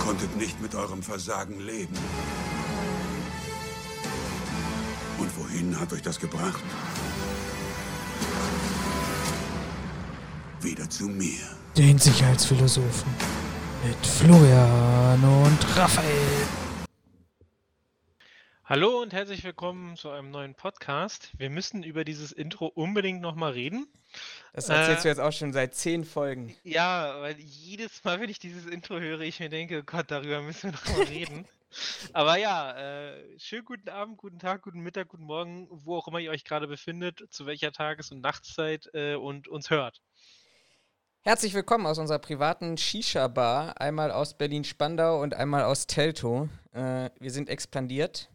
konntet nicht mit eurem Versagen leben. Und wohin hat euch das gebracht? Wieder zu mir. Den Sicherheitsphilosophen mit Florian und Raphael. Hallo und herzlich willkommen zu einem neuen Podcast. Wir müssen über dieses Intro unbedingt nochmal reden. Das erzählst äh, du jetzt auch schon seit zehn Folgen. Ja, weil jedes Mal, wenn ich dieses Intro höre, ich mir denke, oh Gott, darüber müssen wir nochmal reden. Aber ja, äh, schönen guten Abend, guten Tag, guten Mittag, guten Morgen, wo auch immer ihr euch gerade befindet, zu welcher Tages- und Nachtszeit äh, und uns hört. Herzlich willkommen aus unserer privaten Shisha-Bar, einmal aus Berlin-Spandau und einmal aus Teltow. Äh, wir sind expandiert.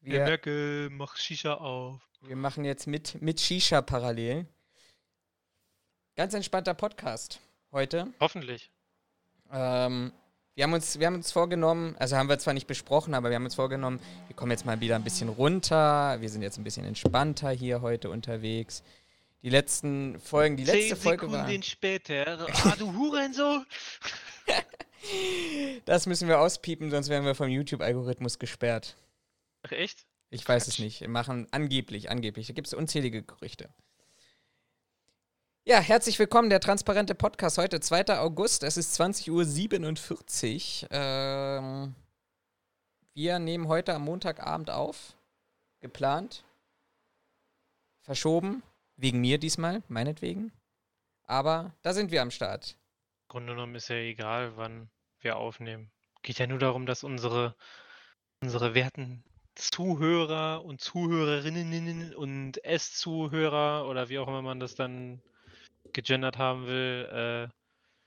Wir, Merkel, mach Shisha auf. Wir machen jetzt mit, mit Shisha parallel. Ganz entspannter Podcast heute. Hoffentlich. Ähm, wir haben, uns, wir haben uns vorgenommen, also haben wir zwar nicht besprochen, aber wir haben uns vorgenommen, wir kommen jetzt mal wieder ein bisschen runter. Wir sind jetzt ein bisschen entspannter hier heute unterwegs. Die letzten Folgen, die letzte Zehn Folge Sekunden war. später. Ah, du Hurensohn! das müssen wir auspiepen, sonst werden wir vom YouTube-Algorithmus gesperrt. Ach, echt? Ich weiß es nicht. Wir machen angeblich, angeblich. Da gibt es unzählige Gerüchte. Ja, herzlich willkommen, der transparente Podcast. Heute 2. August, es ist 20.47 Uhr. Ähm, wir nehmen heute am Montagabend auf. Geplant. Verschoben. Wegen mir diesmal, meinetwegen. Aber da sind wir am Start. Im Grunde genommen ist ja egal, wann wir aufnehmen. Geht ja nur darum, dass unsere, unsere werten Zuhörer und Zuhörerinnen und S-Zuhörer oder wie auch immer man das dann gegendert haben will. Äh,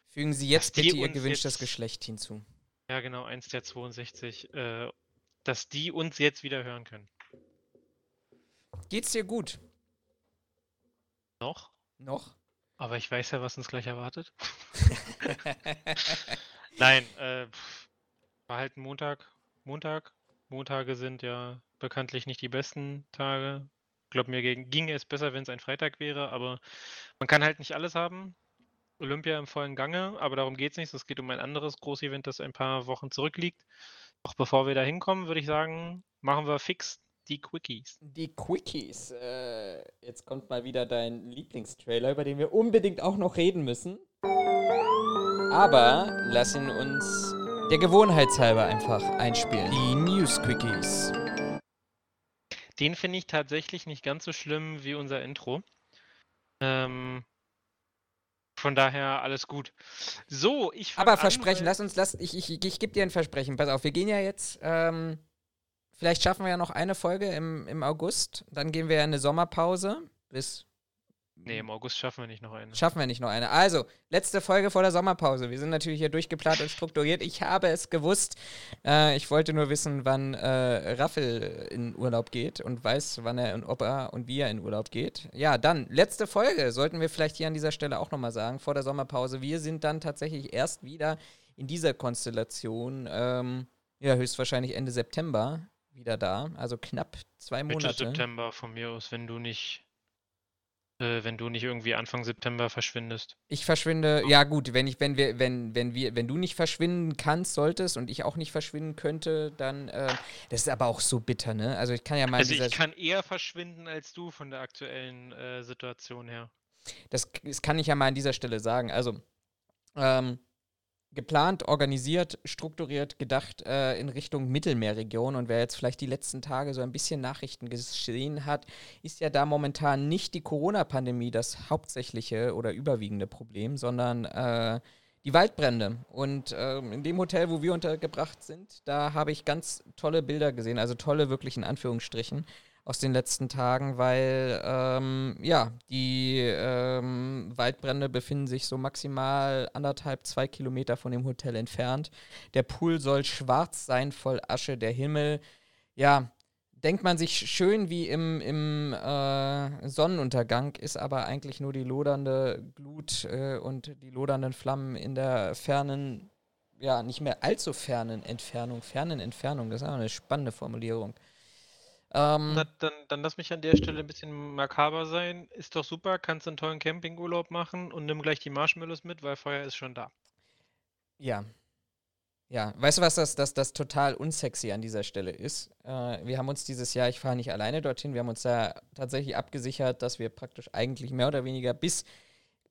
Fügen Sie jetzt bitte Ihr gewünschtes jetzt, Geschlecht hinzu. Ja, genau, eins der 62. Äh, dass die uns jetzt wieder hören können. Geht's dir gut? Noch? Noch? Aber ich weiß ja, was uns gleich erwartet. Nein, äh, war halt ein Montag. Montag. Montage sind ja bekanntlich nicht die besten Tage glaube, mir ginge es besser, wenn es ein Freitag wäre, aber man kann halt nicht alles haben. Olympia im vollen Gange, aber darum geht es nicht. Es geht um ein anderes Großevent, das ein paar Wochen zurückliegt. Doch bevor wir da hinkommen, würde ich sagen, machen wir fix die Quickies. Die Quickies. Äh, jetzt kommt mal wieder dein Lieblingstrailer, über den wir unbedingt auch noch reden müssen. Aber lassen uns der Gewohnheitshalber einfach einspielen. Die News Quickies. Den finde ich tatsächlich nicht ganz so schlimm wie unser Intro. Ähm, von daher alles gut. So, ich Aber Versprechen, an, lass uns, lass, ich, ich, ich, gebe dir ein Versprechen. Pass auf, wir gehen ja jetzt, ähm, vielleicht schaffen wir ja noch eine Folge im, im August. Dann gehen wir ja in eine Sommerpause bis Nee, im August schaffen wir nicht noch eine. Schaffen wir nicht noch eine. Also, letzte Folge vor der Sommerpause. Wir sind natürlich hier durchgeplant und strukturiert. Ich habe es gewusst. Äh, ich wollte nur wissen, wann äh, Raffel in Urlaub geht und weiß, wann er und ob er und wie er in Urlaub geht. Ja, dann, letzte Folge sollten wir vielleicht hier an dieser Stelle auch nochmal sagen, vor der Sommerpause. Wir sind dann tatsächlich erst wieder in dieser Konstellation, ähm, ja, höchstwahrscheinlich Ende September wieder da. Also knapp zwei Monate. Mitte September von mir aus, wenn du nicht äh, wenn du nicht irgendwie Anfang September verschwindest. Ich verschwinde, ja gut, wenn ich, wenn wir, wenn, wenn wir, wenn du nicht verschwinden kannst, solltest und ich auch nicht verschwinden könnte, dann, äh, das ist aber auch so bitter, ne? Also ich kann ja mal. Also ich kann eher verschwinden als du von der aktuellen äh, Situation her. Das, das kann ich ja mal an dieser Stelle sagen. Also, ähm, geplant, organisiert, strukturiert, gedacht äh, in Richtung Mittelmeerregion. Und wer jetzt vielleicht die letzten Tage so ein bisschen Nachrichten gesehen hat, ist ja da momentan nicht die Corona-Pandemie das hauptsächliche oder überwiegende Problem, sondern äh, die Waldbrände. Und äh, in dem Hotel, wo wir untergebracht sind, da habe ich ganz tolle Bilder gesehen, also tolle wirklich in Anführungsstrichen aus den letzten Tagen, weil ähm, ja, die ähm, Waldbrände befinden sich so maximal anderthalb, zwei Kilometer von dem Hotel entfernt. Der Pool soll schwarz sein, voll Asche, der Himmel. Ja, denkt man sich schön wie im, im äh, Sonnenuntergang, ist aber eigentlich nur die lodernde Glut äh, und die lodernden Flammen in der fernen, ja, nicht mehr allzu fernen Entfernung, fernen Entfernung, das ist auch eine spannende Formulierung. Ähm, Na, dann, dann lass mich an der Stelle ein bisschen makaber sein. Ist doch super, kannst einen tollen Campingurlaub machen und nimm gleich die Marshmallows mit, weil Feuer ist schon da. Ja. Ja, weißt du, was das, das, das total unsexy an dieser Stelle ist? Äh, wir haben uns dieses Jahr, ich fahre nicht alleine dorthin, wir haben uns da tatsächlich abgesichert, dass wir praktisch eigentlich mehr oder weniger bis,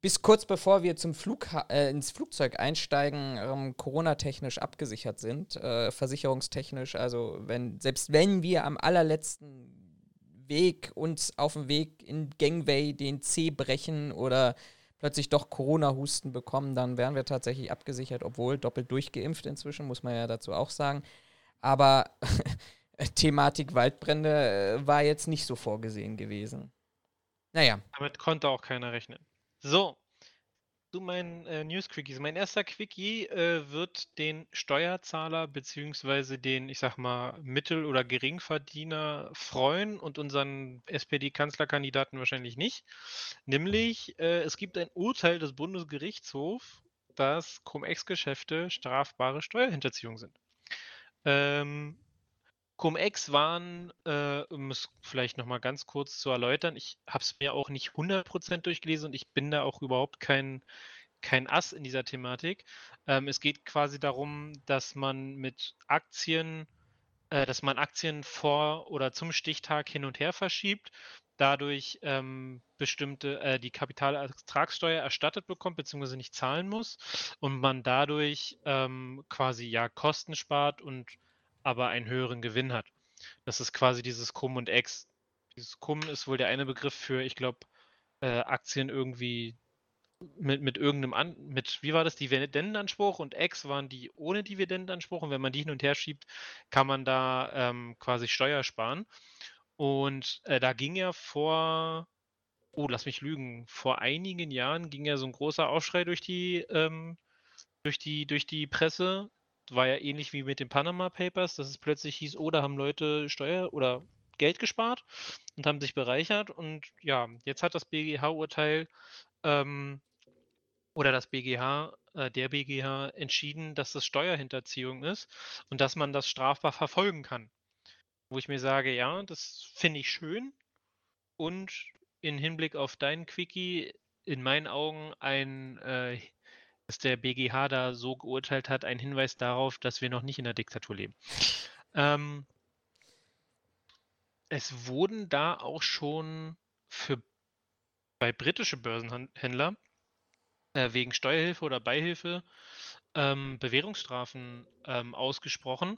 bis kurz bevor wir zum Flug, äh, ins Flugzeug einsteigen, ähm, Corona-technisch abgesichert sind, äh, versicherungstechnisch. Also wenn, selbst wenn wir am allerletzten Weg uns auf dem Weg in Gangway den C brechen oder plötzlich doch Corona-Husten bekommen, dann wären wir tatsächlich abgesichert, obwohl doppelt durchgeimpft inzwischen, muss man ja dazu auch sagen. Aber Thematik Waldbrände äh, war jetzt nicht so vorgesehen gewesen. Naja. Damit konnte auch keiner rechnen. So, zu meinen äh, News-Quickies. Mein erster Quickie äh, wird den Steuerzahler bzw. den, ich sag mal, Mittel- oder Geringverdiener freuen und unseren SPD-Kanzlerkandidaten wahrscheinlich nicht. Nämlich, äh, es gibt ein Urteil des Bundesgerichtshofs, dass Cum-Ex-Geschäfte strafbare Steuerhinterziehung sind. Ähm, Cum-Ex waren, äh, um es vielleicht nochmal ganz kurz zu erläutern, ich habe es mir auch nicht 100% durchgelesen und ich bin da auch überhaupt kein, kein Ass in dieser Thematik. Ähm, es geht quasi darum, dass man mit Aktien, äh, dass man Aktien vor oder zum Stichtag hin und her verschiebt, dadurch ähm, bestimmte äh, die Kapitalertragssteuer erstattet bekommt beziehungsweise nicht zahlen muss und man dadurch ähm, quasi ja Kosten spart und aber einen höheren Gewinn hat. Das ist quasi dieses Cum und Ex. Dieses Cum ist wohl der eine Begriff für, ich glaube, äh, Aktien irgendwie mit, mit irgendeinem, An mit, wie war das, Dividendenanspruch und Ex waren die ohne Dividendenanspruch und wenn man die hin und her schiebt, kann man da ähm, quasi Steuer sparen. Und äh, da ging ja vor, oh, lass mich lügen, vor einigen Jahren ging ja so ein großer Aufschrei durch die, ähm, durch die, durch die Presse, war ja ähnlich wie mit den Panama Papers, dass es plötzlich hieß, oh, da haben Leute Steuer oder Geld gespart und haben sich bereichert. Und ja, jetzt hat das BGH-Urteil ähm, oder das BGH, äh, der BGH entschieden, dass das Steuerhinterziehung ist und dass man das strafbar verfolgen kann. Wo ich mir sage, ja, das finde ich schön und in Hinblick auf deinen Quickie in meinen Augen ein äh, dass der BGH da so geurteilt hat, ein Hinweis darauf, dass wir noch nicht in der Diktatur leben. Ähm, es wurden da auch schon für bei britische Börsenhändler äh, wegen Steuerhilfe oder Beihilfe ähm, Bewährungsstrafen ähm, ausgesprochen.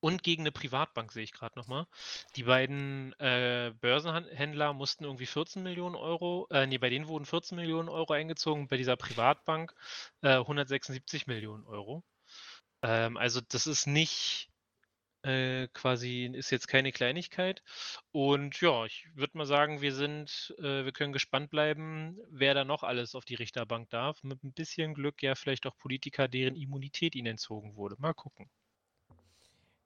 Und gegen eine Privatbank sehe ich gerade nochmal. Die beiden äh, Börsenhändler mussten irgendwie 14 Millionen Euro, äh, nee, bei denen wurden 14 Millionen Euro eingezogen, bei dieser Privatbank äh, 176 Millionen Euro. Ähm, also das ist nicht äh, quasi, ist jetzt keine Kleinigkeit. Und ja, ich würde mal sagen, wir sind, äh, wir können gespannt bleiben, wer da noch alles auf die Richterbank darf. Mit ein bisschen Glück ja vielleicht auch Politiker, deren Immunität ihnen entzogen wurde. Mal gucken.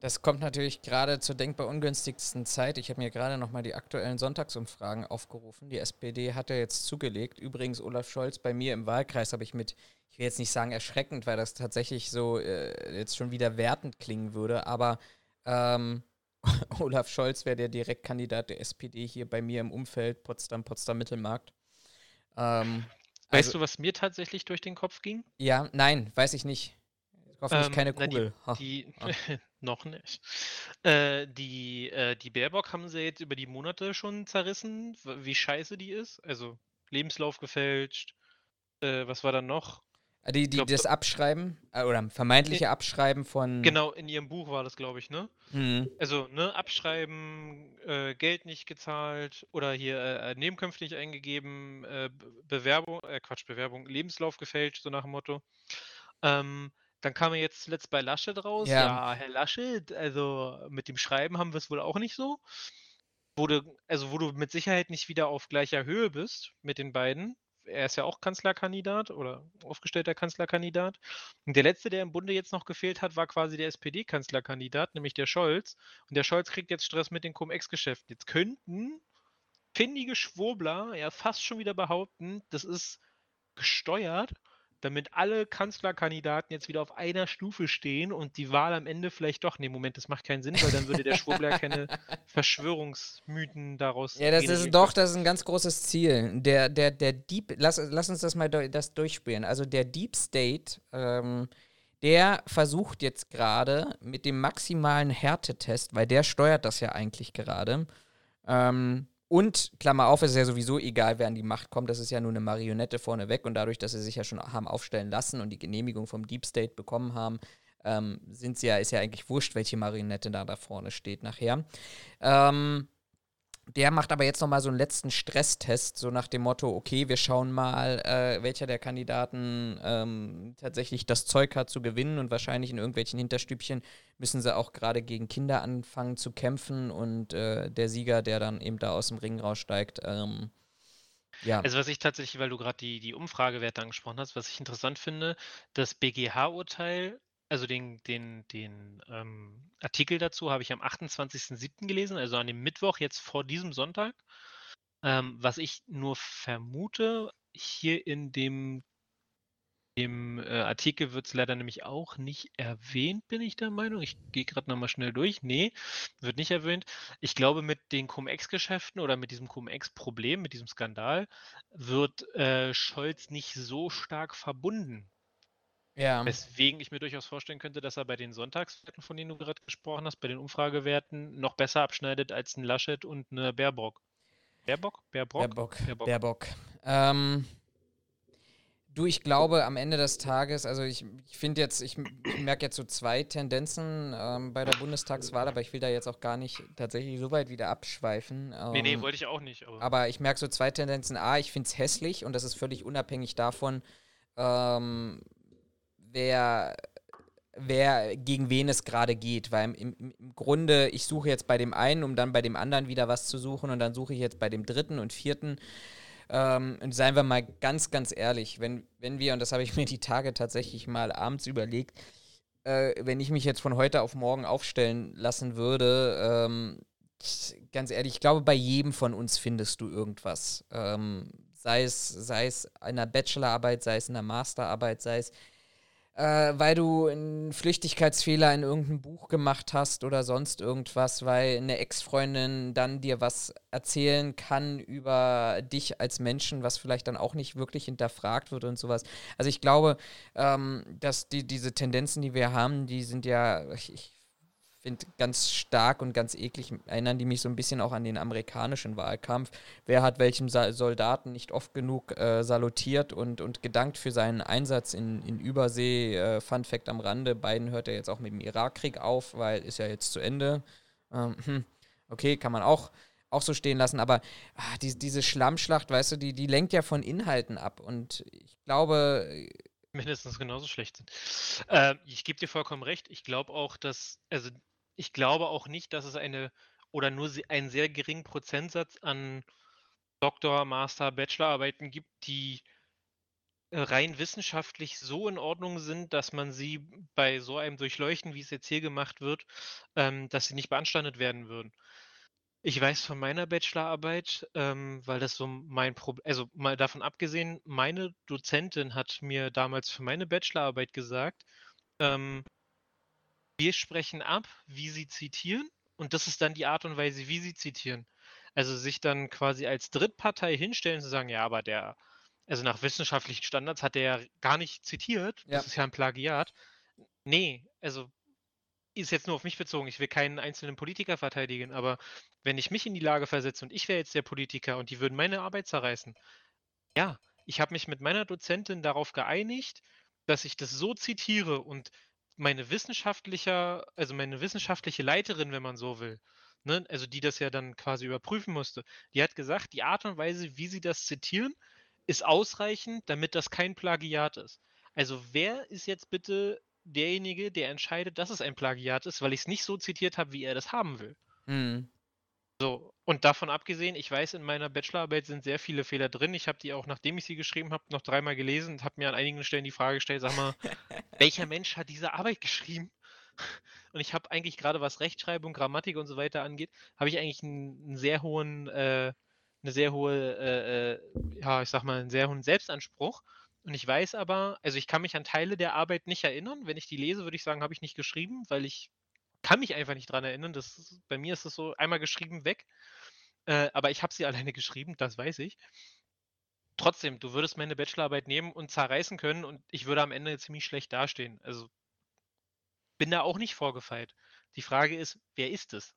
Das kommt natürlich gerade zur denkbar ungünstigsten Zeit. Ich habe mir gerade nochmal die aktuellen Sonntagsumfragen aufgerufen. Die SPD hat ja jetzt zugelegt. Übrigens, Olaf Scholz bei mir im Wahlkreis habe ich mit, ich will jetzt nicht sagen erschreckend, weil das tatsächlich so äh, jetzt schon wieder wertend klingen würde, aber ähm, Olaf Scholz wäre der Direktkandidat der SPD hier bei mir im Umfeld, Potsdam, Potsdam Mittelmarkt. Ähm, weißt also, du, was mir tatsächlich durch den Kopf ging? Ja, nein, weiß ich nicht. Hoffentlich ähm, keine Kugel. Na, die, die noch nicht. Äh, die, äh, die Baerbock haben sie jetzt über die Monate schon zerrissen, wie scheiße die ist. Also Lebenslauf gefälscht. Äh, was war dann noch? Ah, die, die glaub, das Abschreiben äh, oder vermeintliche in, Abschreiben von. Genau, in ihrem Buch war das, glaube ich, ne? Mhm. Also, ne, Abschreiben, äh, Geld nicht gezahlt oder hier äh, nebenkünftig eingegeben, äh, Bewerbung, äh, Quatsch, Bewerbung, Lebenslauf gefälscht, so nach dem Motto. Ähm, dann kam er jetzt zuletzt bei Laschet raus. Ja. ja, Herr Laschet, also mit dem Schreiben haben wir es wohl auch nicht so. Wo du, also wo du mit Sicherheit nicht wieder auf gleicher Höhe bist mit den beiden. Er ist ja auch Kanzlerkandidat oder aufgestellter Kanzlerkandidat. Und der letzte, der im Bunde jetzt noch gefehlt hat, war quasi der SPD-Kanzlerkandidat, nämlich der Scholz. Und der Scholz kriegt jetzt Stress mit den Cum-Ex-Geschäften. Jetzt könnten findige Schwurbler ja fast schon wieder behaupten, das ist gesteuert damit alle Kanzlerkandidaten jetzt wieder auf einer Stufe stehen und die Wahl am Ende vielleicht doch, nee, Moment, das macht keinen Sinn, weil dann würde der Schwurbler keine Verschwörungsmythen daraus. Ja, das ist doch, das ist ein ganz großes Ziel. Der, der, der Deep, lass, lass uns das mal das durchspielen. Also der Deep State, ähm, der versucht jetzt gerade mit dem maximalen Härtetest, weil der steuert das ja eigentlich gerade. Ähm, und, Klammer auf, ist ja sowieso egal, wer an die Macht kommt. Das ist ja nur eine Marionette vorneweg. Und dadurch, dass sie sich ja schon haben aufstellen lassen und die Genehmigung vom Deep State bekommen haben, ähm, sind sie ja, ist ja eigentlich wurscht, welche Marionette da da vorne steht nachher. Ähm, der macht aber jetzt nochmal so einen letzten Stresstest, so nach dem Motto, okay, wir schauen mal, äh, welcher der Kandidaten ähm, tatsächlich das Zeug hat zu gewinnen und wahrscheinlich in irgendwelchen Hinterstübchen müssen sie auch gerade gegen Kinder anfangen zu kämpfen und äh, der Sieger, der dann eben da aus dem Ring raussteigt, ähm, ja. Also was ich tatsächlich, weil du gerade die, die Umfragewerte angesprochen hast, was ich interessant finde, das BGH-Urteil also den, den, den ähm, Artikel dazu habe ich am 28.07. gelesen, also an dem Mittwoch jetzt vor diesem Sonntag. Ähm, was ich nur vermute, hier in dem, dem äh, Artikel wird es leider nämlich auch nicht erwähnt, bin ich der Meinung. Ich gehe gerade nochmal schnell durch. Nee, wird nicht erwähnt. Ich glaube, mit den Cum-Ex-Geschäften oder mit diesem Cum-Ex-Problem, mit diesem Skandal, wird äh, Scholz nicht so stark verbunden ja. Weswegen ich mir durchaus vorstellen könnte, dass er bei den Sonntagswerten, von denen du gerade gesprochen hast, bei den Umfragewerten noch besser abschneidet als ein Laschet und eine Baerbock. Baerbock? Baerbrock? Baerbock. Baerbock. Baerbock. Ähm, du, ich glaube am Ende des Tages, also ich, ich finde jetzt, ich, ich merke jetzt so zwei Tendenzen ähm, bei der Bundestagswahl, aber ich will da jetzt auch gar nicht tatsächlich so weit wieder abschweifen. Ähm, nee, nee, wollte ich auch nicht. Aber, aber ich merke so zwei Tendenzen. A, ich finde es hässlich und das ist völlig unabhängig davon, ähm, wer, wer gegen wen es gerade geht. Weil im, im, Grunde, ich suche jetzt bei dem einen, um dann bei dem anderen wieder was zu suchen und dann suche ich jetzt bei dem dritten und vierten. Ähm, und seien wir mal ganz, ganz ehrlich, wenn, wenn wir, und das habe ich mir die Tage tatsächlich mal abends überlegt, äh, wenn ich mich jetzt von heute auf morgen aufstellen lassen würde, ähm, ganz ehrlich, ich glaube, bei jedem von uns findest du irgendwas. Ähm, sei es, sei es in einer Bachelorarbeit, sei es in einer Masterarbeit, sei es äh, weil du einen Flüchtigkeitsfehler in irgendeinem Buch gemacht hast oder sonst irgendwas, weil eine Ex-Freundin dann dir was erzählen kann über dich als Menschen, was vielleicht dann auch nicht wirklich hinterfragt wird und sowas. Also ich glaube, ähm, dass die, diese Tendenzen, die wir haben, die sind ja, ich, finde ganz stark und ganz eklig, erinnern die mich so ein bisschen auch an den amerikanischen Wahlkampf. Wer hat welchem Soldaten nicht oft genug äh, salutiert und, und gedankt für seinen Einsatz in, in Übersee? Äh, Fun Fact am Rande, Biden hört ja jetzt auch mit dem Irakkrieg auf, weil ist ja jetzt zu Ende. Ähm, hm, okay, kann man auch, auch so stehen lassen, aber ah, die, diese Schlammschlacht, weißt du, die, die lenkt ja von Inhalten ab und ich glaube, mindestens genauso schlecht sind. Äh, ich gebe dir vollkommen recht. Ich glaube auch, dass, also ich glaube auch nicht, dass es eine oder nur einen sehr geringen Prozentsatz an Doktor-, Master-, Bachelorarbeiten gibt, die äh, rein wissenschaftlich so in Ordnung sind, dass man sie bei so einem Durchleuchten, wie es jetzt hier gemacht wird, ähm, dass sie nicht beanstandet werden würden. Ich weiß von meiner Bachelorarbeit, ähm, weil das so mein Problem, also mal davon abgesehen, meine Dozentin hat mir damals für meine Bachelorarbeit gesagt, ähm, wir sprechen ab, wie sie zitieren und das ist dann die Art und Weise, wie sie zitieren. Also sich dann quasi als Drittpartei hinstellen und zu sagen, ja, aber der, also nach wissenschaftlichen Standards hat der ja gar nicht zitiert, das ist ja ein Plagiat. Nee, also ist jetzt nur auf mich bezogen, ich will keinen einzelnen Politiker verteidigen, aber wenn ich mich in die Lage versetze und ich wäre jetzt der Politiker und die würden meine Arbeit zerreißen, ja, ich habe mich mit meiner Dozentin darauf geeinigt, dass ich das so zitiere und meine wissenschaftlicher, also meine wissenschaftliche Leiterin, wenn man so will, ne, also die das ja dann quasi überprüfen musste, die hat gesagt, die Art und Weise, wie sie das zitieren, ist ausreichend, damit das kein Plagiat ist. Also wer ist jetzt bitte derjenige, der entscheidet, dass es ein Plagiat ist, weil ich es nicht so zitiert habe, wie er das haben will? Mhm. So, und davon abgesehen, ich weiß, in meiner Bachelorarbeit sind sehr viele Fehler drin. Ich habe die auch, nachdem ich sie geschrieben habe, noch dreimal gelesen und habe mir an einigen Stellen die Frage gestellt, sag mal, welcher Mensch hat diese Arbeit geschrieben? Und ich habe eigentlich gerade, was Rechtschreibung, Grammatik und so weiter angeht, habe ich eigentlich einen, einen, sehr hohen, äh, eine sehr hohe, äh, äh, ja, ich sag mal, einen sehr hohen Selbstanspruch. Und ich weiß aber, also ich kann mich an Teile der Arbeit nicht erinnern. Wenn ich die lese, würde ich sagen, habe ich nicht geschrieben, weil ich kann mich einfach nicht dran erinnern. Das bei mir ist es so einmal geschrieben weg. Äh, aber ich habe sie alleine geschrieben, das weiß ich. Trotzdem, du würdest meine Bachelorarbeit nehmen und zerreißen können und ich würde am Ende ziemlich schlecht dastehen. Also bin da auch nicht vorgefeilt. Die Frage ist, wer ist es?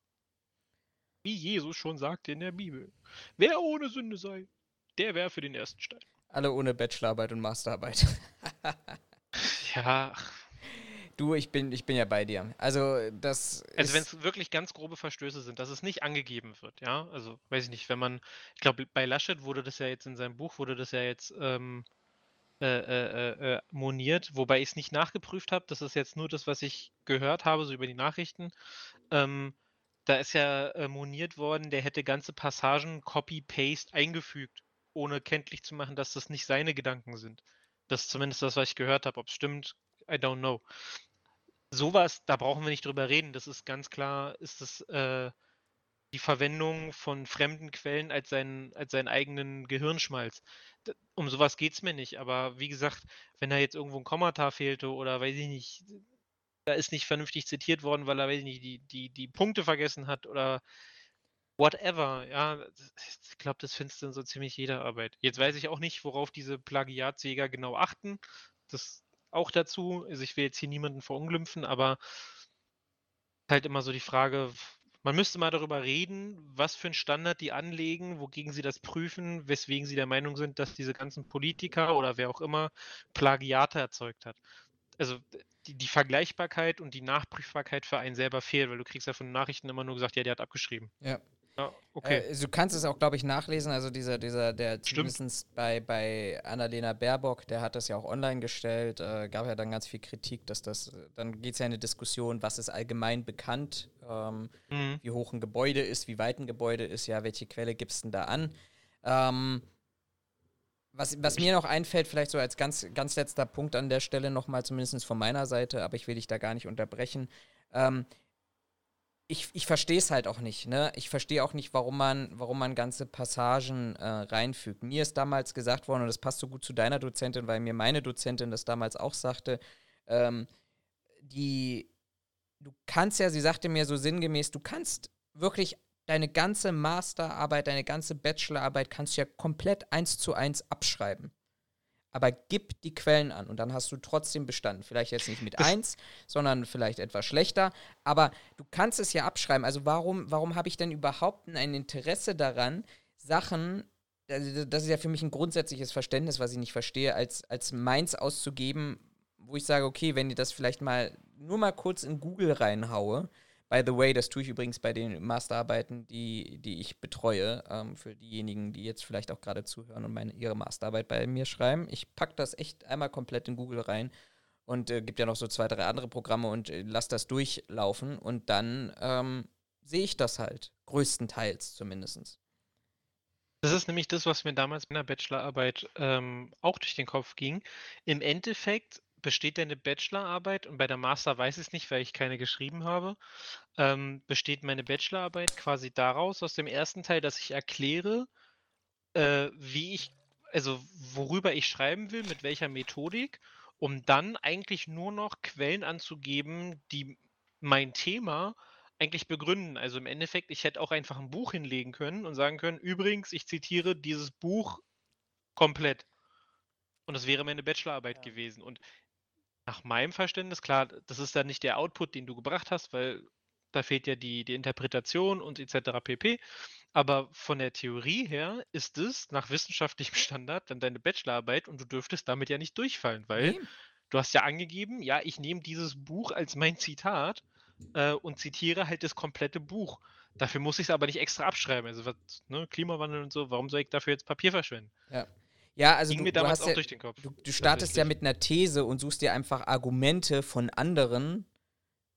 Wie Jesus schon sagte in der Bibel. Wer ohne Sünde sei, der wäre für den ersten Stein. Alle ohne Bachelorarbeit und Masterarbeit. ja. Du, ich bin, ich bin ja bei dir. Also, das. Also, wenn es wirklich ganz grobe Verstöße sind, dass es nicht angegeben wird, ja. Also, weiß ich nicht, wenn man. Ich glaube, bei Laschet wurde das ja jetzt in seinem Buch, wurde das ja jetzt ähm, äh, äh, äh, äh moniert, wobei ich es nicht nachgeprüft habe. Das ist jetzt nur das, was ich gehört habe, so über die Nachrichten. Ähm, da ist ja äh, moniert worden, der hätte ganze Passagen Copy-Paste eingefügt, ohne kenntlich zu machen, dass das nicht seine Gedanken sind. Das ist zumindest das, was ich gehört habe. Ob es stimmt, I don't know. Sowas, da brauchen wir nicht drüber reden. Das ist ganz klar, ist es äh, die Verwendung von fremden Quellen als seinen, als seinen eigenen Gehirnschmalz. Um sowas geht es mir nicht. Aber wie gesagt, wenn da jetzt irgendwo ein Kommata fehlte oder weiß ich nicht, da ist nicht vernünftig zitiert worden, weil er, weiß ich nicht, die, die, die Punkte vergessen hat oder whatever. Ja, ich glaube, das findest du in so ziemlich jeder Arbeit. Jetzt weiß ich auch nicht, worauf diese Plagiatsjäger genau achten. Das auch dazu. Also ich will jetzt hier niemanden verunglimpfen, aber halt immer so die Frage, man müsste mal darüber reden, was für einen Standard die anlegen, wogegen sie das prüfen, weswegen sie der Meinung sind, dass diese ganzen Politiker oder wer auch immer Plagiate erzeugt hat. Also die, die Vergleichbarkeit und die Nachprüfbarkeit für einen selber fehlt, weil du kriegst ja von Nachrichten immer nur gesagt, ja, der hat abgeschrieben. Ja. Ja, okay. Äh, du kannst es auch, glaube ich, nachlesen. Also dieser, dieser, der zumindest bei, bei Annalena Baerbock, der hat das ja auch online gestellt, äh, gab ja dann ganz viel Kritik, dass das, dann geht es ja in eine Diskussion, was ist allgemein bekannt, ähm, mhm. wie hoch ein Gebäude ist, wie weit ein Gebäude ist, ja, welche Quelle gibt es denn da an? Ähm, was, was mir noch einfällt, vielleicht so als ganz, ganz letzter Punkt an der Stelle nochmal, zumindest von meiner Seite, aber ich will dich da gar nicht unterbrechen. Ähm, ich, ich verstehe es halt auch nicht, ne? Ich verstehe auch nicht, warum man, warum man ganze Passagen äh, reinfügt. Mir ist damals gesagt worden, und das passt so gut zu deiner Dozentin, weil mir meine Dozentin das damals auch sagte, ähm, die, du kannst ja, sie sagte mir so sinngemäß, du kannst wirklich deine ganze Masterarbeit, deine ganze Bachelorarbeit kannst du ja komplett eins zu eins abschreiben aber gib die Quellen an und dann hast du trotzdem bestanden. Vielleicht jetzt nicht mit 1, sondern vielleicht etwas schlechter, aber du kannst es ja abschreiben. Also warum, warum habe ich denn überhaupt ein Interesse daran, Sachen, also das ist ja für mich ein grundsätzliches Verständnis, was ich nicht verstehe, als, als meins auszugeben, wo ich sage, okay, wenn ihr das vielleicht mal nur mal kurz in Google reinhaue, By the way, das tue ich übrigens bei den Masterarbeiten, die, die ich betreue, ähm, für diejenigen, die jetzt vielleicht auch gerade zuhören und meine, ihre Masterarbeit bei mir schreiben. Ich packe das echt einmal komplett in Google rein und äh, gibt ja noch so zwei, drei andere Programme und äh, lasse das durchlaufen und dann ähm, sehe ich das halt, größtenteils zumindest. Das ist nämlich das, was mir damals in der Bachelorarbeit ähm, auch durch den Kopf ging. Im Endeffekt besteht deine Bachelorarbeit, und bei der Master weiß ich es nicht, weil ich keine geschrieben habe, ähm, besteht meine Bachelorarbeit quasi daraus, aus dem ersten Teil, dass ich erkläre, äh, wie ich, also worüber ich schreiben will, mit welcher Methodik, um dann eigentlich nur noch Quellen anzugeben, die mein Thema eigentlich begründen. Also im Endeffekt, ich hätte auch einfach ein Buch hinlegen können und sagen können, übrigens, ich zitiere dieses Buch komplett. Und das wäre meine Bachelorarbeit ja. gewesen. Und nach meinem Verständnis, klar, das ist dann nicht der Output, den du gebracht hast, weil da fehlt ja die, die Interpretation und etc. pp. Aber von der Theorie her ist es nach wissenschaftlichem Standard dann deine Bachelorarbeit und du dürftest damit ja nicht durchfallen, weil nee. du hast ja angegeben, ja, ich nehme dieses Buch als mein Zitat äh, und zitiere halt das komplette Buch. Dafür muss ich es aber nicht extra abschreiben. Also was, ne, Klimawandel und so, warum soll ich dafür jetzt Papier verschwenden? Ja. Ja, also Ging du, mir damals du, ja, du, du startest ja mit einer These und suchst dir einfach Argumente von anderen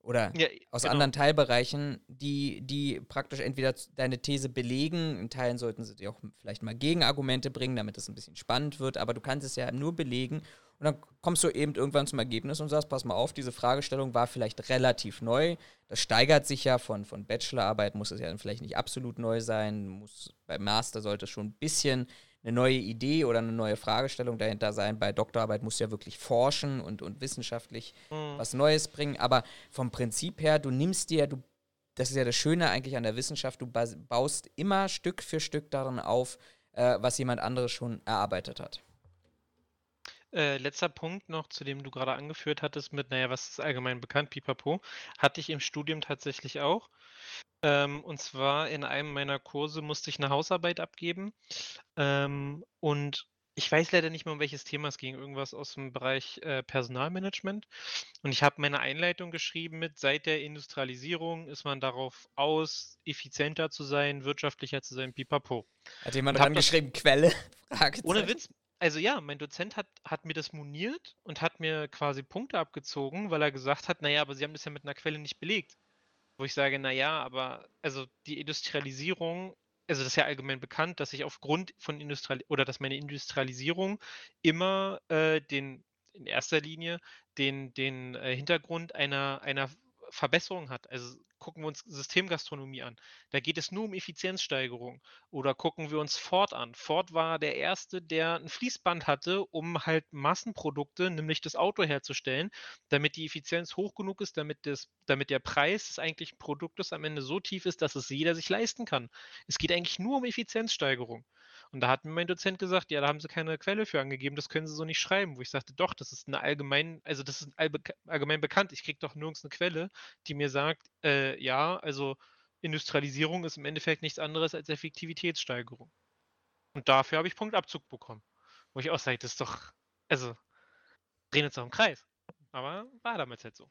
oder ja, aus genau. anderen Teilbereichen, die, die praktisch entweder deine These belegen, in Teilen sollten sie dir auch vielleicht mal Gegenargumente bringen, damit es ein bisschen spannend wird, aber du kannst es ja nur belegen. Und dann kommst du eben irgendwann zum Ergebnis und sagst, pass mal auf, diese Fragestellung war vielleicht relativ neu, das steigert sich ja von, von Bachelorarbeit, muss es ja dann vielleicht nicht absolut neu sein, muss beim Master sollte es schon ein bisschen eine neue Idee oder eine neue Fragestellung dahinter sein. Bei Doktorarbeit muss ja wirklich forschen und, und wissenschaftlich mhm. was Neues bringen. Aber vom Prinzip her, du nimmst dir, du, das ist ja das Schöne eigentlich an der Wissenschaft, du baust immer Stück für Stück daran auf, äh, was jemand anderes schon erarbeitet hat. Äh, letzter Punkt noch, zu dem du gerade angeführt hattest mit, naja, was ist allgemein bekannt, pipapo, hatte ich im Studium tatsächlich auch. Ähm, und zwar in einem meiner Kurse musste ich eine Hausarbeit abgeben. Ähm, und ich weiß leider nicht mehr, um welches Thema es ging. Irgendwas aus dem Bereich äh, Personalmanagement. Und ich habe meine Einleitung geschrieben mit, seit der Industrialisierung ist man darauf aus, effizienter zu sein, wirtschaftlicher zu sein, pipapo. Hat jemand dran geschrieben, Quelle? Ohne Witz. Also ja, mein Dozent hat, hat mir das moniert und hat mir quasi Punkte abgezogen, weil er gesagt hat, naja, aber Sie haben das ja mit einer Quelle nicht belegt. Wo ich sage, naja, aber also die Industrialisierung also das ist ja allgemein bekannt, dass ich aufgrund von Industrial oder dass meine Industrialisierung immer äh, den in erster Linie den, den äh, Hintergrund einer, einer Verbesserung hat. Also gucken wir uns Systemgastronomie an. Da geht es nur um Effizienzsteigerung. Oder gucken wir uns Ford an. Ford war der erste, der ein Fließband hatte, um halt Massenprodukte, nämlich das Auto herzustellen, damit die Effizienz hoch genug ist, damit, das, damit der Preis des eigentlichen Produktes am Ende so tief ist, dass es jeder sich leisten kann. Es geht eigentlich nur um Effizienzsteigerung. Und da hat mir mein Dozent gesagt, ja, da haben sie keine Quelle für angegeben, das können sie so nicht schreiben. Wo ich sagte, doch, das ist eine allgemein, also das ist allgemein bekannt. Ich kriege doch nirgends eine Quelle, die mir sagt, äh, ja, also Industrialisierung ist im Endeffekt nichts anderes als Effektivitätssteigerung. Und dafür habe ich Punktabzug bekommen. Wo ich auch sage, das ist doch, also, drehen uns doch im Kreis. Aber war damals halt so.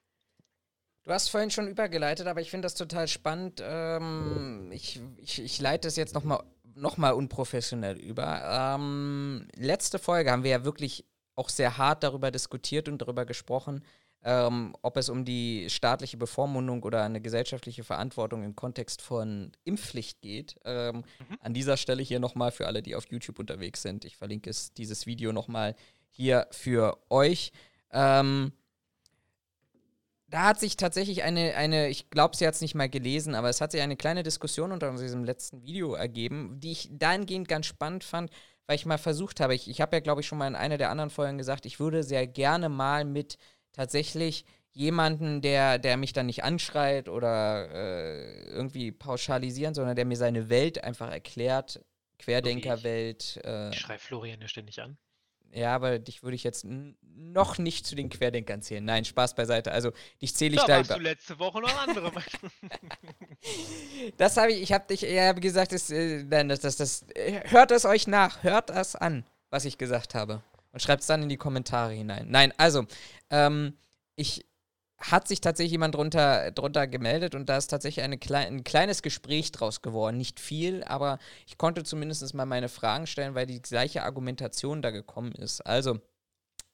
Du hast vorhin schon übergeleitet, aber ich finde das total spannend. Ähm, ich, ich, ich leite es jetzt nochmal nochmal unprofessionell über. Ähm, letzte Folge haben wir ja wirklich auch sehr hart darüber diskutiert und darüber gesprochen, ähm, ob es um die staatliche Bevormundung oder eine gesellschaftliche Verantwortung im Kontext von Impfpflicht geht. Ähm, mhm. An dieser Stelle hier nochmal für alle, die auf YouTube unterwegs sind. Ich verlinke es, dieses Video nochmal hier für euch. Ähm, da hat sich tatsächlich eine, eine ich glaube, sie hat es nicht mal gelesen, aber es hat sich eine kleine Diskussion unter diesem letzten Video ergeben, die ich dahingehend ganz spannend fand, weil ich mal versucht habe, ich, ich habe ja, glaube ich, schon mal in einer der anderen Folgen gesagt, ich würde sehr gerne mal mit tatsächlich jemanden, der, der mich dann nicht anschreit oder äh, irgendwie pauschalisieren, sondern der mir seine Welt einfach erklärt, Querdenkerwelt. Äh, ich schreibe Florian ja ständig an. Ja, aber dich würde ich jetzt noch nicht zu den Querdenkern zählen. Nein, Spaß beiseite. Also dich zähle ich da. Da warst du letzte Woche noch andere. das habe ich, ich habe dich, ja, wie gesagt, das, äh, das, das, das, hört es euch nach, hört es an, was ich gesagt habe. Und schreibt es dann in die Kommentare hinein. Nein, also, ähm, ich hat sich tatsächlich jemand drunter, drunter gemeldet und da ist tatsächlich eine klei ein kleines Gespräch draus geworden. Nicht viel, aber ich konnte zumindest mal meine Fragen stellen, weil die gleiche Argumentation da gekommen ist. Also,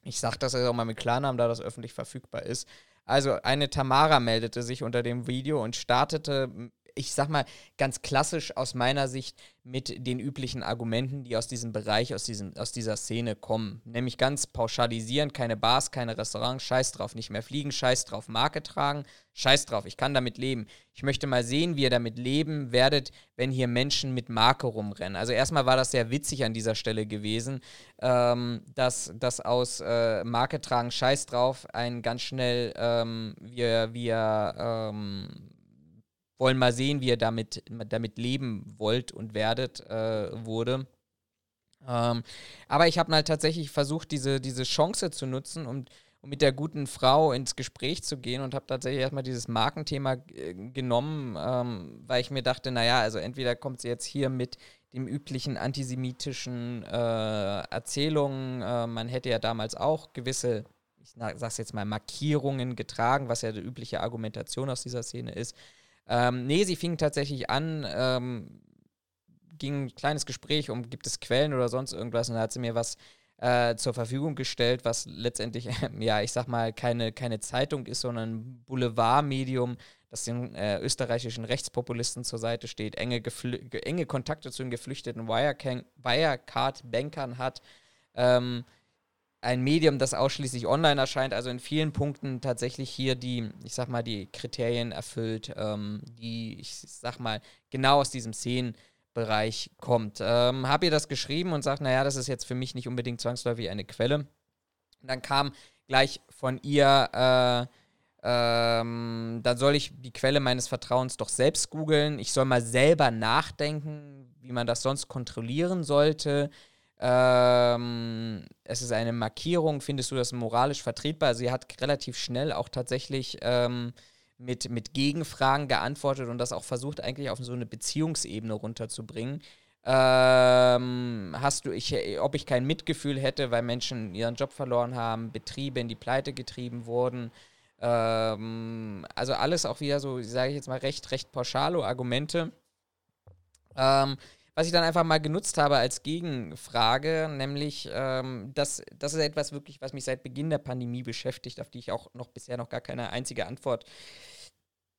ich sage das jetzt auch mal mit Klarnamen, da das öffentlich verfügbar ist. Also, eine Tamara meldete sich unter dem Video und startete ich sag mal, ganz klassisch aus meiner Sicht mit den üblichen Argumenten, die aus diesem Bereich, aus, diesem, aus dieser Szene kommen. Nämlich ganz pauschalisierend, keine Bars, keine Restaurants, scheiß drauf, nicht mehr fliegen, scheiß drauf, Marke tragen, scheiß drauf, ich kann damit leben. Ich möchte mal sehen, wie ihr damit leben werdet, wenn hier Menschen mit Marke rumrennen. Also erstmal war das sehr witzig an dieser Stelle gewesen, ähm, dass das aus äh, Marke tragen, scheiß drauf, ein ganz schnell, ähm, wir, wir, ähm, wollen mal sehen, wie ihr damit, damit leben wollt und werdet, äh, wurde. Ähm, aber ich habe halt tatsächlich versucht, diese, diese Chance zu nutzen, um, um mit der guten Frau ins Gespräch zu gehen und habe tatsächlich erstmal dieses Markenthema äh, genommen, ähm, weil ich mir dachte, naja, also entweder kommt sie jetzt hier mit dem üblichen antisemitischen äh, Erzählungen, äh, man hätte ja damals auch gewisse, ich sag's jetzt mal, Markierungen getragen, was ja die übliche Argumentation aus dieser Szene ist. Ähm, nee, sie fing tatsächlich an, ähm, ging ein kleines Gespräch um, gibt es Quellen oder sonst irgendwas und da hat sie mir was äh, zur Verfügung gestellt, was letztendlich, äh, ja, ich sag mal, keine, keine Zeitung ist, sondern ein Boulevardmedium, das den äh, österreichischen Rechtspopulisten zur Seite steht, enge, enge Kontakte zu den geflüchteten Wirecard-Bankern hat. Ähm, ein Medium, das ausschließlich online erscheint, also in vielen Punkten tatsächlich hier die, ich sag mal, die Kriterien erfüllt, ähm, die, ich sag mal, genau aus diesem Szenenbereich kommt. Ähm, hab ihr das geschrieben und sagt, naja, das ist jetzt für mich nicht unbedingt zwangsläufig eine Quelle. Und dann kam gleich von ihr, äh, ähm, dann soll ich die Quelle meines Vertrauens doch selbst googeln. Ich soll mal selber nachdenken, wie man das sonst kontrollieren sollte Ähm, es ist eine Markierung. Findest du das moralisch vertretbar? Sie hat relativ schnell auch tatsächlich ähm, mit, mit Gegenfragen geantwortet und das auch versucht, eigentlich auf so eine Beziehungsebene runterzubringen. Ähm, hast du, ich, ob ich kein Mitgefühl hätte, weil Menschen ihren Job verloren haben, Betriebe in die Pleite getrieben wurden. Ähm, also alles auch wieder so, sage ich jetzt mal, recht, recht pauschale Argumente. Ähm, was ich dann einfach mal genutzt habe als Gegenfrage, nämlich, ähm, das, das ist etwas wirklich, was mich seit Beginn der Pandemie beschäftigt, auf die ich auch noch bisher noch gar keine einzige Antwort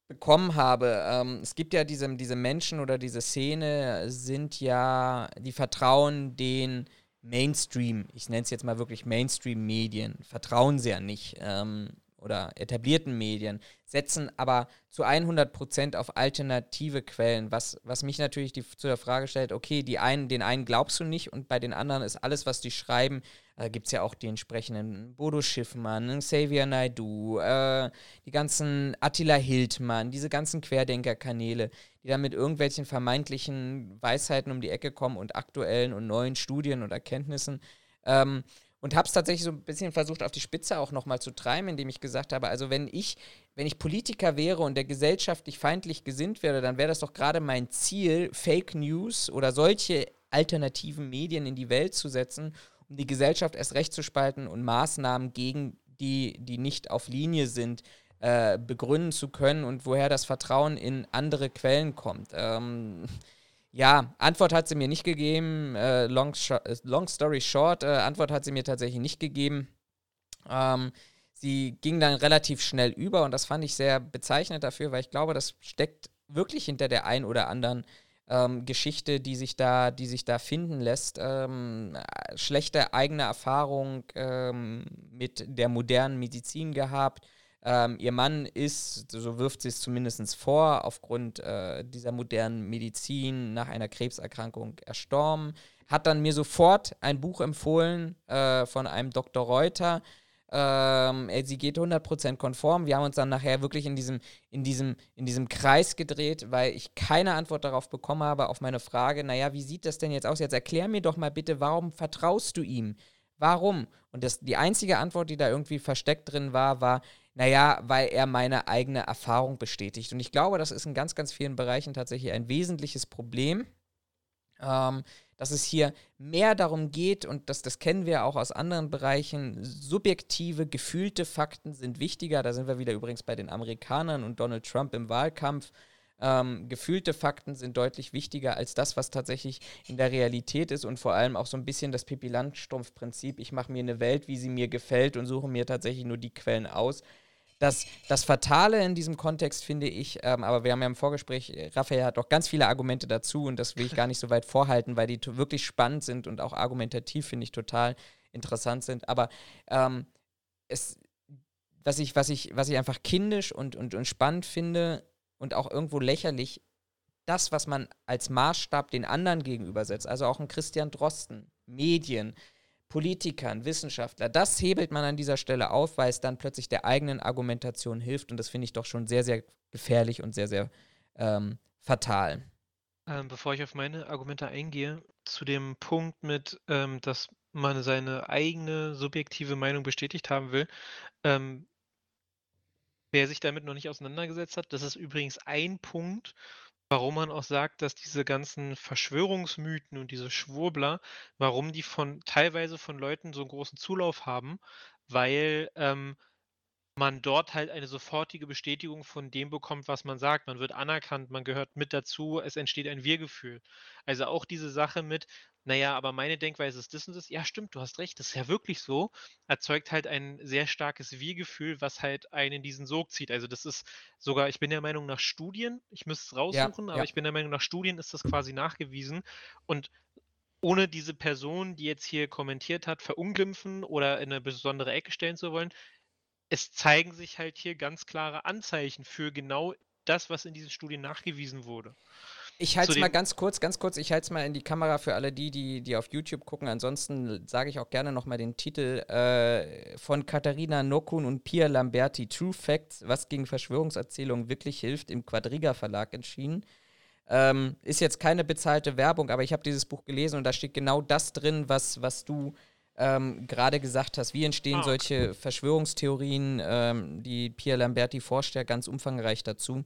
bekommen habe. Ähm, es gibt ja diese, diese Menschen oder diese Szene sind ja, die vertrauen den Mainstream, ich nenne es jetzt mal wirklich Mainstream-Medien, vertrauen sie ja nicht. Ähm, oder etablierten Medien, setzen aber zu 100 Prozent auf alternative Quellen, was, was mich natürlich die, zu der Frage stellt, okay, die einen, den einen glaubst du nicht und bei den anderen ist alles, was die schreiben, äh, gibt es ja auch die entsprechenden Bodo Schiffmann, Xavier Naidu, äh, die ganzen Attila Hildmann, diese ganzen Querdenker-Kanäle, die dann mit irgendwelchen vermeintlichen Weisheiten um die Ecke kommen und aktuellen und neuen Studien und Erkenntnissen. Ähm, und habe es tatsächlich so ein bisschen versucht, auf die Spitze auch nochmal zu treiben, indem ich gesagt habe, also wenn ich, wenn ich Politiker wäre und der gesellschaftlich feindlich gesinnt wäre, dann wäre das doch gerade mein Ziel, Fake News oder solche alternativen Medien in die Welt zu setzen, um die Gesellschaft erst recht zu spalten und Maßnahmen gegen die, die nicht auf Linie sind, äh, begründen zu können und woher das Vertrauen in andere Quellen kommt. Ähm, ja, Antwort hat sie mir nicht gegeben. Äh, long, äh, long, story short, äh, Antwort hat sie mir tatsächlich nicht gegeben. Ähm, sie ging dann relativ schnell über und das fand ich sehr bezeichnend dafür, weil ich glaube, das steckt wirklich hinter der ein oder anderen ähm, Geschichte, die sich da, die sich da finden lässt. Ähm, schlechte eigene Erfahrung ähm, mit der modernen Medizin gehabt ähm, ihr Mann ist, so wirft sie es zumindest vor, aufgrund äh, dieser modernen Medizin nach einer Krebserkrankung erstorben. Hat dann mir sofort ein Buch empfohlen äh, von einem Dr. Reuter. Ähm, sie geht 100% konform. Wir haben uns dann nachher wirklich in diesem, in, diesem, in diesem Kreis gedreht, weil ich keine Antwort darauf bekommen habe, auf meine Frage, naja, wie sieht das denn jetzt aus? Jetzt erklär mir doch mal bitte, warum vertraust du ihm? Warum? Und das, die einzige Antwort, die da irgendwie versteckt drin war, war, naja, weil er meine eigene Erfahrung bestätigt. Und ich glaube, das ist in ganz, ganz vielen Bereichen tatsächlich ein wesentliches Problem. Ähm, dass es hier mehr darum geht, und das, das kennen wir auch aus anderen Bereichen, subjektive, gefühlte Fakten sind wichtiger. Da sind wir wieder übrigens bei den Amerikanern und Donald Trump im Wahlkampf. Ähm, gefühlte Fakten sind deutlich wichtiger als das, was tatsächlich in der Realität ist und vor allem auch so ein bisschen das Pippi Landstrumpf-Prinzip. Ich mache mir eine Welt, wie sie mir gefällt und suche mir tatsächlich nur die Quellen aus. Das, das Fatale in diesem Kontext finde ich, ähm, aber wir haben ja im Vorgespräch, äh, Raphael hat auch ganz viele Argumente dazu und das will ich gar nicht so weit vorhalten, weil die wirklich spannend sind und auch argumentativ, finde ich, total interessant sind. Aber ähm, es, was, ich, was, ich, was ich einfach kindisch und, und, und spannend finde und auch irgendwo lächerlich, das, was man als Maßstab den anderen gegenübersetzt, also auch ein Christian Drosten, Medien, Politikern, Wissenschaftler, das hebelt man an dieser Stelle auf, weil es dann plötzlich der eigenen Argumentation hilft und das finde ich doch schon sehr, sehr gefährlich und sehr, sehr ähm, fatal. Ähm, bevor ich auf meine Argumente eingehe, zu dem Punkt mit, ähm, dass man seine eigene subjektive Meinung bestätigt haben will, ähm, wer sich damit noch nicht auseinandergesetzt hat, das ist übrigens ein Punkt, Warum man auch sagt, dass diese ganzen Verschwörungsmythen und diese Schwurbler warum die von teilweise von Leuten so 'n großen Zulauf haben, weil, ähm, man dort halt eine sofortige Bestätigung von dem bekommt, was man sagt. Man wird anerkannt, man gehört mit dazu, es entsteht ein Wir-Gefühl. Also, auch diese Sache mit: „Na aber meine Denkweise ist das und das.“ Ja, stimmt, du hast recht, das ist ja wirklich so, erzeugt halt ein sehr starkes Wir-Gefühl, was halt einen in diesen Sog zieht. Also, das ist sogar ich bin der Meinung nach Studien, ich müsste es raussuchen, Ja, aber ja. ich bin der Meinung nach Studien ist das quasi nachgewiesen und ohne diese Person, die jetzt hier kommentiert hat, verunglimpfen oder in 'ne besondere Ecke stellen zu wollen es zeigen sich halt hier ganz klare Anzeichen für genau das, was in diesen Studien nachgewiesen wurde. Ich halte es mal ganz kurz, ganz kurz, ich halte es mal in die Kamera für alle die, die, die auf YouTube gucken. Ansonsten sage ich auch gerne nochmal den Titel äh, von Katharina Nokun und Pia Lamberti, True Facts, was gegen Verschwörungserzählungen wirklich hilft, im Quadriga Verlag entschieden. Ähm, ist jetzt keine bezahlte Werbung, aber ich habe dieses Buch gelesen und da steht genau das drin, was, was du ähm, gerade gesagt hast. Wie entstehen ah, okay. solche Verschwörungstheorien, ähm, die Pierre Lamberti forscht ja ganz umfangreich dazu.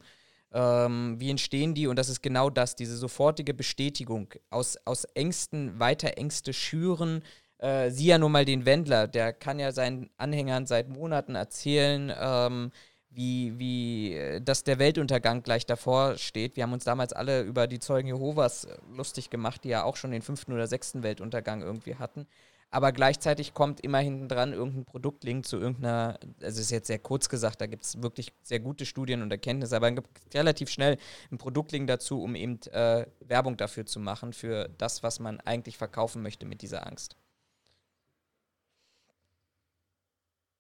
Ähm, wie entstehen die? Und das ist genau das, diese sofortige Bestätigung. Aus, aus Ängsten weiter Ängste schüren. Äh, sieh ja nur mal den Wendler, der kann ja seinen Anhängern seit Monaten erzählen, ähm, wie, wie, äh, dass der Weltuntergang gleich davor steht. Wir haben uns damals alle über die Zeugen Jehovas äh, lustig gemacht, die ja auch schon den fünften oder sechsten Weltuntergang irgendwie hatten. Aber gleichzeitig kommt immer hinten dran irgendein Produktlink zu irgendeiner, also ist jetzt sehr kurz gesagt, da gibt es wirklich sehr gute Studien und Erkenntnisse, aber dann gibt relativ schnell einen Produktlink dazu, um eben äh, Werbung dafür zu machen, für das, was man eigentlich verkaufen möchte mit dieser Angst.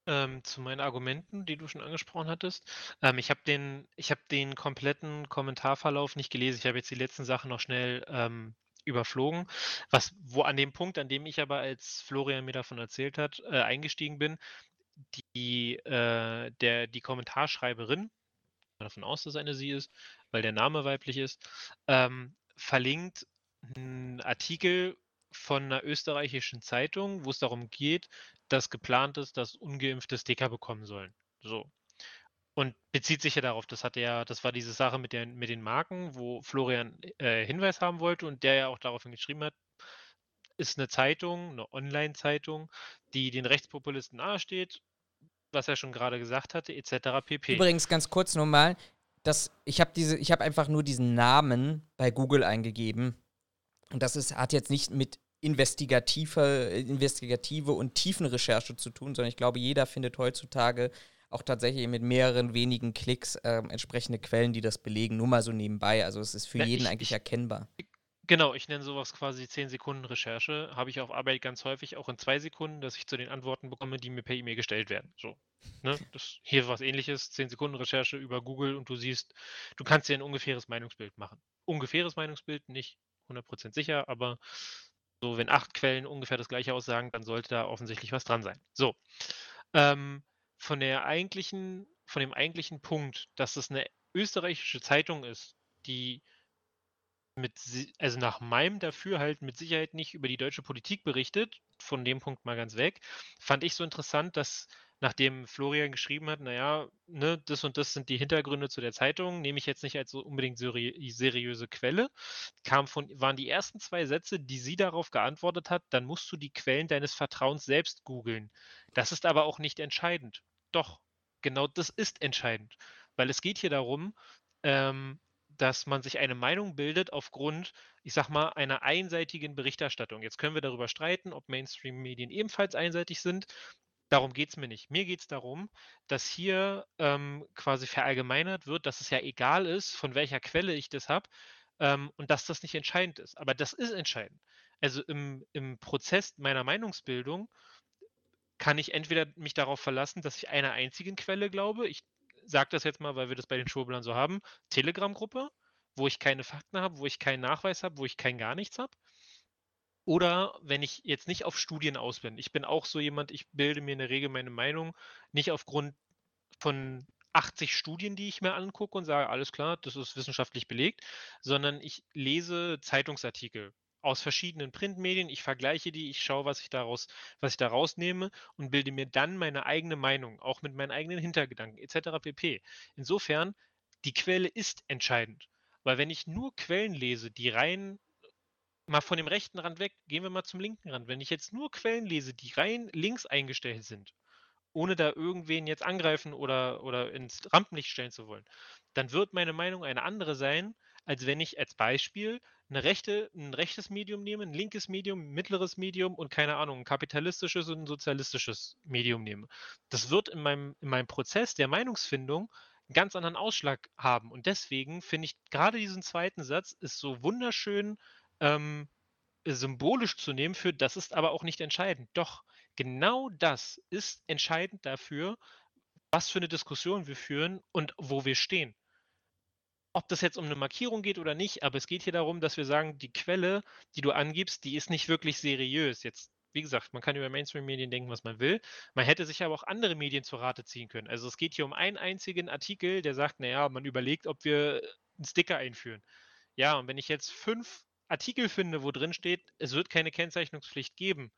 Ähm, zu meinen Argumenten, die du schon angesprochen hattest. Ähm, ich habe den, hab den kompletten Kommentarverlauf nicht gelesen. Ich habe jetzt die letzten Sachen noch schnell ähm, überflogen. Was, wo an dem Punkt, an dem ich aber, als Florian mir davon erzählt hat, äh, eingestiegen bin, die, äh, der, die Kommentarschreiberin, davon aus, dass eine sie ist, weil der Name weiblich ist, ähm, verlinkt einen Artikel von einer österreichischen Zeitung, wo es darum geht, dass geplant ist, dass ungeimpfte Sticker bekommen sollen. So. Und bezieht sich ja darauf, das hat ja, das war diese Sache mit, der, mit den Marken, wo Florian äh, Hinweis haben wollte und der ja auch daraufhin geschrieben hat, ist eine Zeitung, eine Online-Zeitung, die den Rechtspopulisten nahesteht, was er schon gerade gesagt hatte, etc. pp. Übrigens ganz kurz nochmal, das, ich habe diese, ich habe einfach nur diesen Namen bei Google eingegeben und das ist, hat jetzt nicht mit investigative, investigative und tiefen Recherche zu tun, sondern ich glaube, jeder findet heutzutage auch tatsächlich mit mehreren wenigen Klicks äh, entsprechende Quellen, die das belegen. Nur mal so nebenbei. Also es ist für ja, jeden ich, eigentlich ich, erkennbar. Genau, ich nenne sowas quasi 10 Sekunden Recherche. Habe ich auf Arbeit ganz häufig auch in zwei Sekunden, dass ich zu den Antworten bekomme, die mir per E-Mail gestellt werden. So. Ne? Das, hier was ähnliches, 10 Sekunden Recherche über Google und du siehst, du kannst dir ein ungefähres Meinungsbild machen. Ungefähres Meinungsbild, nicht 100% sicher, aber so, wenn acht Quellen ungefähr das gleiche aussagen, dann sollte da offensichtlich was dran sein. So. Ähm, von der eigentlichen, von dem eigentlichen Punkt, dass es eine österreichische Zeitung ist, die mit, also nach meinem Dafürhalten mit Sicherheit nicht über die deutsche Politik berichtet, von dem Punkt mal ganz weg, fand ich so interessant, dass nachdem Florian geschrieben hat, naja, ne, das und das sind die Hintergründe zu der Zeitung, nehme ich jetzt nicht als so unbedingt seri seriöse Quelle, kam von, waren die ersten zwei Sätze, die sie darauf geantwortet hat, dann musst du die Quellen deines Vertrauens selbst googeln. Das ist aber auch nicht entscheidend. Doch, genau das ist entscheidend, weil es geht hier darum, ähm, dass man sich eine Meinung bildet aufgrund, ich sag mal, einer einseitigen Berichterstattung. Jetzt können wir darüber streiten, ob Mainstream-Medien ebenfalls einseitig sind. Darum geht es mir nicht. Mir geht es darum, dass hier ähm, quasi verallgemeinert wird, dass es ja egal ist, von welcher Quelle ich das habe ähm, und dass das nicht entscheidend ist. Aber das ist entscheidend. Also im, im Prozess meiner Meinungsbildung kann ich entweder mich darauf verlassen, dass ich einer einzigen Quelle glaube. Ich sage das jetzt mal, weil wir das bei den Schwurblern so haben. Telegram-Gruppe, wo ich keine Fakten habe, wo ich keinen Nachweis habe, wo ich kein gar nichts habe. Oder wenn ich jetzt nicht auf Studien aus bin. Ich bin auch so jemand, ich bilde mir in der Regel meine Meinung nicht aufgrund von 80 Studien, die ich mir angucke und sage, alles klar, das ist wissenschaftlich belegt, sondern ich lese Zeitungsartikel aus verschiedenen Printmedien, ich vergleiche die, ich schaue, was ich daraus, was ich da rausnehme und bilde mir dann meine eigene Meinung, auch mit meinen eigenen Hintergedanken etc. pp. Insofern, die Quelle ist entscheidend. Weil wenn ich nur Quellen lese, die rein mal von dem rechten Rand weg, gehen wir mal zum linken Rand. Wenn ich jetzt nur Quellen lese, die rein links eingestellt sind, ohne da irgendwen jetzt angreifen oder, oder ins Rampenlicht stellen zu wollen, dann wird meine Meinung eine andere sein, als wenn ich als Beispiel eine rechte, ein rechtes Medium nehme, ein linkes Medium, ein mittleres Medium und keine Ahnung, ein kapitalistisches und ein sozialistisches Medium nehme. Das wird in meinem, in meinem Prozess der Meinungsfindung einen ganz anderen Ausschlag haben. Und deswegen finde ich gerade diesen zweiten Satz ist so wunderschön ähm, symbolisch zu nehmen für, das ist aber auch nicht entscheidend. Doch, genau das ist entscheidend dafür, was für eine Diskussion wir führen und wo wir stehen. Ob das jetzt um eine Markierung geht oder nicht, aber es geht hier darum, dass wir sagen, die Quelle, die du angibst, die ist nicht wirklich seriös. Jetzt, wie gesagt, man kann über Mainstream-Medien denken, was man will. Man hätte sich aber auch andere Medien zur Rate ziehen können. Also es geht hier um einen einzigen Artikel, der sagt, naja, man überlegt, ob wir einen Sticker einführen Ja, und wenn ich jetzt fünf Artikel finde, wo drin steht, es wird keine Kennzeichnungspflicht geben,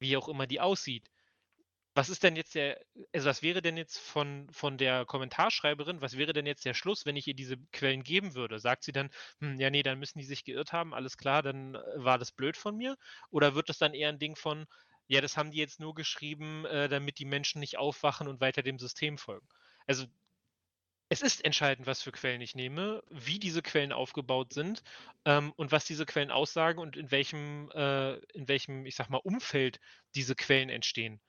wie auch immer die aussieht, was ist denn jetzt der, also was wäre denn jetzt von, von der Kommentarschreiberin, was wäre denn jetzt der Schluss, wenn ich ihr diese Quellen geben würde? Sagt sie dann, hm, ja, nee, dann müssen die sich geirrt haben, alles klar, dann äh, war das blöd von mir? Oder wird das dann eher ein Ding von, ja, das haben die jetzt nur geschrieben, äh, damit die Menschen nicht aufwachen und weiter dem System folgen? Also es ist entscheidend, was für Quellen ich nehme, wie diese Quellen aufgebaut sind ähm, und was diese Quellen aussagen und in welchem, äh, in welchem, ich sag mal, Umfeld diese Quellen entstehen.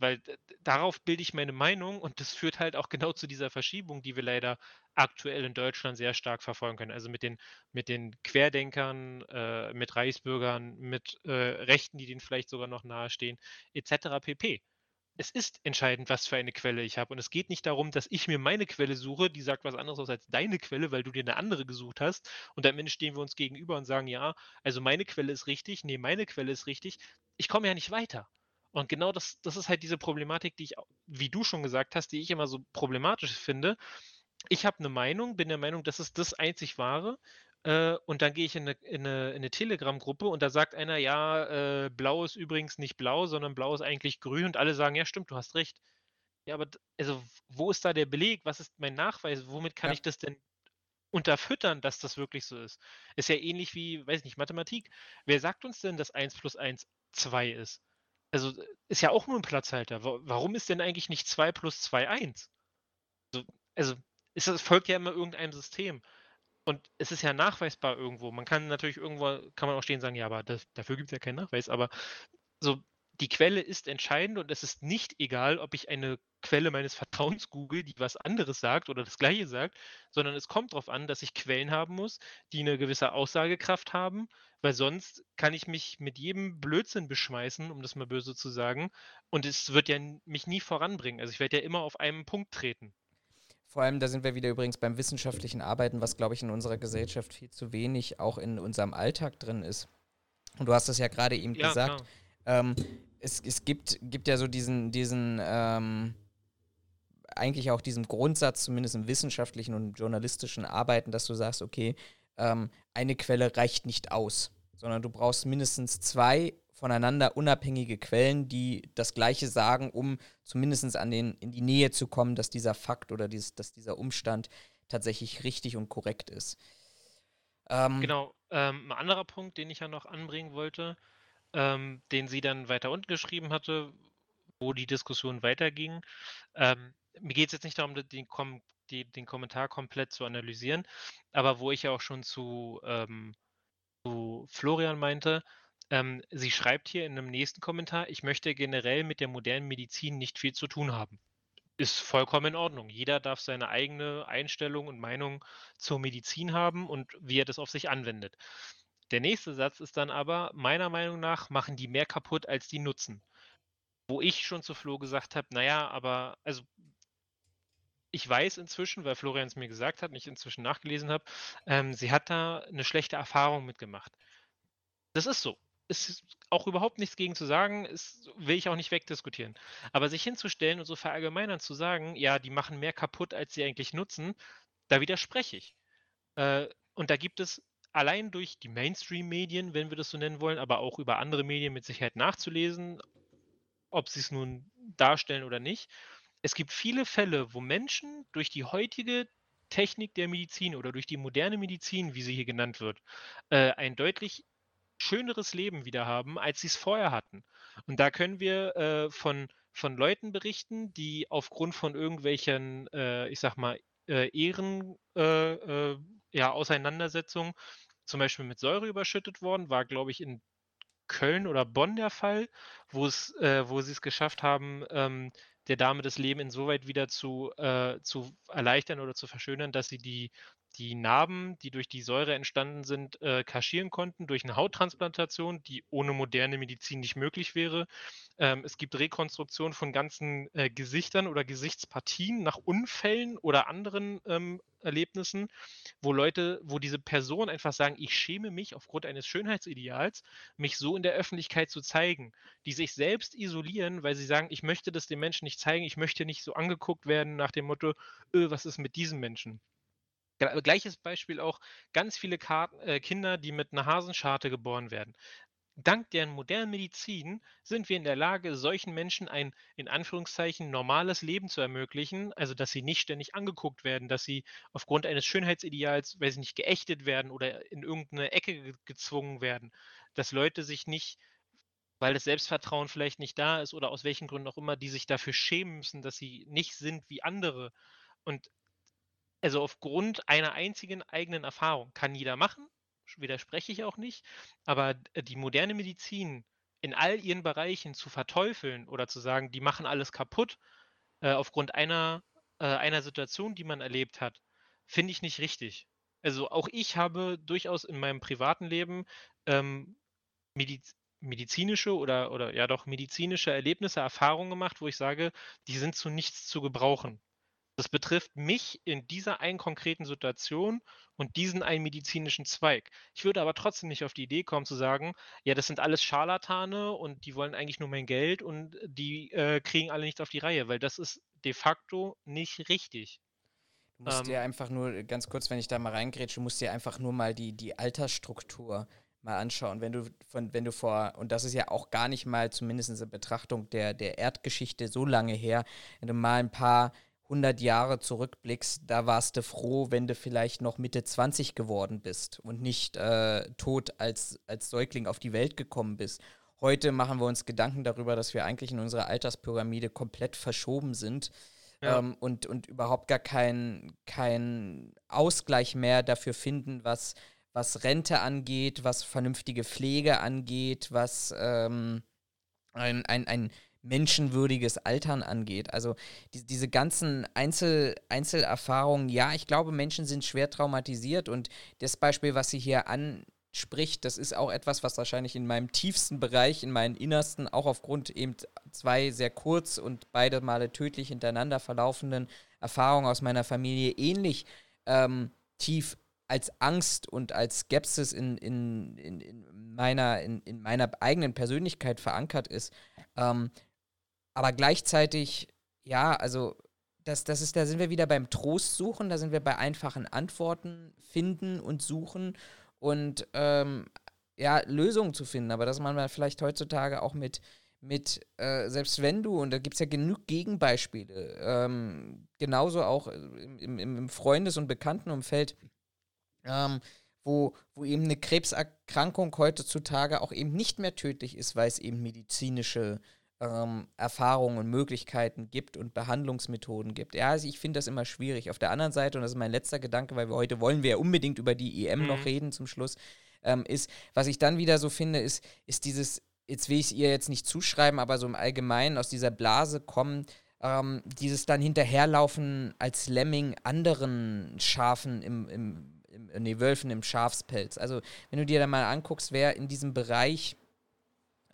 Weil darauf bilde ich meine Meinung und das führt halt auch genau zu dieser Verschiebung, die wir leider aktuell in Deutschland sehr stark verfolgen können. Also mit den, mit den Querdenkern, äh, mit Reichsbürgern, mit äh, Rechten, die denen vielleicht sogar noch nahestehen, etc. pp. Es ist entscheidend, was für eine Quelle ich habe. Und es geht nicht darum, dass ich mir meine Quelle suche, die sagt was anderes aus als deine Quelle, weil du dir eine andere gesucht hast. Und am Ende stehen wir uns gegenüber und sagen, ja, also meine Quelle ist richtig, nee, meine Quelle ist richtig. Ich komme ja nicht weiter. Und genau das, das ist halt diese Problematik, die ich, wie du schon gesagt hast, die ich immer so problematisch finde. Ich habe eine Meinung, bin der Meinung, das ist das einzig Wahre. Äh, und dann gehe ich in eine, in eine, in eine Telegram-Gruppe und da sagt einer, ja, äh, blau ist übrigens nicht blau, sondern blau ist eigentlich grün und alle sagen, ja, stimmt, du hast recht. Ja, aber also, wo ist da der Beleg? Was ist mein Nachweis? Womit kann ja. ich das denn unterfüttern, dass das wirklich so ist? Ist ja ähnlich wie, weiß nicht, Mathematik. Wer sagt uns denn, dass 1 plus 1 2 ist? Also ist ja auch nur ein Platzhalter. Warum ist denn eigentlich nicht 2 plus 2 1? Also, also ist das folgt ja immer irgendeinem System. Und es ist ja nachweisbar irgendwo. Man kann natürlich irgendwo, kann man auch stehen und sagen, ja, aber das, dafür gibt es ja keinen Nachweis. Aber so, die Quelle ist entscheidend und es ist nicht egal, ob ich eine Quelle meines Vertrauens google, die was anderes sagt oder das gleiche sagt, sondern es kommt darauf an, dass ich Quellen haben muss, die eine gewisse Aussagekraft haben, weil sonst kann ich mich mit jedem Blödsinn beschmeißen, um das mal böse zu sagen, und es wird ja mich nie voranbringen. Also ich werde ja immer auf einem Punkt treten. Vor allem, da sind wir wieder übrigens beim wissenschaftlichen Arbeiten, was, glaube ich, in unserer Gesellschaft viel zu wenig auch in unserem Alltag drin ist. Und du hast das ja gerade eben ja, gesagt. Ähm, es, es gibt, gibt ja so diesen, diesen ähm, eigentlich auch diesen Grundsatz, zumindest im wissenschaftlichen und journalistischen Arbeiten, dass du sagst, okay, ähm, eine Quelle reicht nicht aus, sondern du brauchst mindestens zwei voneinander unabhängige Quellen, die das Gleiche sagen, um zumindest an den, in die Nähe zu kommen, dass dieser Fakt oder dieses, dass dieser Umstand tatsächlich richtig und korrekt ist. Ähm, genau. Ähm, ein anderer Punkt, den ich ja noch anbringen wollte, ähm, den sie dann weiter unten geschrieben hatte, wo die Diskussion weiterging. Ähm, mir geht es jetzt nicht darum, den, Kom die, den Kommentar komplett zu analysieren, aber wo ich ja auch schon zu, ähm, zu Florian meinte, ähm, sie schreibt hier in einem nächsten Kommentar, ich möchte generell mit der modernen Medizin nicht viel zu tun haben. Ist vollkommen in Ordnung. Jeder darf seine eigene Einstellung und Meinung zur Medizin haben und wie er das auf sich anwendet. Der nächste Satz ist dann aber, meiner Meinung nach machen die mehr kaputt, als die nutzen. Wo ich schon zu Flo gesagt habe, naja, aber, also ich weiß inzwischen, weil Florian es mir gesagt hat und ich inzwischen nachgelesen habe, ähm, sie hat da eine schlechte Erfahrung mitgemacht. Das ist so ist auch überhaupt nichts gegen zu sagen, ist, will ich auch nicht wegdiskutieren. Aber sich hinzustellen und so verallgemeinern zu sagen, ja, die machen mehr kaputt, als sie eigentlich nutzen, da widerspreche ich. Äh, und da gibt es allein durch die Mainstream-Medien, wenn wir das so nennen wollen, aber auch über andere Medien mit Sicherheit nachzulesen, ob sie es nun darstellen oder nicht. Es gibt viele Fälle, wo Menschen durch die heutige Technik der Medizin oder durch die moderne Medizin, wie sie hier genannt wird, äh, ein deutlich schöneres Leben wieder haben, als sie es vorher hatten. Und da können wir äh, von, von Leuten berichten, die aufgrund von irgendwelchen, äh, ich sag mal, äh, Ehren, äh, äh, ja, Auseinandersetzungen, zum Beispiel mit Säure überschüttet worden, war, glaube ich, in Köln oder Bonn der Fall, wo es, äh, wo sie es geschafft haben, ähm, der Dame das Leben insoweit wieder zu, zu erleichtern oder zu verschönern, dass sie die die Narben, die durch die Säure entstanden sind, äh, kaschieren konnten durch eine Hauttransplantation, die ohne moderne Medizin nicht möglich wäre. Ähm, es gibt Rekonstruktion von ganzen äh, Gesichtern oder Gesichtspartien nach Unfällen oder anderen ähm, Erlebnissen, wo Leute, wo diese Personen einfach sagen, ich schäme mich aufgrund eines Schönheitsideals, mich so in der Öffentlichkeit zu zeigen, die sich selbst isolieren, weil sie sagen, ich möchte das den Menschen nicht zeigen, ich möchte nicht so angeguckt werden nach dem Motto, öh, was ist mit diesem Menschen? Gleiches Beispiel auch ganz viele Kar äh, Kinder, die mit einer Hasenscharte geboren werden. Dank deren modernen Medizin sind wir in der Lage, solchen Menschen ein in Anführungszeichen normales Leben zu ermöglichen, also dass sie nicht ständig angeguckt werden, dass sie aufgrund eines Schönheitsideals, weiß ich nicht, geächtet werden oder in irgendeine Ecke gezwungen werden, dass Leute sich nicht, weil das Selbstvertrauen vielleicht nicht da ist oder aus welchen Gründen auch immer, die sich dafür schämen müssen, dass sie nicht sind wie andere. Und also aufgrund einer einzigen eigenen Erfahrung kann jeder machen, widerspreche ich auch nicht, aber äh, die moderne Medizin in all ihren Bereichen zu verteufeln oder zu sagen, die machen alles kaputt äh, aufgrund einer, äh, einer Situation, die man erlebt hat, finde ich nicht richtig. Also auch ich habe durchaus in meinem privaten Leben ähm, Mediz medizinische oder, oder ja doch medizinische Erlebnisse, Erfahrungen gemacht, wo ich sage, die sind zu nichts zu gebrauchen. Das betrifft mich in dieser einen konkreten Situation und diesen einen medizinischen Zweig. Ich würde aber trotzdem nicht auf die Idee kommen zu sagen, ja, das sind alles Scharlatane und die wollen eigentlich nur mein Geld und die äh, kriegen alle nichts auf die Reihe, weil das ist de facto nicht richtig. Du musst ähm, dir einfach nur, ganz kurz, wenn ich da mal reingrätsche, du musst dir einfach nur mal die, die Altersstruktur mal anschauen. Wenn du von, wenn du vor, und das ist ja auch gar nicht mal zumindest in Betrachtung der, der Erdgeschichte so lange her, wenn du mal ein paar 100 Jahre zurückblickst, da warst du froh, wenn du vielleicht noch Mitte 20 geworden bist und nicht äh, tot als, als Säugling auf die Welt gekommen bist. Heute machen wir uns Gedanken darüber, dass wir eigentlich in unserer Alterspyramide komplett verschoben sind ja. ähm, und, und überhaupt gar keinen kein Ausgleich mehr dafür finden, was, was Rente angeht, was vernünftige Pflege angeht, was ähm, ein, ein, ein menschenwürdiges Altern angeht. Also die, diese ganzen Einzel, Einzelerfahrungen, ja, ich glaube, Menschen sind schwer traumatisiert und das Beispiel, was sie hier anspricht, das ist auch etwas, was wahrscheinlich in meinem tiefsten Bereich, in meinen Innersten, auch aufgrund eben zwei sehr kurz und beide Male tödlich hintereinander verlaufenden Erfahrungen aus meiner Familie ähnlich ähm, tief als Angst und als Skepsis in, in, in, in meiner, in, in meiner eigenen Persönlichkeit verankert ist. Ähm, aber gleichzeitig, ja, also das, das ist, da sind wir wieder beim Trost suchen, da sind wir bei einfachen Antworten finden und suchen und ähm, ja, Lösungen zu finden. Aber dass man vielleicht heutzutage auch mit, mit äh, selbst wenn du, und da gibt es ja genug Gegenbeispiele, ähm, genauso auch im, im, Freundes- und Bekanntenumfeld, ähm, wo, wo eben eine Krebserkrankung heutzutage auch eben nicht mehr tödlich ist, weil es eben medizinische ähm, Erfahrungen und Möglichkeiten gibt und Behandlungsmethoden gibt. Ja, also ich finde das immer schwierig. Auf der anderen Seite, und das ist mein letzter Gedanke, weil wir heute wollen wir ja unbedingt über die EM mhm. noch reden zum Schluss, ähm, ist, was ich dann wieder so finde, ist, ist dieses, jetzt will ich es ihr jetzt nicht zuschreiben, aber so im Allgemeinen aus dieser Blase kommen, ähm, dieses dann hinterherlaufen als Lemming anderen Schafen im, im, im, nee, Wölfen im Schafspelz. Also wenn du dir da mal anguckst, wer in diesem Bereich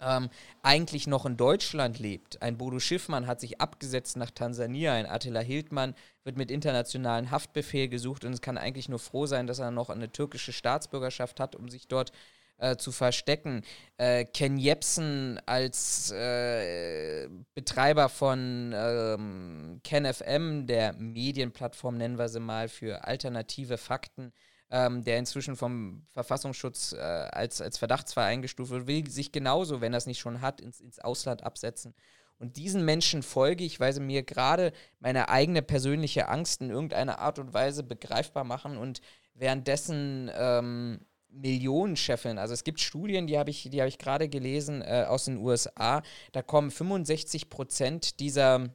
ähm, eigentlich noch in Deutschland lebt. Ein Bodo Schiffmann hat sich abgesetzt nach Tansania, ein Attila Hildmann wird mit internationalen Haftbefehl gesucht und es kann eigentlich nur froh sein, dass er noch eine türkische Staatsbürgerschaft hat, um sich dort äh, zu verstecken. Äh, Ken Jebsen als äh, Betreiber von ähm, KenFM, der Medienplattform nennen wir sie mal, für alternative Fakten, ähm, der inzwischen vom Verfassungsschutz äh, als, als Verdachtsfall eingestuft wird, will sich genauso, wenn er es nicht schon hat, ins, ins Ausland absetzen. Und diesen Menschen folge ich, weil sie mir gerade meine eigene persönliche Angst in irgendeiner Art und Weise begreifbar machen und währenddessen ähm, Millionen scheffeln. Also es gibt Studien, die habe ich, hab ich gerade gelesen äh, aus den USA. Da kommen 65 Prozent dieser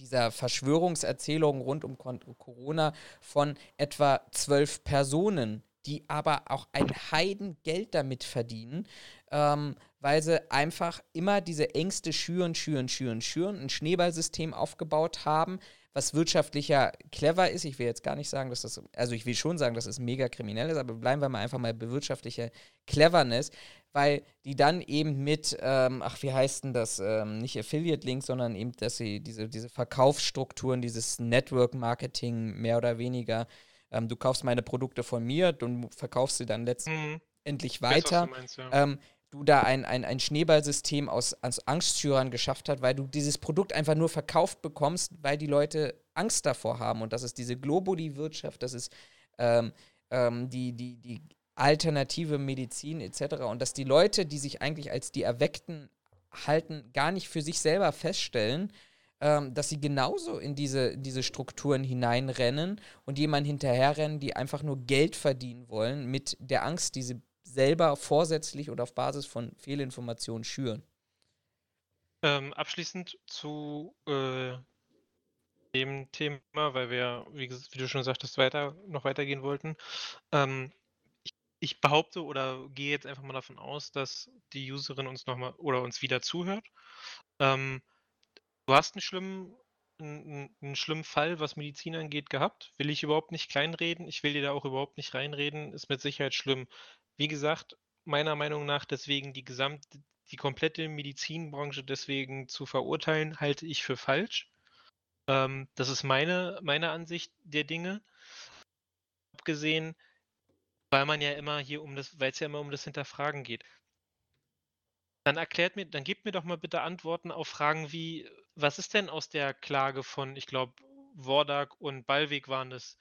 dieser Verschwörungserzählungen rund um Corona von etwa zwölf Personen, die aber auch ein Heidengeld damit verdienen, ähm, weil sie einfach immer diese Ängste schüren, schüren, schüren, schüren, ein Schneeballsystem aufgebaut haben, was wirtschaftlicher clever ist. Ich will jetzt gar nicht sagen, dass das, also ich will schon sagen, dass es das mega kriminell ist, aber bleiben wir mal einfach mal bei wirtschaftlicher Cleverness, weil die dann eben mit, ähm, ach, wie heißt denn das, ähm, nicht Affiliate-Links, sondern eben, dass sie diese, diese Verkaufsstrukturen, dieses Network-Marketing mehr oder weniger, ähm, du kaufst meine Produkte von mir, du verkaufst sie dann letztendlich mhm. weiter. Weiß, meinst, ja. Du da ein, ein, ein Schneeballsystem aus, aus Angstschürern geschafft hast, weil du dieses Produkt einfach nur verkauft bekommst, weil die Leute Angst davor haben und das ist diese Globuli-Wirtschaft, das ist ähm, ähm, die, die, die alternative Medizin etc. Und dass die Leute, die sich eigentlich als die Erweckten halten, gar nicht für sich selber feststellen, ähm, dass sie genauso in diese, diese Strukturen hineinrennen und jemand hinterherrennen, die einfach nur Geld verdienen wollen mit der Angst, die sie selber vorsätzlich oder auf Basis von Fehlinformationen schüren. Ähm, abschließend zu äh, dem Thema, weil wir, wie, wie, du schon sagtest, weiter, noch weitergehen wollten. Ähm, ich, ich, behaupte oder gehe jetzt einfach mal davon aus, dass die Userin uns nochmal oder uns wieder zuhört. Ähm, du hast einen schlimmen, einen, einen schlimmen Fall, was Medizin angeht, gehabt. Will ich überhaupt nicht kleinreden. Ich will dir da auch überhaupt nicht reinreden. Ist mit Sicherheit schlimm. Wie gesagt, meiner Meinung nach deswegen die gesamte, die komplette Medizinbranche deswegen zu verurteilen, halte ich für falsch. Ähm, das ist meine, meine Ansicht der Dinge. Abgesehen, weil man ja immer hier um das, weil es ja immer um das Hinterfragen geht. Dann erklärt mir, dann gebt mir doch mal bitte Antworten auf Fragen wie, was ist denn aus der Klage von, ich glaube, Wordak und Ballweg waren es,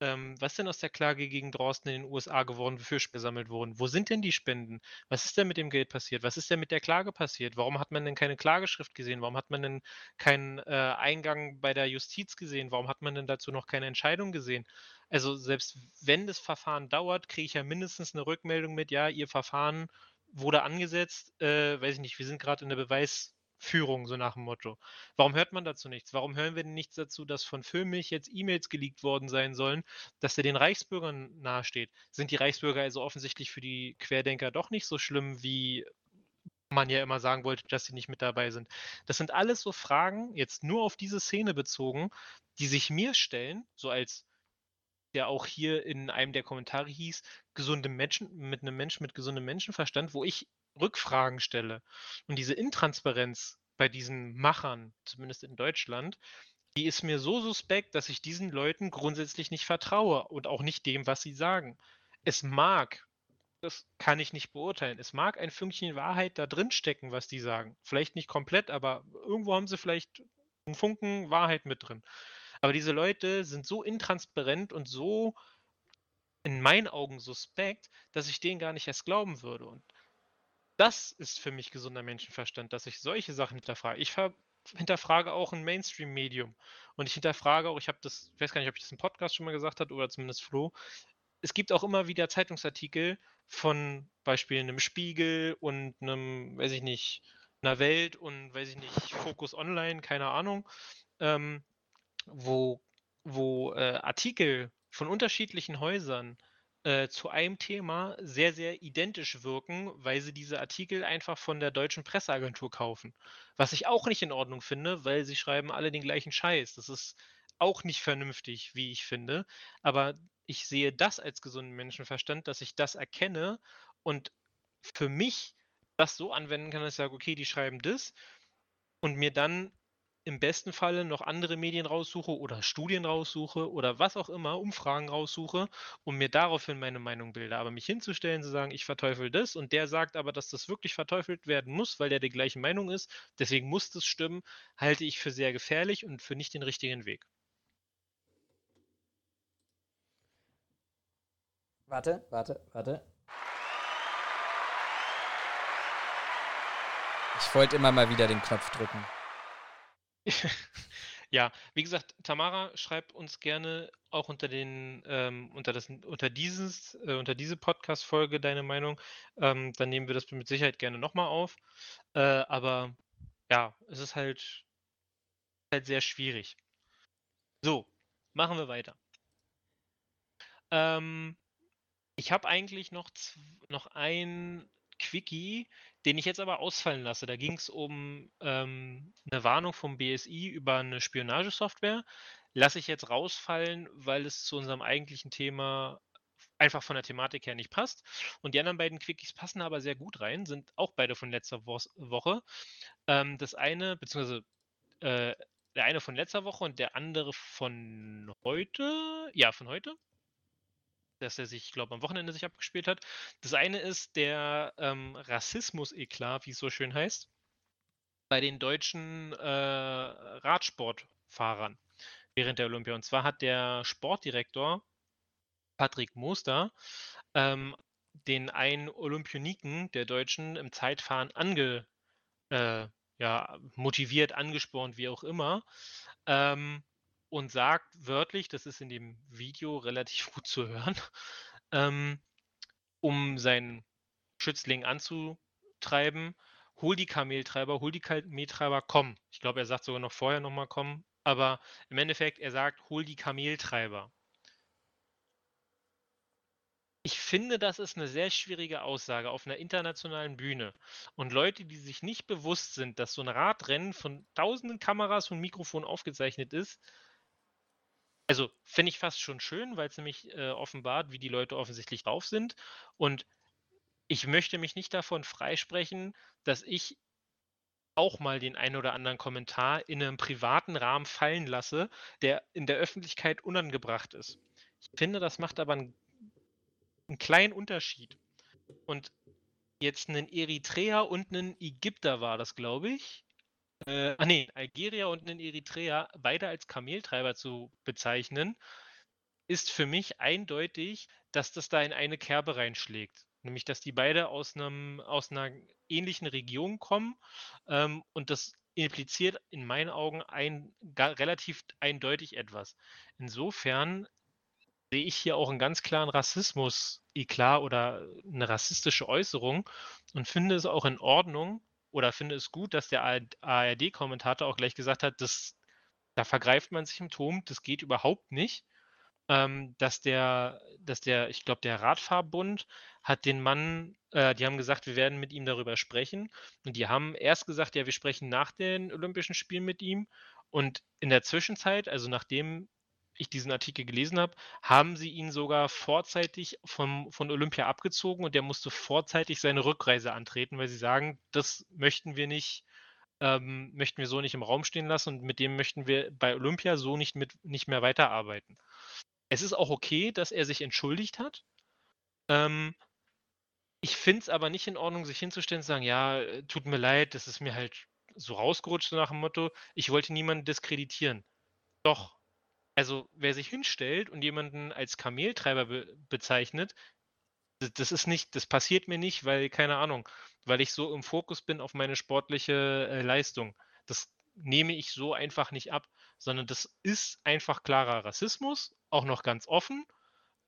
ähm, was denn aus der Klage gegen Drosten in den USA geworden, wofür gesammelt wurden? Wo sind denn die Spenden? Was ist denn mit dem Geld passiert? Was ist denn mit der Klage passiert? Warum hat man denn keine Klageschrift gesehen? Warum hat man denn keinen äh, Eingang bei der Justiz gesehen? Warum hat man denn dazu noch keine Entscheidung gesehen? Also selbst wenn das Verfahren dauert, kriege ich ja mindestens eine Rückmeldung mit, ja, Ihr Verfahren wurde angesetzt, äh, weiß ich nicht, wir sind gerade in der Beweis Führung, so nach dem Motto. Warum hört man dazu nichts? Warum hören wir denn nichts dazu, dass von Füllmilch jetzt E-Mails geleakt worden sein sollen, dass er den Reichsbürgern nahesteht? Sind die Reichsbürger also offensichtlich für die Querdenker doch nicht so schlimm, wie man ja immer sagen wollte, dass sie nicht mit dabei sind? Das sind alles so Fragen, jetzt nur auf diese Szene bezogen, die sich mir stellen, so als der auch hier in einem der Kommentare hieß, gesunde Menschen, mit einem Menschen mit gesundem Menschenverstand, wo ich Rückfragen stelle. Und diese Intransparenz bei diesen Machern, zumindest in Deutschland, die ist mir so suspekt, dass ich diesen Leuten grundsätzlich nicht vertraue und auch nicht dem, was sie sagen. Es mag, das kann ich nicht beurteilen, es mag ein Fünkchen Wahrheit da drin stecken, was die sagen. Vielleicht nicht komplett, aber irgendwo haben sie vielleicht einen Funken Wahrheit mit drin. Aber diese Leute sind so intransparent und so in meinen Augen suspekt, dass ich denen gar nicht erst glauben würde. Und das ist für mich gesunder Menschenverstand, dass ich solche Sachen hinterfrage. Ich hinterfrage auch ein Mainstream-Medium. Und ich hinterfrage auch, ich habe das, ich weiß gar nicht, ob ich das im Podcast schon mal gesagt habe oder zumindest Flo. Es gibt auch immer wieder Zeitungsartikel von Beispiel einem Spiegel und einem, weiß ich nicht, einer Welt und weiß ich nicht, Focus Online, keine Ahnung, ähm, wo, wo äh, Artikel von unterschiedlichen Häusern äh, zu einem Thema sehr, sehr identisch wirken, weil sie diese Artikel einfach von der deutschen Presseagentur kaufen. Was ich auch nicht in Ordnung finde, weil sie schreiben alle den gleichen Scheiß. Das ist auch nicht vernünftig, wie ich finde. Aber ich sehe das als gesunden Menschenverstand, dass ich das erkenne und für mich das so anwenden kann, dass ich sage, okay, die schreiben das und mir dann im besten Falle noch andere Medien raussuche oder Studien raussuche oder was auch immer, Umfragen raussuche und mir daraufhin meine Meinung bilde. Aber mich hinzustellen, zu sagen, ich verteufel das und der sagt aber, dass das wirklich verteufelt werden muss, weil der der gleichen Meinung ist, deswegen muss das stimmen, halte ich für sehr gefährlich und für nicht den richtigen Weg. Warte, warte, warte. Ich wollte immer mal wieder den Knopf drücken. Ja, wie gesagt, Tamara schreibt uns gerne auch unter den, ähm, unter das, unter dieses, äh, unter diese Podcast-Folge deine Meinung. Ähm, dann nehmen wir das mit Sicherheit gerne nochmal auf. Äh, aber ja, es ist halt, halt sehr schwierig. So, machen wir weiter. Ähm, ich habe eigentlich noch, noch ein Quickie, den ich jetzt aber ausfallen lasse. Da ging es um ähm, eine Warnung vom BSI über eine Spionagesoftware. Lasse ich jetzt rausfallen, weil es zu unserem eigentlichen Thema einfach von der Thematik her nicht passt. Und die anderen beiden Quickies passen aber sehr gut rein, sind auch beide von letzter Wo Woche. Ähm, das eine, beziehungsweise äh, der eine von letzter Woche und der andere von heute. Ja, von heute dass er sich, ich glaube, am Wochenende sich abgespielt hat. Das eine ist der ähm, Rassismus-Eklat, wie es so schön heißt, bei den deutschen äh, Radsportfahrern. während der Olympia. Und zwar hat der Sportdirektor Patrick Moster ähm, den einen Olympioniken der Deutschen im Zeitfahren ange, äh, ja, motiviert, angespornt, wie auch immer, ähm, und sagt wörtlich, das ist in dem Video relativ gut zu hören, ähm, um seinen Schützling anzutreiben, hol die Kameltreiber, hol die Kameltreiber, komm. Ich glaube, er sagt sogar noch vorher nochmal komm, aber im Endeffekt, er sagt, hol die Kameltreiber. Ich finde, das ist eine sehr schwierige Aussage auf einer internationalen Bühne. Und Leute, die sich nicht bewusst sind, dass so ein Radrennen von tausenden Kameras und Mikrofonen aufgezeichnet ist, also finde ich fast schon schön, weil es nämlich äh, offenbart, wie die Leute offensichtlich drauf sind. Und ich möchte mich nicht davon freisprechen, dass ich auch mal den einen oder anderen Kommentar in einem privaten Rahmen fallen lasse, der in der Öffentlichkeit unangebracht ist. Ich finde, das macht aber einen einen kleinen Unterschied. Und jetzt einen Eritreer und einen Ägypter war das, glaube ich. Äh, ah nee, Algerier und einen Eritreer, beide als Kameltreiber zu bezeichnen, ist für mich eindeutig, dass das da in eine Kerbe reinschlägt. Nämlich, dass die beide aus, einem, aus einer ähnlichen Region kommen ähm, und das impliziert in meinen Augen ein, relativ eindeutig etwas. Insofern sehe ich hier auch einen ganz klaren Rassismus-Eklat oder eine rassistische Äußerung und finde es auch in Ordnung oder finde es gut, dass der ARD-Kommentator auch gleich gesagt hat, dass da vergreift man sich im Turm, das geht überhaupt nicht. Ähm, dass der, dass der, ich glaube, der Radfahrbund hat den Mann, äh, die haben gesagt, wir werden mit ihm darüber sprechen. Und die haben erst gesagt, ja, wir sprechen nach den Olympischen Spielen mit ihm. Und in der Zwischenzeit, also nachdem ich diesen Artikel gelesen habe, haben sie ihn sogar vorzeitig vom, von Olympia abgezogen und der musste vorzeitig seine Rückreise antreten, weil sie sagen, das möchten wir nicht, ähm, möchten wir so nicht im Raum stehen lassen und mit dem möchten wir bei Olympia so nicht, mit, nicht mehr weiterarbeiten. Es ist auch okay, dass er sich entschuldigt hat. Ähm, ich finde es aber nicht in Ordnung, sich hinzustellen und zu sagen, ja, äh, tut mir leid, das ist mir halt so rausgerutscht, nach dem Motto, ich wollte niemanden diskreditieren. Doch, also, wer sich hinstellt und jemanden als Kameltreiber be bezeichnet, das ist nicht, das passiert mir nicht, weil, keine Ahnung, weil ich so im Fokus bin auf meine sportliche äh, Leistung. Das nehme ich so einfach nicht ab, sondern das ist einfach klarer Rassismus, auch noch ganz offen.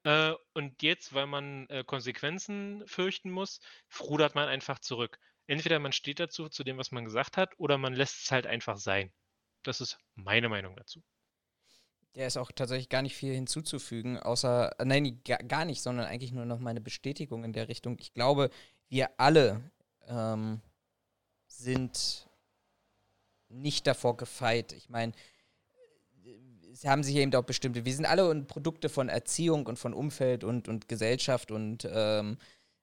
Äh, und jetzt, weil man äh, Konsequenzen fürchten muss, rudert man einfach zurück. Entweder man steht dazu, zu dem, was man gesagt hat, oder man lässt es halt einfach sein. Das ist meine Meinung dazu. Der ist auch tatsächlich gar nicht viel hinzuzufügen, außer, äh, nein, gar nicht, sondern eigentlich nur noch meine Bestätigung in der Richtung. Ich glaube, wir alle ähm, sind nicht davor gefeit. Ich meine, es haben sich eben auch bestimmte, wir sind alle Produkte von Erziehung und von Umfeld und, und Gesellschaft und ähm,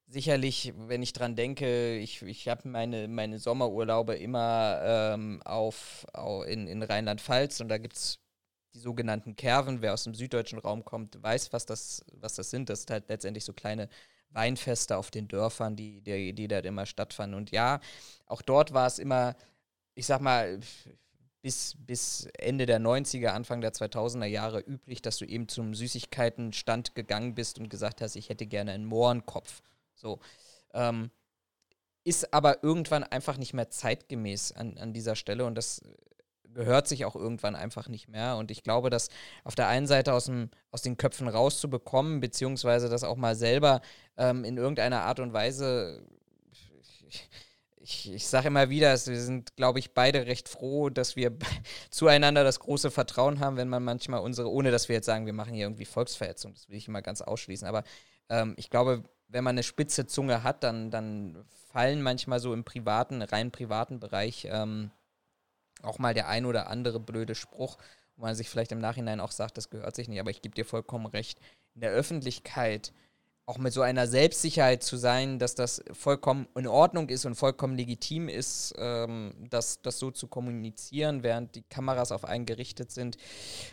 sicherlich, wenn ich dran denke, ich, ich habe meine, meine Sommerurlaube immer ähm, auf, auf, in, in Rheinland-Pfalz und da gibt es die sogenannten Kerven. Wer aus dem süddeutschen Raum kommt, weiß, was das, was das sind. Das sind halt letztendlich so kleine Weinfeste auf den Dörfern, die, die, die dort immer stattfanden. Und ja, auch dort war es immer, ich sag mal, bis, bis Ende der 90er, Anfang der 2000er Jahre üblich, dass du eben zum Süßigkeitenstand gegangen bist und gesagt hast, ich hätte gerne einen Mohrenkopf. So. Ähm, ist aber irgendwann einfach nicht mehr zeitgemäß an, an dieser Stelle und das gehört sich auch irgendwann einfach nicht mehr. Und ich glaube, das auf der einen Seite aus, dem, aus den Köpfen rauszubekommen, beziehungsweise das auch mal selber ähm, in irgendeiner Art und Weise. Ich, ich, sage immer wieder, wir sind, glaube ich, beide recht froh, dass wir zueinander das große Vertrauen haben, wenn man manchmal unsere, ohne dass wir jetzt sagen, wir machen hier irgendwie Volksverhetzung, das will ich immer ganz ausschließen. Aber ähm, ich glaube, wenn man eine spitze Zunge hat, dann, dann fallen manchmal so im privaten, rein privaten Bereich ähm, auch mal der ein oder andere blöde Spruch, wo man sich vielleicht im Nachhinein auch sagt, das gehört sich nicht, aber ich gebe dir vollkommen recht. In der Öffentlichkeit auch mit so einer Selbstsicherheit zu sein, dass das vollkommen in Ordnung ist und vollkommen legitim ist, ähm, das, das so zu kommunizieren, während die Kameras auf einen gerichtet sind,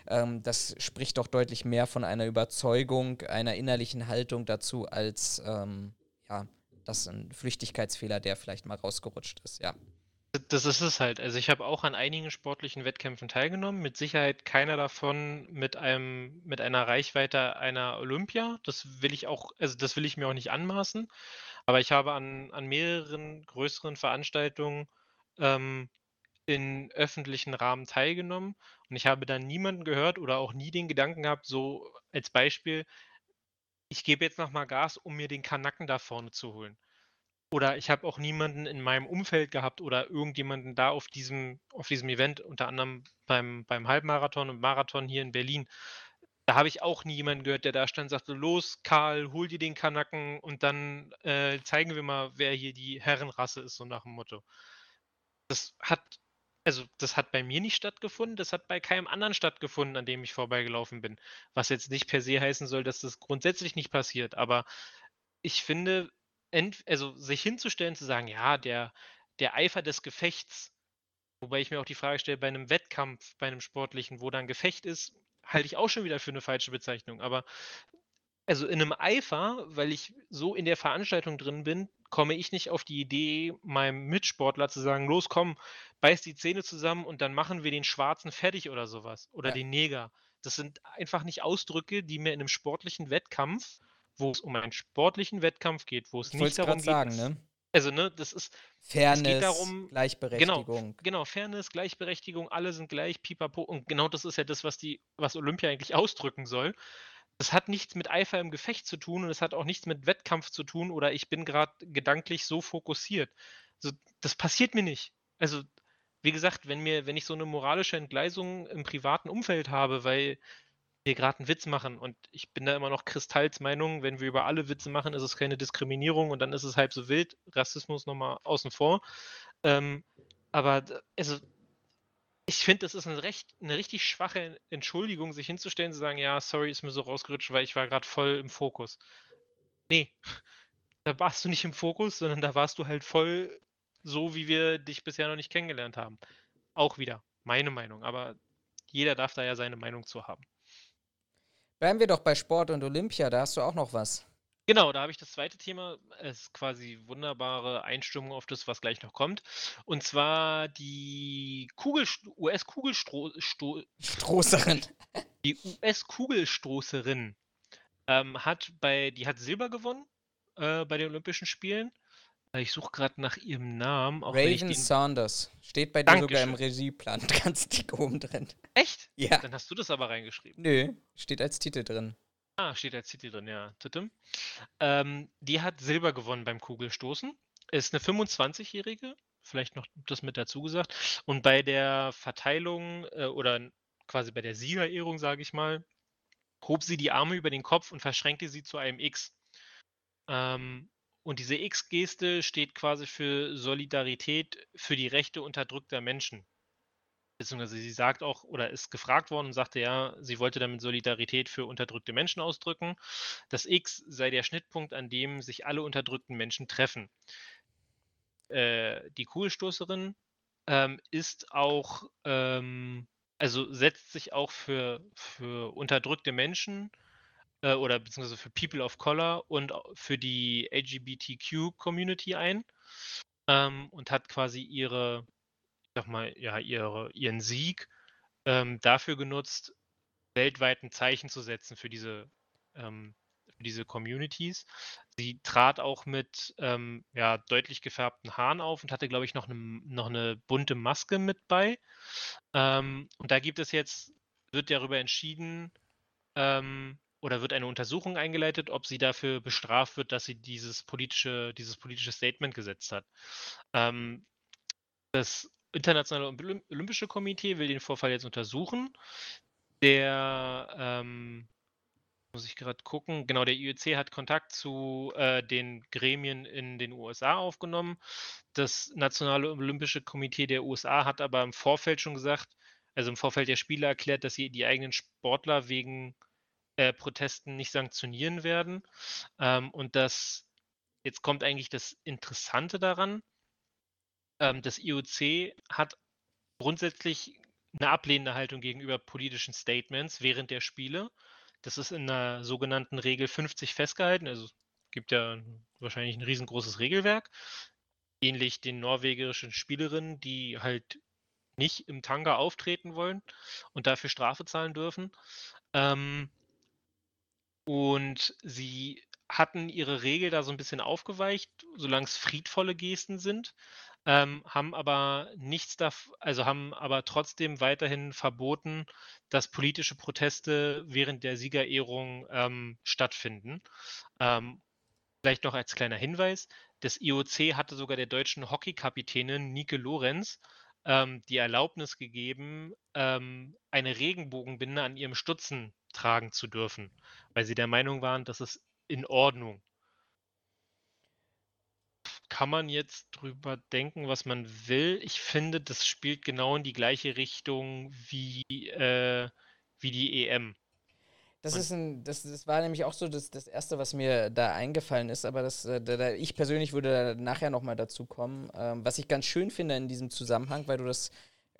ähm, das spricht doch deutlich mehr von einer Überzeugung, einer innerlichen Haltung dazu, als ähm, ja, das ein Flüchtigkeitsfehler, der vielleicht mal rausgerutscht ist, ja. Das ist es halt. Also ich habe auch an einigen sportlichen Wettkämpfen teilgenommen. Mit Sicherheit keiner davon mit einem, mit einer Reichweite einer Olympia. Das will ich auch, also das will ich mir auch nicht anmaßen. Aber ich habe an, an mehreren größeren Veranstaltungen ähm, in öffentlichen Rahmen teilgenommen und ich habe dann niemanden gehört oder auch nie den Gedanken gehabt, so als Beispiel, ich gebe jetzt nochmal Gas, um mir den Kanacken da vorne zu holen. Oder ich habe auch niemanden in meinem Umfeld gehabt oder irgendjemanden da auf diesem, auf diesem Event, unter anderem beim, beim Halbmarathon und Marathon hier in Berlin. Da habe ich auch nie jemanden gehört, der da stand und sagte, los, Karl, hol dir den Kanacken und dann äh, zeigen wir mal, wer hier die Herrenrasse ist, so nach dem Motto. Das hat, also das hat bei mir nicht stattgefunden, das hat bei keinem anderen stattgefunden, an dem ich vorbeigelaufen bin. Was jetzt nicht per se heißen soll, dass das grundsätzlich nicht passiert, aber ich finde, ent also sich hinzustellen, zu sagen, ja, der der Eifer des Gefechts, wobei ich mir auch die Frage stelle, bei einem Wettkampf, bei einem sportlichen, wo dann Gefecht ist, halte ich auch schon wieder für eine falsche Bezeichnung. Aber also in einem Eifer, weil ich so in der Veranstaltung drin bin, komme ich nicht auf die Idee, meinem Mitsportler zu sagen: „Los, komm, beiß die Zähne zusammen und dann machen wir den Schwarzen fertig“ oder sowas oder Ja. den Neger. Das sind einfach nicht Ausdrücke, die mir in einem sportlichen Wettkampf wo es um einen sportlichen Wettkampf geht, wo es Ich nicht darum geht, sagen, ne? also, ne, das ist Fairness, darum genau, Gleichberechtigung. genau, Fairness, Gleichberechtigung, alle sind gleich, pipapo. Und genau das ist ja das, was die was Olympia eigentlich ausdrücken soll. Das hat nichts mit Eifer im Gefecht zu tun und es hat auch nichts mit Wettkampf zu tun oder ich bin gerade gedanklich so fokussiert. So, das passiert mir nicht. Also, wie gesagt, wenn mir wenn ich so eine moralische Entgleisung im privaten Umfeld habe, weil wir gerade einen Witz machen und ich bin da immer noch Kristalls Meinung, wenn wir über alle Witze machen, ist es keine Diskriminierung und dann ist es halb so wild. Rassismus nochmal außen vor. Ähm, aber also ich finde, das ist 'ne recht 'ne richtig schwache Entschuldigung, sich hinzustellen, zu sagen: „Ja, sorry, ist mir so rausgerutscht, weil ich war gerade voll im Fokus.“ Ne, da warst du nicht im Fokus, sondern da warst du halt voll so, wie wir dich bisher noch nicht kennengelernt haben. Auch wieder meine Meinung, aber jeder darf da ja seine Meinung zu haben. Bleiben wir doch bei Sport und Olympia, da hast du auch noch was. Genau, da habe ich das zweite Thema. Es ist quasi wunderbare Einstimmung auf das, was gleich noch kommt. Und zwar die sto Stroßerin. die US-Kugelstoßerin, ähm, hat bei die hat Silber gewonnen, äh, bei den Olympischen Spielen. Ich suche gerade nach ihrem Namen, Raven den Saunders. Steht bei dir sogar im. Regieplan ganz dick oben drin. echt? Ja. Dann hast du das aber reingeschrieben. Nö, steht als Titel drin. Ah, steht als Titel drin, ja. Titim. Ähm, die hat Silber gewonnen beim Kugelstoßen. Ist eine 25-Jährige, vielleicht noch das mit dazu gesagt. Und bei der Verteilung äh, oder quasi bei der Siegerehrung, sage ich mal, hob sie die Arme über den Kopf und verschränkte sie zu einem X. Ähm, und diese X-Geste steht quasi für Solidarität für die Rechte unterdrückter Menschen. Beziehungsweise sie sagt auch oder ist gefragt worden und sagte ja, sie wollte damit Solidarität für unterdrückte Menschen ausdrücken. Das X sei der Schnittpunkt, an dem sich alle unterdrückten Menschen treffen. Äh, die Kugelstoßerin ähm, ist auch, ähm, also setzt sich auch für, für unterdrückte Menschen äh, oder beziehungsweise für People of Color und für die LGBTQ-Community ein ähm, und hat quasi ihre, ich sag mal, ja, ihre, ihren Sieg ähm, dafür genutzt, weltweit ein Zeichen zu setzen für diese, ähm, für diese Communities. Sie trat auch mit ähm, ja, deutlich gefärbten Haaren auf und hatte, glaube ich, noch eine noch eine bunte Maske mit bei. Ähm, und da gibt es jetzt, wird darüber entschieden, ähm, oder wird eine Untersuchung eingeleitet, ob sie dafür bestraft wird, dass sie dieses politische, dieses politische Statement gesetzt hat. Ähm, das Internationale Olymp- Olympische Komitee will den Vorfall jetzt untersuchen. Der, ähm, muss ich gerade gucken, genau, der IOC hat Kontakt zu äh, den Gremien in den USA aufgenommen. Das Nationale Olympische Komitee der USA hat aber im Vorfeld schon gesagt, also im Vorfeld der Spiele erklärt, dass sie die eigenen Sportler wegen äh, Protesten nicht sanktionieren werden. Ähm, und das, jetzt kommt eigentlich das Interessante daran, ähm, das IOC hat grundsätzlich eine ablehnende Haltung gegenüber politischen Statements während der Spiele. Das ist in der sogenannten Regel 50 festgehalten. Also gibt ja ein- wahrscheinlich ein riesengroßes Regelwerk. ähnlich den norwegischen Spielerinnen, die halt nicht im Tanga auftreten wollen und dafür Strafe zahlen dürfen. Ähm, und sie hatten ihre Regel da so ein bisschen aufgeweicht, solange es friedvolle Gesten sind, ähm, haben aber nichts dav also haben aber trotzdem weiterhin verboten, dass politische Proteste während der Siegerehrung ähm, stattfinden. Ähm, vielleicht noch als kleiner Hinweis: Das IOC hatte sogar der deutschen Hockeykapitänin Nike Lorenz ähm, die Erlaubnis gegeben, ähm, eine Regenbogenbinde an ihrem Stutzen tragen zu dürfen, weil sie der Meinung waren, das ist in Ordnung. Kann man jetzt drüber denken, was man will? Ich finde, das spielt genau in die gleiche Richtung wie, äh, wie die EM. Das ist ein, das, das war nämlich auch so das, das Erste, was mir da eingefallen ist, aber das, äh, da, da, ich persönlich würde da nachher nochmal dazu kommen. Ähm, was ich ganz schön finde in diesem Zusammenhang, weil du das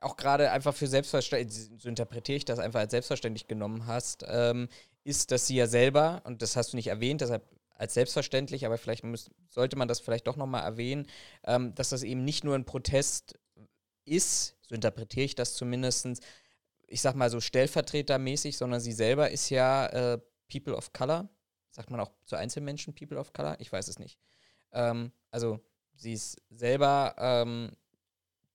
auch gerade einfach für selbstverständlich, so interpretiere ich das einfach als selbstverständlich genommen hast, ähm, ist, dass sie ja selber, und das hast du nicht erwähnt, deshalb als selbstverständlich, aber vielleicht muss, sollte man das vielleicht doch nochmal erwähnen, ähm, dass das eben nicht nur ein Protest ist, so interpretiere ich das zumindest, ich sag mal so stellvertretermäßig, sondern sie selber ist ja äh, People of Color. Sagt man auch zu Einzelmenschen People of Color? Ich weiß es nicht. Ähm, also sie ist selber ähm,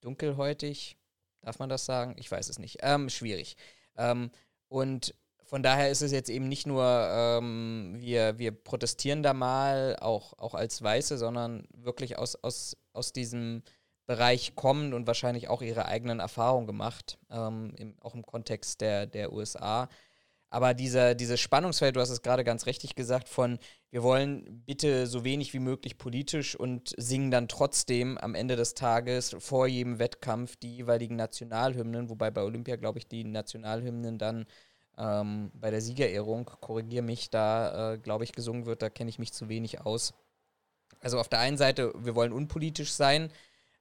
dunkelhäutig. Darf man das sagen? Ich weiß es nicht. Ähm, schwierig. Ähm, und von daher ist es jetzt eben nicht nur, ähm, wir, wir protestieren da mal, auch, auch als Weiße, sondern wirklich aus, aus, aus diesem Bereich kommen und wahrscheinlich auch ihre eigenen Erfahrungen gemacht, ähm, im, auch im Kontext der, der USA. Aber dieser, dieses Spannungsfeld, du hast es gerade ganz richtig gesagt, von wir wollen bitte so wenig wie möglich politisch und singen dann trotzdem am Ende des Tages vor jedem Wettkampf die jeweiligen Nationalhymnen, wobei bei Olympia, glaube ich, die Nationalhymnen dann ähm, bei der Siegerehrung, korrigiere mich, da, äh, glaube ich, gesungen wird, da kenne ich mich zu wenig aus. Also auf der einen Seite, wir wollen unpolitisch sein,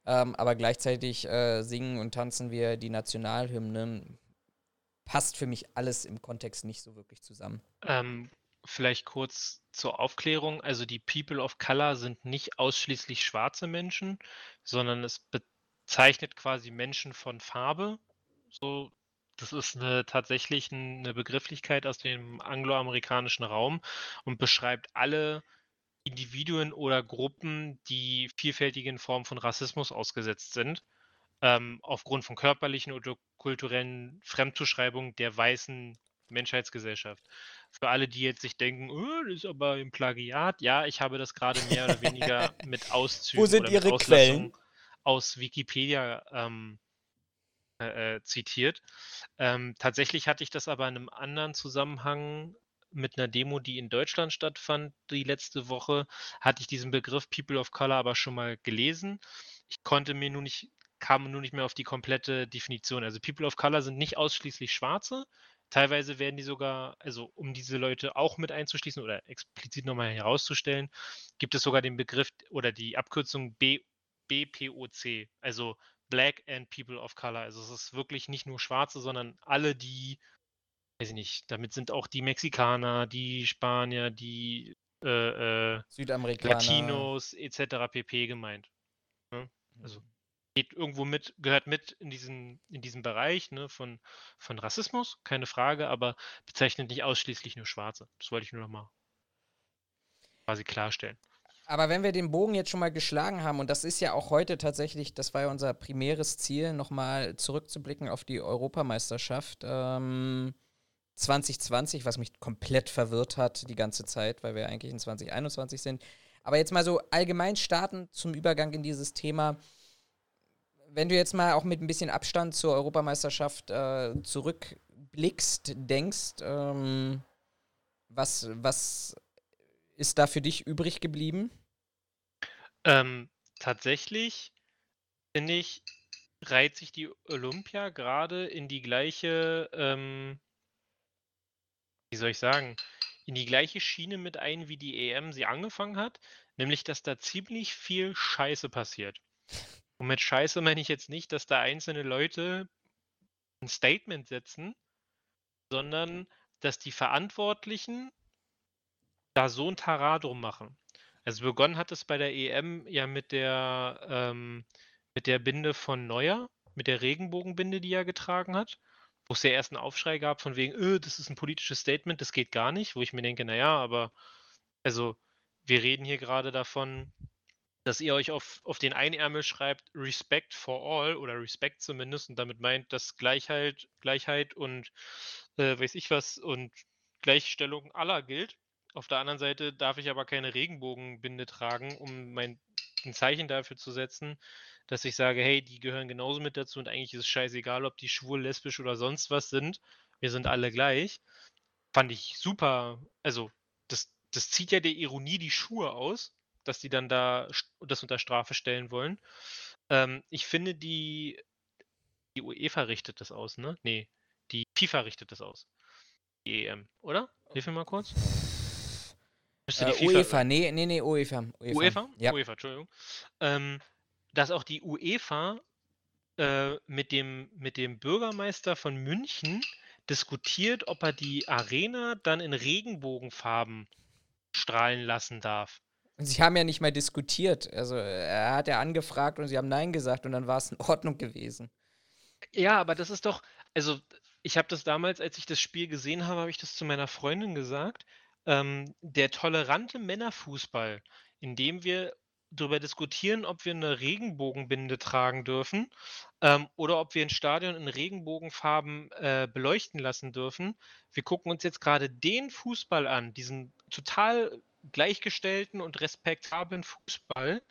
ähm, aber gleichzeitig äh, singen und tanzen wir die Nationalhymnen. Passt für mich alles im Kontext nicht so wirklich zusammen. Ähm, vielleicht kurz zur Aufklärung. Also die People of Color sind nicht ausschließlich schwarze Menschen, sondern es bezeichnet quasi Menschen von Farbe. So, das ist eine, tatsächlich eine Begrifflichkeit aus dem angloamerikanischen Raum und beschreibt alle Individuen oder Gruppen, die vielfältigen Formen von Rassismus ausgesetzt sind, ähm, aufgrund von körperlichen oder kulturellen Fremdzuschreibungen der weißen Menschheitsgesellschaft. Für alle, die jetzt sich denken, oh, das ist aber im Plagiat, ja, ich habe das gerade mehr oder weniger mit Auszügen Wo sind oder Ihre Quellen? aus Wikipedia ähm, äh, äh, zitiert. Ähm, tatsächlich hatte ich das aber in einem anderen Zusammenhang mit einer Demo, die in Deutschland stattfand, die letzte Woche, hatte ich diesen Begriff People of Color aber schon mal gelesen. Ich konnte mir nur nicht, kam nur nicht mehr auf die komplette Definition. Also People of Color sind nicht ausschließlich Schwarze. Teilweise werden die sogar, also um diese Leute auch mit einzuschließen oder explizit nochmal herauszustellen, gibt es sogar den Begriff oder die Abkürzung B, BPOC, also Black and People of Color. Also es ist wirklich nicht nur Schwarze, sondern alle, die weiß ich nicht, damit sind auch die Mexikaner, die Spanier, die äh, äh, Südamerikaner. Latinos etc. pp. gemeint. Ne? Also mhm. Geht irgendwo mit, gehört mit in diesen, in diesen Bereich ne, von, von Rassismus, keine Frage, aber bezeichnet nicht ausschließlich nur Schwarze. Das wollte ich nur noch mal quasi klarstellen. Aber wenn wir den Bogen jetzt schon mal geschlagen haben, und das ist ja auch heute tatsächlich, das war ja unser primäres Ziel, nochmal zurückzublicken auf die Europameisterschaft. Ähm, 2020, was mich komplett verwirrt hat die ganze Zeit, weil wir eigentlich in 2021 sind. Aber jetzt mal so allgemein starten zum Übergang in dieses Thema. Wenn du jetzt mal auch mit ein bisschen Abstand zur Europameisterschaft äh, zurückblickst, denkst, ähm, was, was ist da für dich übrig geblieben? Ähm, tatsächlich finde ich, reiht sich die Olympia gerade in die gleiche ähm, wie soll ich sagen, in die gleiche Schiene mit ein, wie die EM sie angefangen hat, nämlich dass da ziemlich viel Scheiße passiert. Und mit Scheiße meine ich jetzt nicht, dass da einzelne Leute ein Statement setzen, sondern dass die Verantwortlichen da so ein Taradrum machen. Also begonnen hat es bei der EM ja mit der, ähm, mit der Binde von Neuer, mit der Regenbogenbinde, die er getragen hat, wo es ja erst einen Aufschrei gab von wegen, öh, das ist ein politisches Statement, das geht gar nicht, wo ich mir denke, naja, aber also wir reden hier gerade davon, dass ihr euch auf, auf den Einärmel schreibt, Respect for all oder Respect zumindest und damit meint, dass Gleichheit, Gleichheit und äh, weiß ich was und Gleichstellung aller gilt. Auf der anderen Seite darf ich aber keine Regenbogenbinde tragen, um mein ein Zeichen dafür zu setzen, dass ich sage, hey, die gehören genauso mit dazu und eigentlich ist es scheißegal, ob die schwul, lesbisch oder sonst was sind. Wir sind alle gleich. Fand ich super. Also, das, das zieht ja der Ironie die Schuhe aus, dass die dann da das unter Strafe stellen wollen. Ähm, ich finde, die, die UEFA richtet das aus, ne? Nee, die FIFA richtet das aus. Die EM, oder? Hilf mir mal kurz. Äh, UEFA, nee, nee, nee, UEFA. UEFA? UEFA, ja. UEFA Entschuldigung. Ähm, dass auch die UEFA äh, mit, dem, mit dem Bürgermeister von München diskutiert, ob er die Arena dann in Regenbogenfarben strahlen lassen darf. Sie haben ja nicht mal diskutiert. Also er hat ja angefragt und sie haben Nein gesagt und dann war es in Ordnung gewesen. Ja, aber das ist doch, also ich habe das damals, als ich das Spiel gesehen habe, habe ich das zu meiner Freundin gesagt ähm, der tolerante Männerfußball, in dem wir darüber diskutieren, ob wir eine Regenbogenbinde tragen dürfen ähm, oder ob wir ein Stadion in Regenbogenfarben äh, beleuchten lassen dürfen. Wir gucken uns jetzt gerade den Fußball an, diesen total gleichgestellten und respektablen Fußball,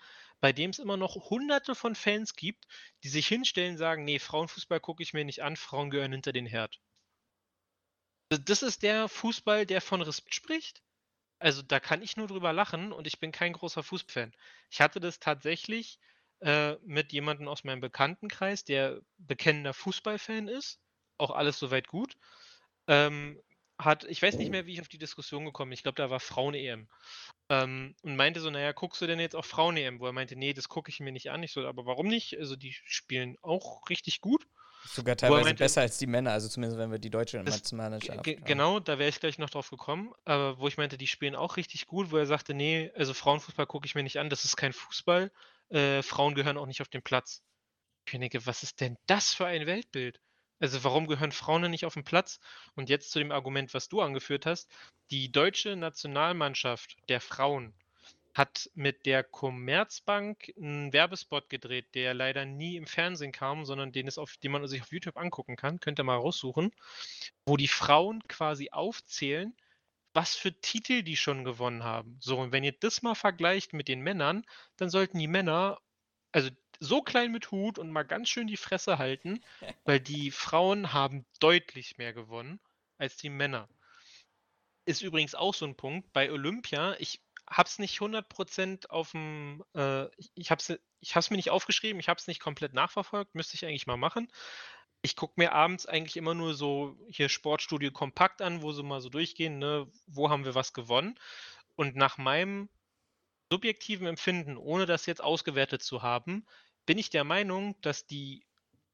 bei dem es immer noch hunderte von Fans gibt, die sich hinstellen und sagen, nee, Frauenfußball gucke ich mir nicht an, Frauen gehören hinter den Herd. Das ist der Fußball, der von Respekt spricht. Also da kann ich nur drüber lachen und ich bin kein großer Fußballfan. Ich hatte das tatsächlich äh, mit jemandem aus meinem Bekanntenkreis, der bekennender Fußballfan ist. Auch alles soweit gut. Ähm, hat, ich weiß nicht mehr, wie ich auf die Diskussion gekommen bin. Ich glaube, da war Frauen-EM. Ähm, und meinte so, naja, guckst du denn jetzt auf Frauen-EM? Wo er meinte, nee, das gucke ich mir nicht an. Ich so, aber warum nicht? Also die spielen auch richtig gut. Sogar teilweise meinte, besser als die Männer, also zumindest wenn wir die deutsche Nationalmannschaft. Genau, da wäre ich gleich noch drauf gekommen, aber wo ich meinte, die spielen auch richtig gut, wo er sagte, nee, also Frauenfußball gucke ich mir nicht an, das ist kein Fußball, äh, Frauen gehören auch nicht auf den Platz. Ich denke, was ist denn das für ein Weltbild? Also warum gehören Frauen nicht auf den Platz? Und jetzt zu dem Argument, was du angeführt hast, die deutsche Nationalmannschaft der Frauen hat mit der Commerzbank einen Werbespot gedreht, der leider nie im Fernsehen kam, sondern den, auf, den man sich auf YouTube angucken kann. Könnt ihr mal raussuchen. Wo die Frauen quasi aufzählen, was für Titel die schon gewonnen haben. So, und wenn ihr das mal vergleicht mit den Männern, dann sollten die Männer, also so klein mit Hut und mal ganz schön die Fresse halten, weil die Frauen haben deutlich mehr gewonnen als die Männer. Ist übrigens auch so ein Punkt. Bei Olympia, ich habe es nicht 100% auf dem, äh, ich habe es ich hab's mir nicht aufgeschrieben, ich habe es nicht komplett nachverfolgt, müsste ich eigentlich mal machen. Ich gucke mir abends eigentlich immer nur so hier Sportstudio kompakt an, wo sie mal so durchgehen, ne, wo haben wir was gewonnen. Und nach meinem subjektiven Empfinden, ohne das jetzt ausgewertet zu haben, bin ich der Meinung, dass die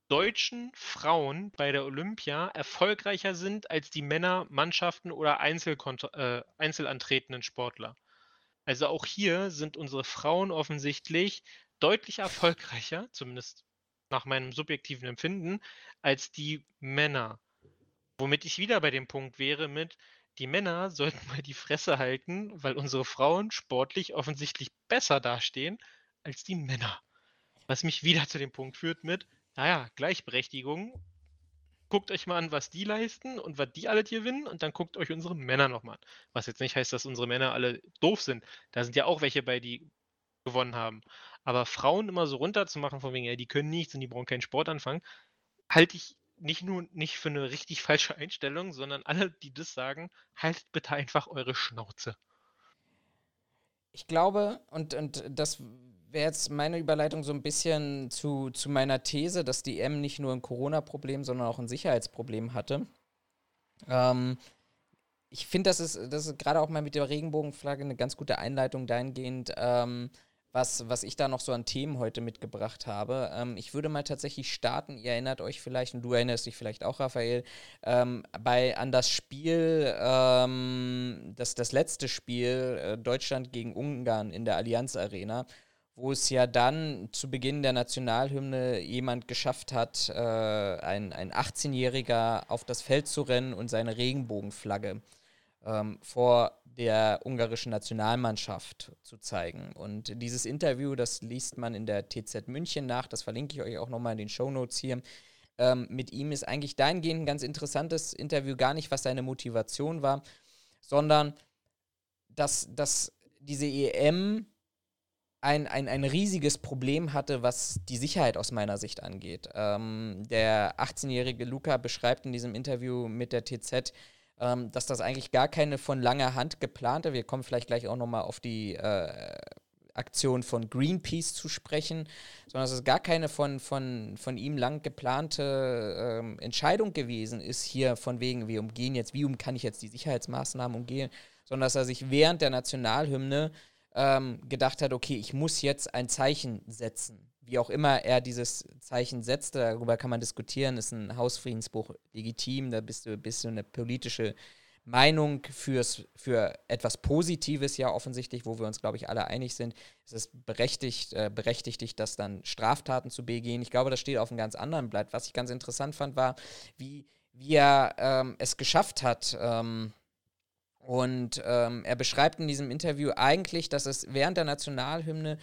deutschen Frauen bei der Olympia erfolgreicher sind als die Männer, Mannschaften oder äh, einzelantretenden Sportler. Also auch hier sind unsere Frauen offensichtlich deutlich erfolgreicher, zumindest nach meinem subjektiven Empfinden, als die Männer. Womit ich wieder bei dem Punkt wäre mit, die Männer sollten mal die Fresse halten, weil unsere Frauen sportlich offensichtlich besser dastehen als die Männer. Was mich wieder zu dem Punkt führt mit, naja, Gleichberechtigung guckt euch mal an, was die leisten und was die alle gewinnen und dann guckt euch unsere Männer nochmal an. Was jetzt nicht heißt, dass unsere Männer alle doof sind. Da sind ja auch welche bei, die gewonnen haben. Aber Frauen immer so runterzumachen, von wegen, ja, die können nichts und die brauchen keinen Sport anfangen, halte ich nicht nur nicht für eine richtig falsche Einstellung, sondern alle, die das sagen, haltet bitte einfach eure Schnauze. Ich glaube, und, und das wäre jetzt meine Überleitung so ein bisschen zu, zu meiner These, dass die M nicht nur ein Corona-Problem, sondern auch ein Sicherheitsproblem hatte. Ähm, ich finde, das ist, das ist gerade auch mal mit der Regenbogenflagge eine ganz gute Einleitung dahingehend, ähm, was, was ich da noch so an Themen heute mitgebracht habe. Ähm, ich würde mal tatsächlich starten, ihr erinnert euch vielleicht, und du erinnerst dich vielleicht auch, Raphael, ähm, bei, an das Spiel, ähm, das, das letzte Spiel, äh, Deutschland gegen Ungarn in der Allianz Arena, wo es ja dann zu Beginn der Nationalhymne jemand geschafft hat, äh, ein, ein 18-Jähriger auf das Feld zu rennen und seine Regenbogenflagge ähm, vor der ungarischen Nationalmannschaft zu zeigen. Und dieses Interview, das liest man in der TZ München nach, das verlinke ich euch auch nochmal in den Show Notes hier. Ähm, mit ihm ist eigentlich dahingehend ein ganz interessantes Interview, gar nicht, was seine Motivation war, sondern dass, dass diese EM ein, ein, ein riesiges Problem hatte, was die Sicherheit aus meiner Sicht angeht. Ähm, der 18-jährige Luca beschreibt in diesem Interview mit der TZ, ähm, dass das eigentlich gar keine von langer Hand geplante, wir kommen vielleicht gleich auch nochmal auf die äh, Aktion von Greenpeace zu sprechen, sondern dass es gar keine von, von, von ihm lang geplante ähm, Entscheidung gewesen ist, hier von wegen, wir umgehen jetzt, wie um kann ich jetzt die Sicherheitsmaßnahmen umgehen, sondern dass er sich während der Nationalhymne ähm, gedacht hat, okay, ich muss jetzt ein Zeichen setzen wie auch immer er dieses Zeichen setzt, darüber kann man diskutieren, ist ein Hausfriedensbruch legitim, da bist du, bist du eine politische Meinung fürs, für etwas Positives ja offensichtlich, wo wir uns, glaube ich, alle einig sind. Es ist berechtigt, äh, berechtigt dich, das dann Straftaten zu begehen. Ich glaube, das steht auf einem ganz anderen Blatt. Was ich ganz interessant fand, war, wie, wie er ähm, es geschafft hat, ähm, und ähm, er beschreibt in diesem Interview eigentlich, dass es während der Nationalhymne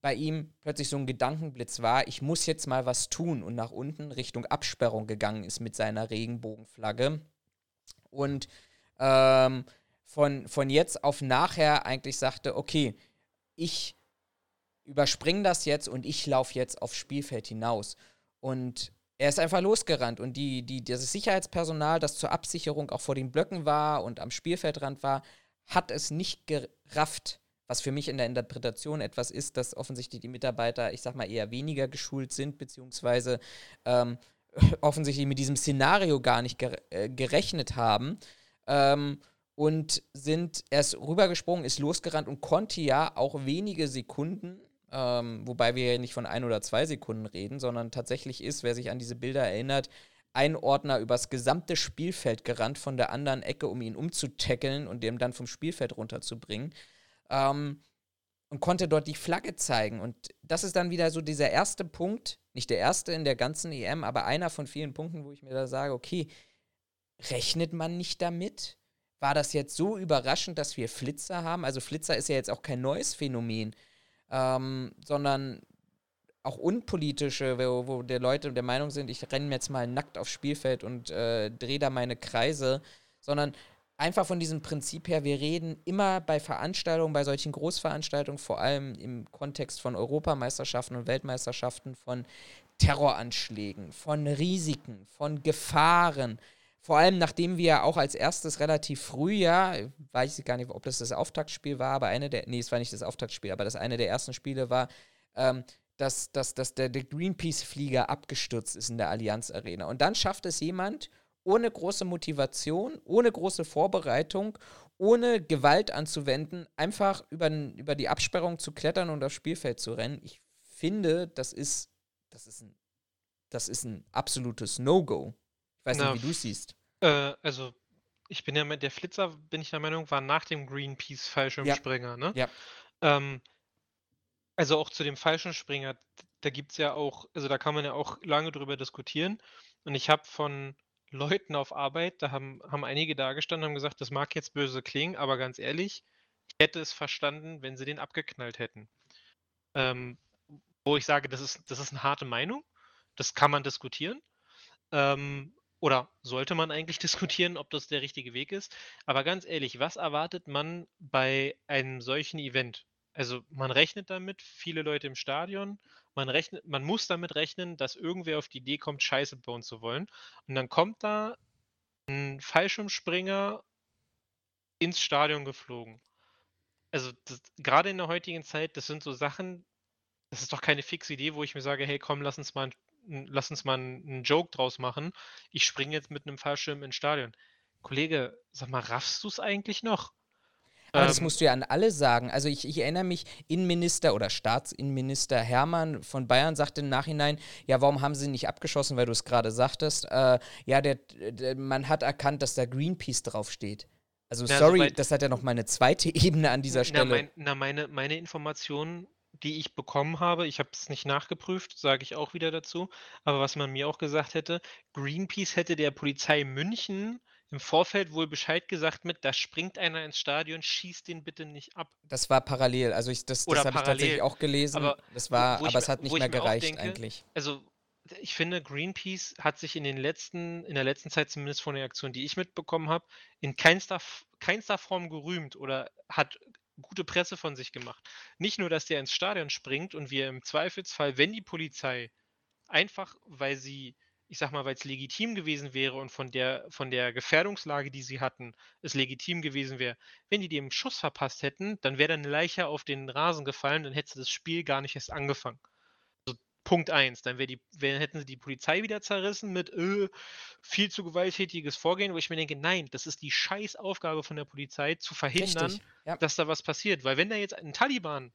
bei ihm plötzlich so ein Gedankenblitz war, ich muss jetzt mal was tun und nach unten Richtung Absperrung gegangen ist mit seiner Regenbogenflagge. Und ähm, von, von jetzt auf nachher eigentlich sagte, okay, ich überspringe das jetzt und ich laufe jetzt aufs Spielfeld hinaus. Und er ist einfach losgerannt und die, die, das Sicherheitspersonal, das zur Absicherung auch vor den Blöcken war und am Spielfeldrand war, hat es nicht gerafft, was für mich in der Interpretation etwas ist, dass offensichtlich die Mitarbeiter, ich sag mal, eher weniger geschult sind, beziehungsweise ähm, offensichtlich mit diesem Szenario gar nicht ger äh, gerechnet haben. Ähm, und sind erst rübergesprungen, ist losgerannt und konnte ja auch wenige Sekunden, ähm, wobei wir ja nicht von ein oder zwei Sekunden reden, sondern tatsächlich ist, wer sich an diese Bilder erinnert, ein Ordner übers gesamte Spielfeld gerannt von der anderen Ecke, um ihn umzutackeln und dem dann vom Spielfeld runterzubringen ähm, und konnte dort die Flagge zeigen. Und das ist dann wieder so dieser erste Punkt, nicht der erste in der ganzen EM, aber einer von vielen Punkten, wo ich mir da sage, okay, rechnet man nicht damit? War das jetzt so überraschend, dass wir Flitzer haben? Also Flitzer ist ja jetzt auch kein neues Phänomen, ähm, sondern auch unpolitische, wo, wo der Leute der Meinung sind, ich renne jetzt mal nackt aufs Spielfeld und äh, drehe da meine Kreise, sondern einfach von diesem Prinzip her, wir reden immer bei Veranstaltungen, bei solchen Großveranstaltungen, vor allem im Kontext von Europameisterschaften und Weltmeisterschaften, von Terroranschlägen, von Risiken, von Gefahren. Vor allem, nachdem wir auch als erstes relativ früh, ja, weiß ich gar nicht, ob das das Auftaktspiel war, aber eine der, nee, es war nicht das Auftaktspiel, aber das eine der ersten Spiele war, ähm, dass, dass, dass der, der Greenpeace-Flieger abgestürzt ist in der Allianz Arena. Und dann schafft es jemand, ohne große Motivation, ohne große Vorbereitung, ohne Gewalt anzuwenden, einfach über, über die Absperrung zu klettern und aufs Spielfeld zu rennen. Ich finde, das ist, das ist, ein, das ist ein absolutes No-Go. Ich weiß Na, nicht, wie du es siehst. Äh, also, ich bin ja mit der Flitzer, bin ich der Meinung, war nach dem Greenpeace-Fallschirmspringer, ja. ne? Ja. Ähm, also auch zu dem Fallschirmspringer, da gibt es ja auch, also da kann man ja auch lange drüber diskutieren. Und ich habe von Leuten auf Arbeit, da haben, haben einige da gestanden und haben gesagt, das mag jetzt böse klingen, aber ganz ehrlich, ich hätte es verstanden, wenn sie den abgeknallt hätten. Ähm, wo ich sage, das ist, das ist eine harte Meinung, das kann man diskutieren. Ähm, oder sollte man eigentlich diskutieren, ob das der richtige Weg ist. Aber ganz ehrlich, was erwartet man bei einem solchen Event? Also man rechnet damit, viele Leute im Stadion, man rechnet, man muss damit rechnen, dass irgendwer auf die Idee kommt, Scheiße bauen zu wollen. Und dann kommt da ein Fallschirmspringer ins Stadion geflogen. Also gerade in der heutigen Zeit, das sind so Sachen, das ist doch keine fixe Idee, wo ich mir sage, hey komm, lass uns mal, lass uns mal einen Joke draus machen. Ich springe jetzt mit einem Fallschirm ins Stadion. Kollege, sag mal, raffst du es eigentlich noch? Aber das Ähm, musst du ja an alle sagen. Also ich, ich erinnere mich, Innenminister oder Staatsinnenminister Hermann von Bayern sagte im Nachhinein, ja, warum haben sie nicht abgeschossen, weil du es gerade sagtest. Äh, ja, der, der, man hat erkannt, dass da Greenpeace draufsteht. Also Na, sorry, soweit- das hat ja noch mal eine zweite Ebene an dieser Na, Stelle. mein, na meine, meine Informationen, die ich bekommen habe, ich habe es nicht nachgeprüft, sage ich auch wieder dazu, aber was man mir auch gesagt hätte, Greenpeace hätte der Polizei München im Vorfeld wohl Bescheid gesagt mit, da springt einer ins Stadion, schießt den bitte nicht ab. das war parallel. Also ich, das, das habe ich tatsächlich auch gelesen. Aber das war, ich aber es hat nicht mehr gereicht denke, eigentlich. Also ich finde, Greenpeace hat sich in den letzten, in der letzten Zeit zumindest von der Aktion, die ich mitbekommen habe, in keinster, keinster Form gerühmt oder hat gute Presse von sich gemacht. Nicht nur, dass der ins Stadion springt und wir im Zweifelsfall, wenn die Polizei einfach, weil sie, ich sag mal, weil es legitim gewesen wäre und von der, von der Gefährdungslage, die sie hatten, es legitim gewesen wäre, wenn die dem Schuss verpasst hätten, dann wäre dann eine Leiche auf den Rasen gefallen, dann hätte das Spiel gar nicht erst angefangen. Punkt 1. Dann die, wär, hätten sie die Polizei wieder zerrissen mit äh, viel zu gewalttätiges Vorgehen, wo ich mir denke, nein, das ist die scheiß Aufgabe von der Polizei, zu verhindern. Ja. dass da was passiert. Weil wenn da jetzt ein Taliban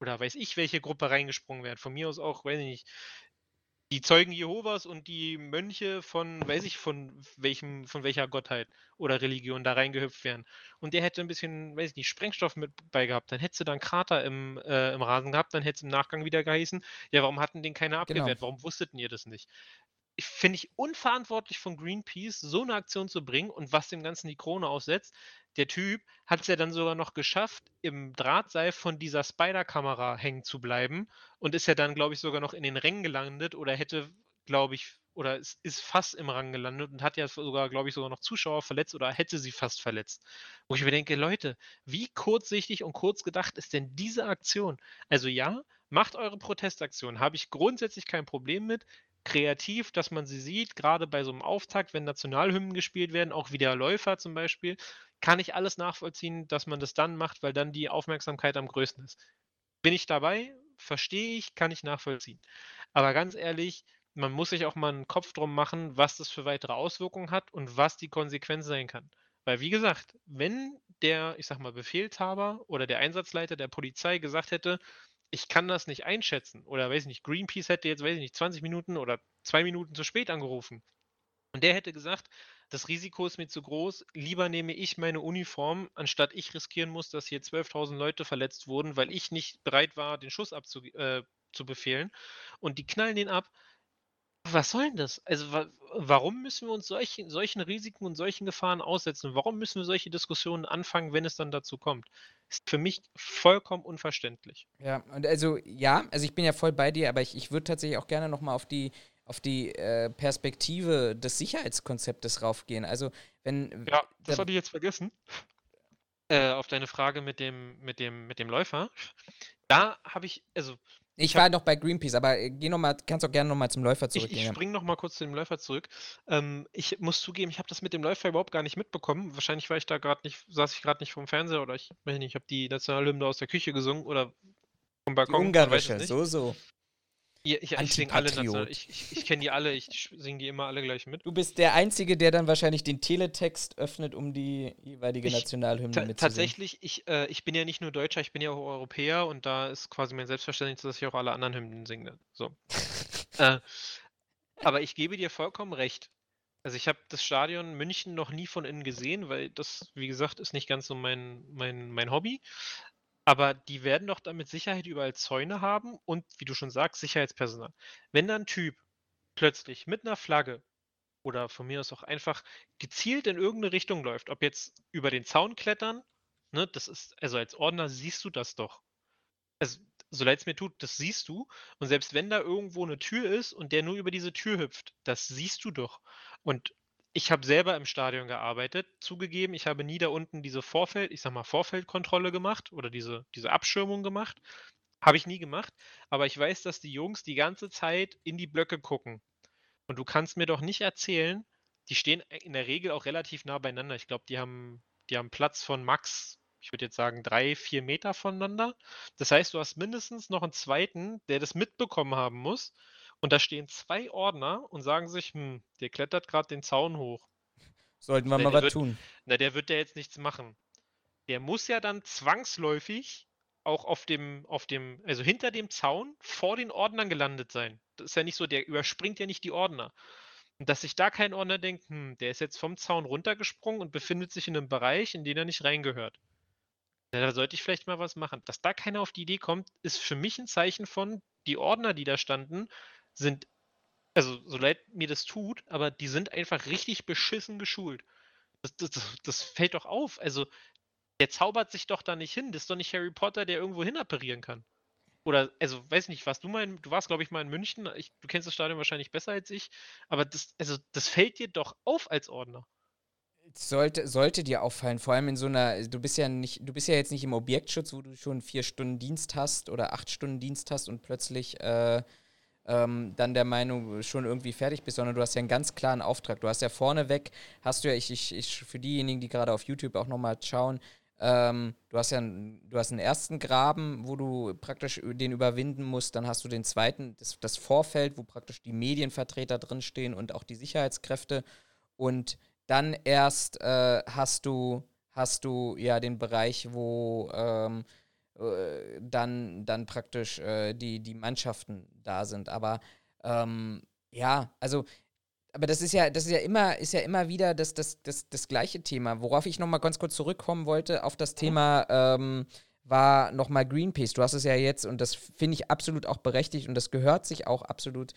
oder weiß ich, welche Gruppe reingesprungen wäre, von mir aus auch, weiß ich nicht, die Zeugen Jehovas und die Mönche von, weiß ich, von welchem, von welcher Gottheit oder Religion da reingehüpft wären. Und der hätte ein bisschen, weiß ich nicht, Sprengstoff mit bei gehabt, dann hättest du da einen Krater im, äh, im Rasen gehabt, dann hätte es im Nachgang wieder geheißen, ja, warum hatten den keiner Genau. abgewehrt? Warum wusstet ihr das nicht? Finde ich unverantwortlich von Greenpeace, so eine Aktion zu bringen und was dem Ganzen die Krone aufsetzt. Der Typ hat es ja dann sogar noch geschafft, im Drahtseil von dieser Spider-Kamera hängen zu bleiben und ist ja dann, glaube ich, sogar noch in den Rängen gelandet oder hätte, glaube ich, oder es ist fast im Rang gelandet und hat ja sogar, glaube ich, sogar noch Zuschauer verletzt oder hätte sie fast verletzt. Wo ich mir denke, Leute, wie kurzsichtig und kurz gedacht ist denn diese Aktion? Also ja, macht eure Protestaktion, habe ich grundsätzlich kein Problem mit. Kreativ, dass man sie sieht, gerade bei so einem Auftakt, wenn Nationalhymnen gespielt werden, auch wie der Läufer zum Beispiel, kann ich alles nachvollziehen, dass man das dann macht, weil dann die Aufmerksamkeit am größten ist. Bin ich dabei? Verstehe ich, kann ich nachvollziehen. Aber ganz ehrlich, man muss sich auch mal einen Kopf drum machen, was das für weitere Auswirkungen hat und was die Konsequenz sein kann. Weil, wie gesagt, wenn der, ich sag mal, Befehlshaber oder der Einsatzleiter der Polizei gesagt hätte, ich kann das nicht einschätzen oder weiß ich nicht, Greenpeace hätte jetzt, weiß ich nicht, 20 Minuten oder zwei Minuten zu spät angerufen. Und der hätte gesagt, das Risiko ist mir zu groß, lieber nehme ich meine Uniform, anstatt ich riskieren muss, dass hier 12.000 Leute verletzt wurden, weil ich nicht bereit war, den Schuss abzu äh, zu befehlen. Und die knallen den ab. Was soll denn das? Also wa warum müssen wir uns solchen, solchen Risiken und solchen Gefahren aussetzen? Warum müssen wir solche Diskussionen anfangen, wenn es dann dazu kommt? Ist für mich vollkommen unverständlich. Ja, und also ja, also ich bin ja voll bei dir, aber ich, ich würde tatsächlich auch gerne nochmal auf die auf die äh, Perspektive des Sicherheitskonzeptes raufgehen. Also wenn Ja, das da- hatte ich jetzt vergessen. Äh, auf deine Frage mit dem, mit dem, mit dem Läufer. Da habe ich, also ich, ich war noch bei Greenpeace, aber äh, geh noch mal, kannst auch gerne nochmal zum Läufer ich, zurückgehen. ich ja. springe noch mal kurz zu dem Läufer zurück. Ähm, ich muss zugeben, ich habe das mit dem Läufer überhaupt gar nicht mitbekommen. Wahrscheinlich war ich da gerade nicht, saß ich gerade nicht vorm Fernseher oder ich weiß nicht, ich habe die Nationalhymne aus der Küche gesungen oder vom Die Balkon. es ungarische, nicht. so, so. Ja, ich ich singe alle. National, ich, ich, ich kenne die alle, ich singe die immer alle gleich mit. Du bist der Einzige, der dann wahrscheinlich den Teletext öffnet, um die jeweilige Ich- Nationalhymne Ta mitzusingen. tatsächlich, ich, äh, ich bin ja nicht nur Deutscher, ich bin ja auch Europäer und da ist quasi mein Selbstverständnis, dass ich auch alle anderen Hymnen singe. So. äh, aber ich gebe dir vollkommen recht. Also ich habe das Stadion München noch nie von innen gesehen, weil das, wie gesagt, ist nicht ganz so mein, mein, mein Hobby. Aber die werden doch dann mit Sicherheit überall Zäune haben und, wie du schon sagst, Sicherheitspersonal. Wenn dann ein Typ plötzlich mit einer Flagge oder von mir aus auch einfach gezielt in irgendeine Richtung läuft, ob jetzt über den Zaun klettern, ne, das ist, also als Ordner siehst du das doch. Also, so leid es mir tut, das siehst du. Und selbst wenn da irgendwo eine Tür ist und der nur über diese Tür hüpft, das siehst du doch. Und ich habe selber im Stadion gearbeitet, zugegeben, ich habe nie da unten diese Vorfeld, ich sag mal Vorfeldkontrolle gemacht oder diese, diese Abschirmung gemacht. Habe ich nie gemacht, aber ich weiß, dass die Jungs die ganze Zeit in die Blöcke gucken. Und du kannst mir doch nicht erzählen, die stehen in der Regel auch relativ nah beieinander. Ich glaube, die haben, die haben Platz von max, ich würde jetzt sagen, drei, vier Meter voneinander. Das heißt, du hast mindestens noch einen zweiten, der das mitbekommen haben muss. Und da stehen zwei Ordner und sagen sich, hm, der klettert gerade den Zaun hoch. Sollten wir Nee, mal was wird- tun. Na, der wird ja jetzt nichts machen. der muss ja dann zwangsläufig auch auf dem, auf dem, also hinter dem Zaun vor den Ordnern gelandet sein. Das ist ja nicht so, der überspringt ja nicht die Ordner. Und dass sich da kein Ordner denkt, hm, der ist jetzt vom Zaun runtergesprungen und befindet sich in einem Bereich, in den er nicht reingehört. Da sollte ich vielleicht mal was machen. Dass da keiner auf die Idee kommt, ist für mich ein Zeichen von, die Ordner, die da standen, sind, also so leid mir das tut, aber die sind einfach richtig beschissen geschult. Das, das, das fällt doch auf. Also der zaubert sich doch da nicht hin. Das ist doch nicht Harry Potter, der irgendwo hin apparieren kann. Oder, also, weiß nicht, warst du mal, du warst, glaube ich, mal in München. Ich, du kennst das Stadion wahrscheinlich besser als ich. Aber das, also, das fällt dir doch auf als Ordner. Sollte, sollte dir auffallen, vor allem in so einer, du bist ja nicht, du bist ja jetzt nicht im Objektschutz, wo du schon vier Stunden Dienst hast oder acht Stunden Dienst hast und plötzlich äh, ähm, dann der Meinung schon irgendwie fertig bist, sondern du hast ja einen ganz klaren Auftrag. Du hast ja vorneweg, hast du ja, ich, ich, ich für diejenigen, die gerade auf YouTube auch nochmal schauen, ähm, du hast ja einen, du hast einen ersten Graben, wo du praktisch den überwinden musst. Dann hast du den zweiten, das, das Vorfeld, wo praktisch die Medienvertreter drinstehen und auch die Sicherheitskräfte. Und dann erst äh, hast du hast du ja den Bereich, wo ähm, äh, dann, dann praktisch äh, die, die Mannschaften da sind. Aber ähm, ja, also aber das ist ja, das ist ja immer, ist ja immer wieder das, das, das, das gleiche Thema. Worauf ich nochmal ganz kurz zurückkommen wollte, auf das mhm. Thema ähm, war nochmal Greenpeace. Du hast es ja jetzt, und das finde ich absolut auch berechtigt und das gehört sich auch absolut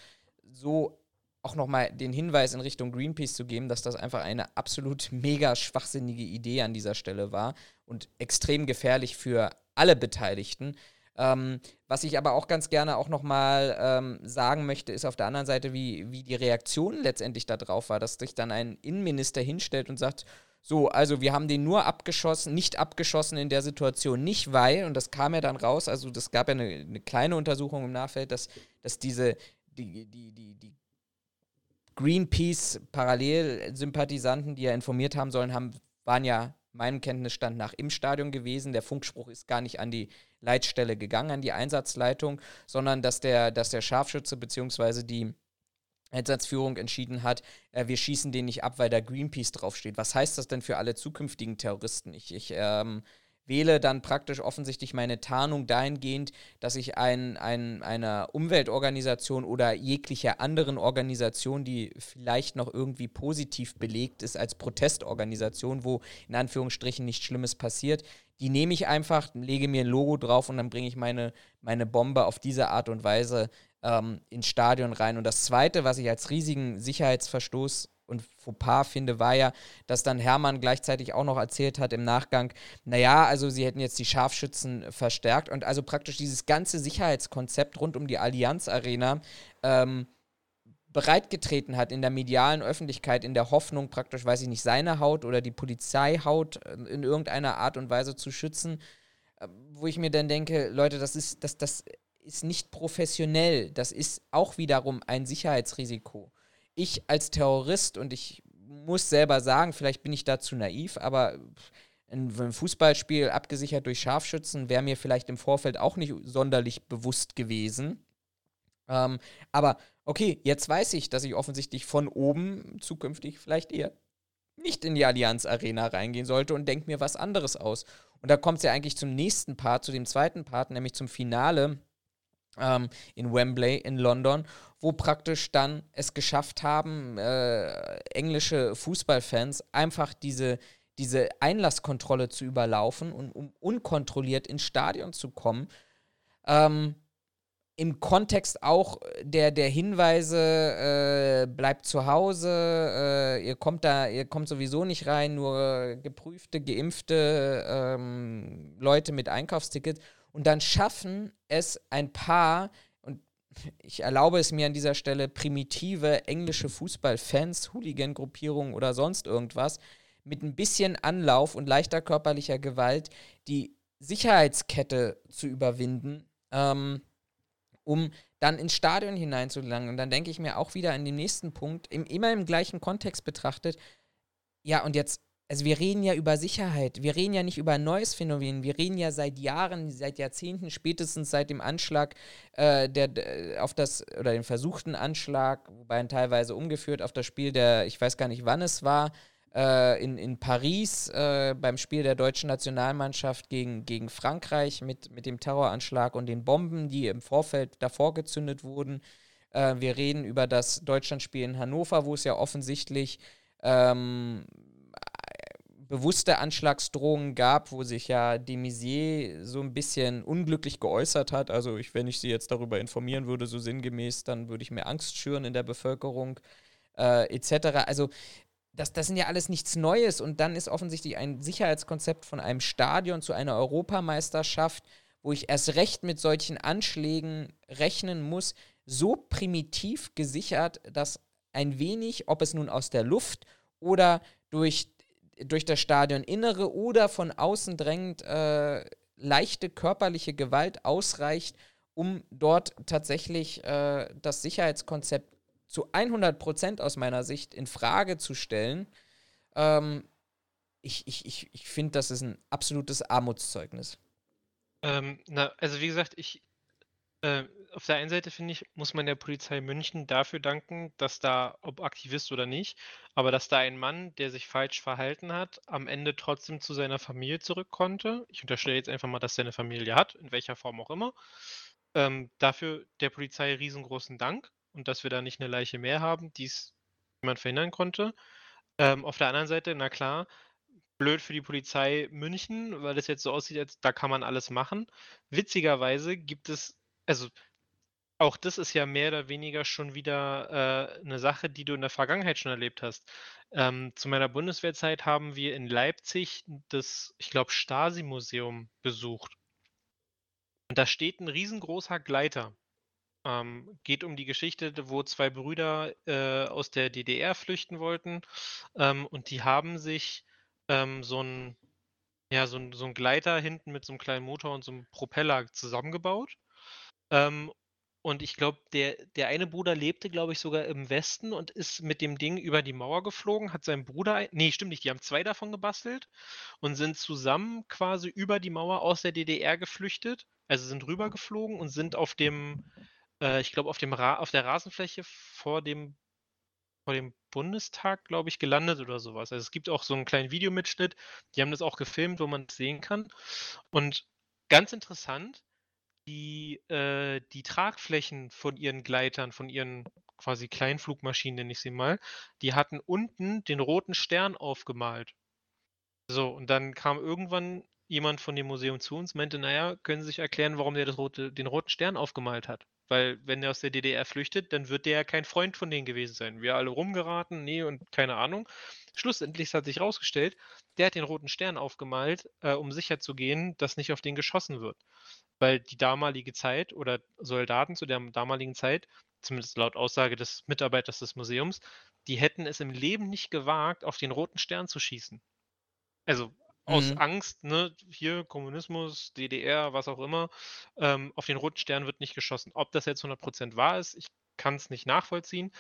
so auch nochmal den Hinweis in Richtung Greenpeace zu geben, dass das einfach eine absolut mega schwachsinnige Idee an dieser Stelle war und extrem gefährlich für alle Beteiligten. Ähm, was ich aber auch ganz gerne auch nochmal ähm, sagen möchte, ist auf der anderen Seite, wie, wie die Reaktion letztendlich darauf war, dass sich dann ein Innenminister hinstellt und sagt, so, also wir haben den nur abgeschossen, nicht abgeschossen in der Situation, nicht weil, und das kam ja dann raus, also das gab ja eine, eine kleine Untersuchung im Nachfeld, dass, dass diese, die, die, die, die Greenpeace-Parallelsympathisanten, die ja informiert haben sollen, haben, waren ja meinem Kenntnisstand nach im Stadion gewesen. Der Funkspruch ist gar nicht an die Leitstelle gegangen, an die Einsatzleitung, sondern dass der, dass der Scharfschütze bzw. die Einsatzführung entschieden hat, äh, wir schießen den nicht ab, weil da Greenpeace draufsteht. Was heißt das denn für alle zukünftigen Terroristen? Ich, ich ähm, wähle dann praktisch offensichtlich meine Tarnung dahingehend, dass ich ein, ein, einer Umweltorganisation oder jeglicher anderen Organisation, die vielleicht noch irgendwie positiv belegt ist als Protestorganisation, wo in Anführungsstrichen nichts Schlimmes passiert, die nehme ich einfach, lege mir ein Logo drauf und dann bringe ich meine, meine Bombe auf diese Art und Weise ähm, ins Stadion rein. Und das Zweite, was ich als riesigen Sicherheitsverstoß und Fauxpas finde, war ja, dass dann Hermann gleichzeitig auch noch erzählt hat im Nachgang, naja, also sie hätten jetzt die Scharfschützen verstärkt und also praktisch dieses ganze Sicherheitskonzept rund um die Allianz Arena ähm, bereitgetreten hat in der medialen Öffentlichkeit, in der Hoffnung praktisch, weiß ich nicht, seine Haut oder die Polizeihaut äh, in irgendeiner Art und Weise zu schützen, äh, wo ich mir dann denke, Leute, das ist, das, das ist nicht professionell, das ist auch wiederum ein Sicherheitsrisiko ich als Terrorist, und ich muss selber sagen, vielleicht bin ich da zu naiv, aber ein Fußballspiel abgesichert durch Scharfschützen wäre mir vielleicht im Vorfeld auch nicht sonderlich bewusst gewesen. Ähm, aber okay, jetzt weiß ich, dass ich offensichtlich von oben zukünftig vielleicht eher nicht in die Allianz Arena reingehen sollte und denke mir was anderes aus. Und da kommt es ja eigentlich zum nächsten Part, zu dem zweiten Part, nämlich zum Finale ähm, in Wembley in London, wo praktisch dann es geschafft haben, äh, englische Fußballfans einfach diese, diese Einlasskontrolle zu überlaufen und um unkontrolliert ins Stadion zu kommen. Ähm, Im Kontext auch der, der Hinweise, äh, bleibt zu Hause, äh, ihr kommt da, ihr kommt sowieso nicht rein, nur geprüfte, geimpfte ähm, Leute mit Einkaufsticket und dann schaffen es ein paar, ich erlaube es mir an dieser Stelle, primitive englische Fußballfans, Hooligan-Gruppierungen oder sonst irgendwas, mit ein bisschen Anlauf und leichter körperlicher Gewalt die Sicherheitskette zu überwinden, ähm, um dann ins Stadion hineinzugelangen. Und dann denke ich mir auch wieder an den nächsten Punkt, im, immer im gleichen Kontext betrachtet, ja, und jetzt also wir reden ja über Sicherheit, wir reden ja nicht über ein neues Phänomen, wir reden ja seit Jahren, seit Jahrzehnten, spätestens seit dem Anschlag äh, der, der, auf das, oder den versuchten Anschlag, wobei teilweise umgeführt auf das Spiel der, ich weiß gar nicht wann es war, äh, in, in Paris äh, beim Spiel der deutschen Nationalmannschaft gegen, gegen Frankreich mit, mit dem Terroranschlag und den Bomben, die im Vorfeld davor gezündet wurden. Äh, wir reden über das Deutschlandspiel in Hannover, wo es ja offensichtlich ähm, bewusste Anschlagsdrohungen gab, wo sich ja de Maizière so ein bisschen unglücklich geäußert hat. Also ich, wenn ich sie jetzt darüber informieren würde, so sinngemäß, dann würde ich mir Angst schüren in der Bevölkerung äh, etc. Also das, das sind ja alles nichts Neues und dann ist offensichtlich ein Sicherheitskonzept von einem Stadion zu einer Europameisterschaft, wo ich erst recht mit solchen Anschlägen rechnen muss, so primitiv gesichert, dass ein wenig, ob es nun aus der Luft oder durch, durch das Stadioninnere oder von außen drängend äh, leichte körperliche Gewalt ausreicht, um dort tatsächlich äh, das Sicherheitskonzept zu 100 Prozent aus meiner Sicht in Frage zu stellen, ähm, ich, ich, ich, ich finde, das ist ein absolutes Armutszeugnis. Ähm, na, also wie gesagt, ich äh, auf der einen Seite finde ich, muss man der Polizei München dafür danken, dass da, ob Aktivist oder nicht, aber dass da ein Mann, der sich falsch verhalten hat, am Ende trotzdem zu seiner Familie zurück konnte. Ich unterstelle jetzt einfach mal, dass er eine Familie hat, in welcher Form auch immer. Ähm, dafür der Polizei riesengroßen Dank und dass wir da nicht eine Leiche mehr haben, die es jemand verhindern konnte. Ähm, auf der anderen Seite, na klar, blöd für die Polizei München, weil das jetzt so aussieht, als da kann man alles machen. Witzigerweise gibt es, also auch das ist ja mehr oder weniger schon wieder äh, eine Sache, die du in der Vergangenheit schon erlebt hast. Ähm, zu meiner Bundeswehrzeit haben wir in Leipzig das, ich glaube, Stasi-Museum besucht. Und da steht ein riesengroßer Gleiter. Ähm, geht um die Geschichte, wo zwei Brüder äh, aus der DDR flüchten wollten ähm, und die haben sich ähm, so ein ja, so ein, so ein Gleiter hinten mit so einem kleinen Motor und so einem Propeller zusammengebaut. Ähm, und ich glaube, der, der eine Bruder lebte, glaube ich, sogar im Westen und ist mit dem Ding über die Mauer geflogen, hat seinen Bruder, nee, stimmt nicht, die haben zwei davon gebastelt und sind zusammen quasi über die Mauer aus der DDR geflüchtet, also sind rübergeflogen und sind auf dem, äh, ich glaube, auf auf der Rasenfläche vor dem vor dem Bundestag, glaube ich, gelandet oder sowas. Also es gibt auch so einen kleinen Videomitschnitt, die haben das auch gefilmt, wo man es sehen kann. Und ganz interessant, die, äh, die Tragflächen von ihren Gleitern, von ihren quasi Kleinflugmaschinen, nenne ich sie mal, die hatten unten den roten Stern aufgemalt. So, und dann kam irgendwann jemand von dem Museum zu uns, meinte, naja, können Sie sich erklären, warum der rote, den roten Stern aufgemalt hat? Weil wenn der aus der DDR flüchtet, dann wird der ja kein Freund von denen gewesen sein. Wir alle rumgeraten, nee und keine Ahnung. Schlussendlich hat sich herausgestellt, der hat den roten Stern aufgemalt, äh, um sicherzugehen, dass nicht auf den geschossen wird. Weil die damalige Zeit oder Soldaten zu der damaligen Zeit, zumindest laut Aussage des Mitarbeiters des Museums, die hätten es im Leben nicht gewagt, auf den roten Stern zu schießen. Also aus mhm. Angst, ne, hier Kommunismus, DDR, was auch immer, ähm, auf den roten Stern wird nicht geschossen. Ob das jetzt 100% wahr ist, ich kann es nicht nachvollziehen.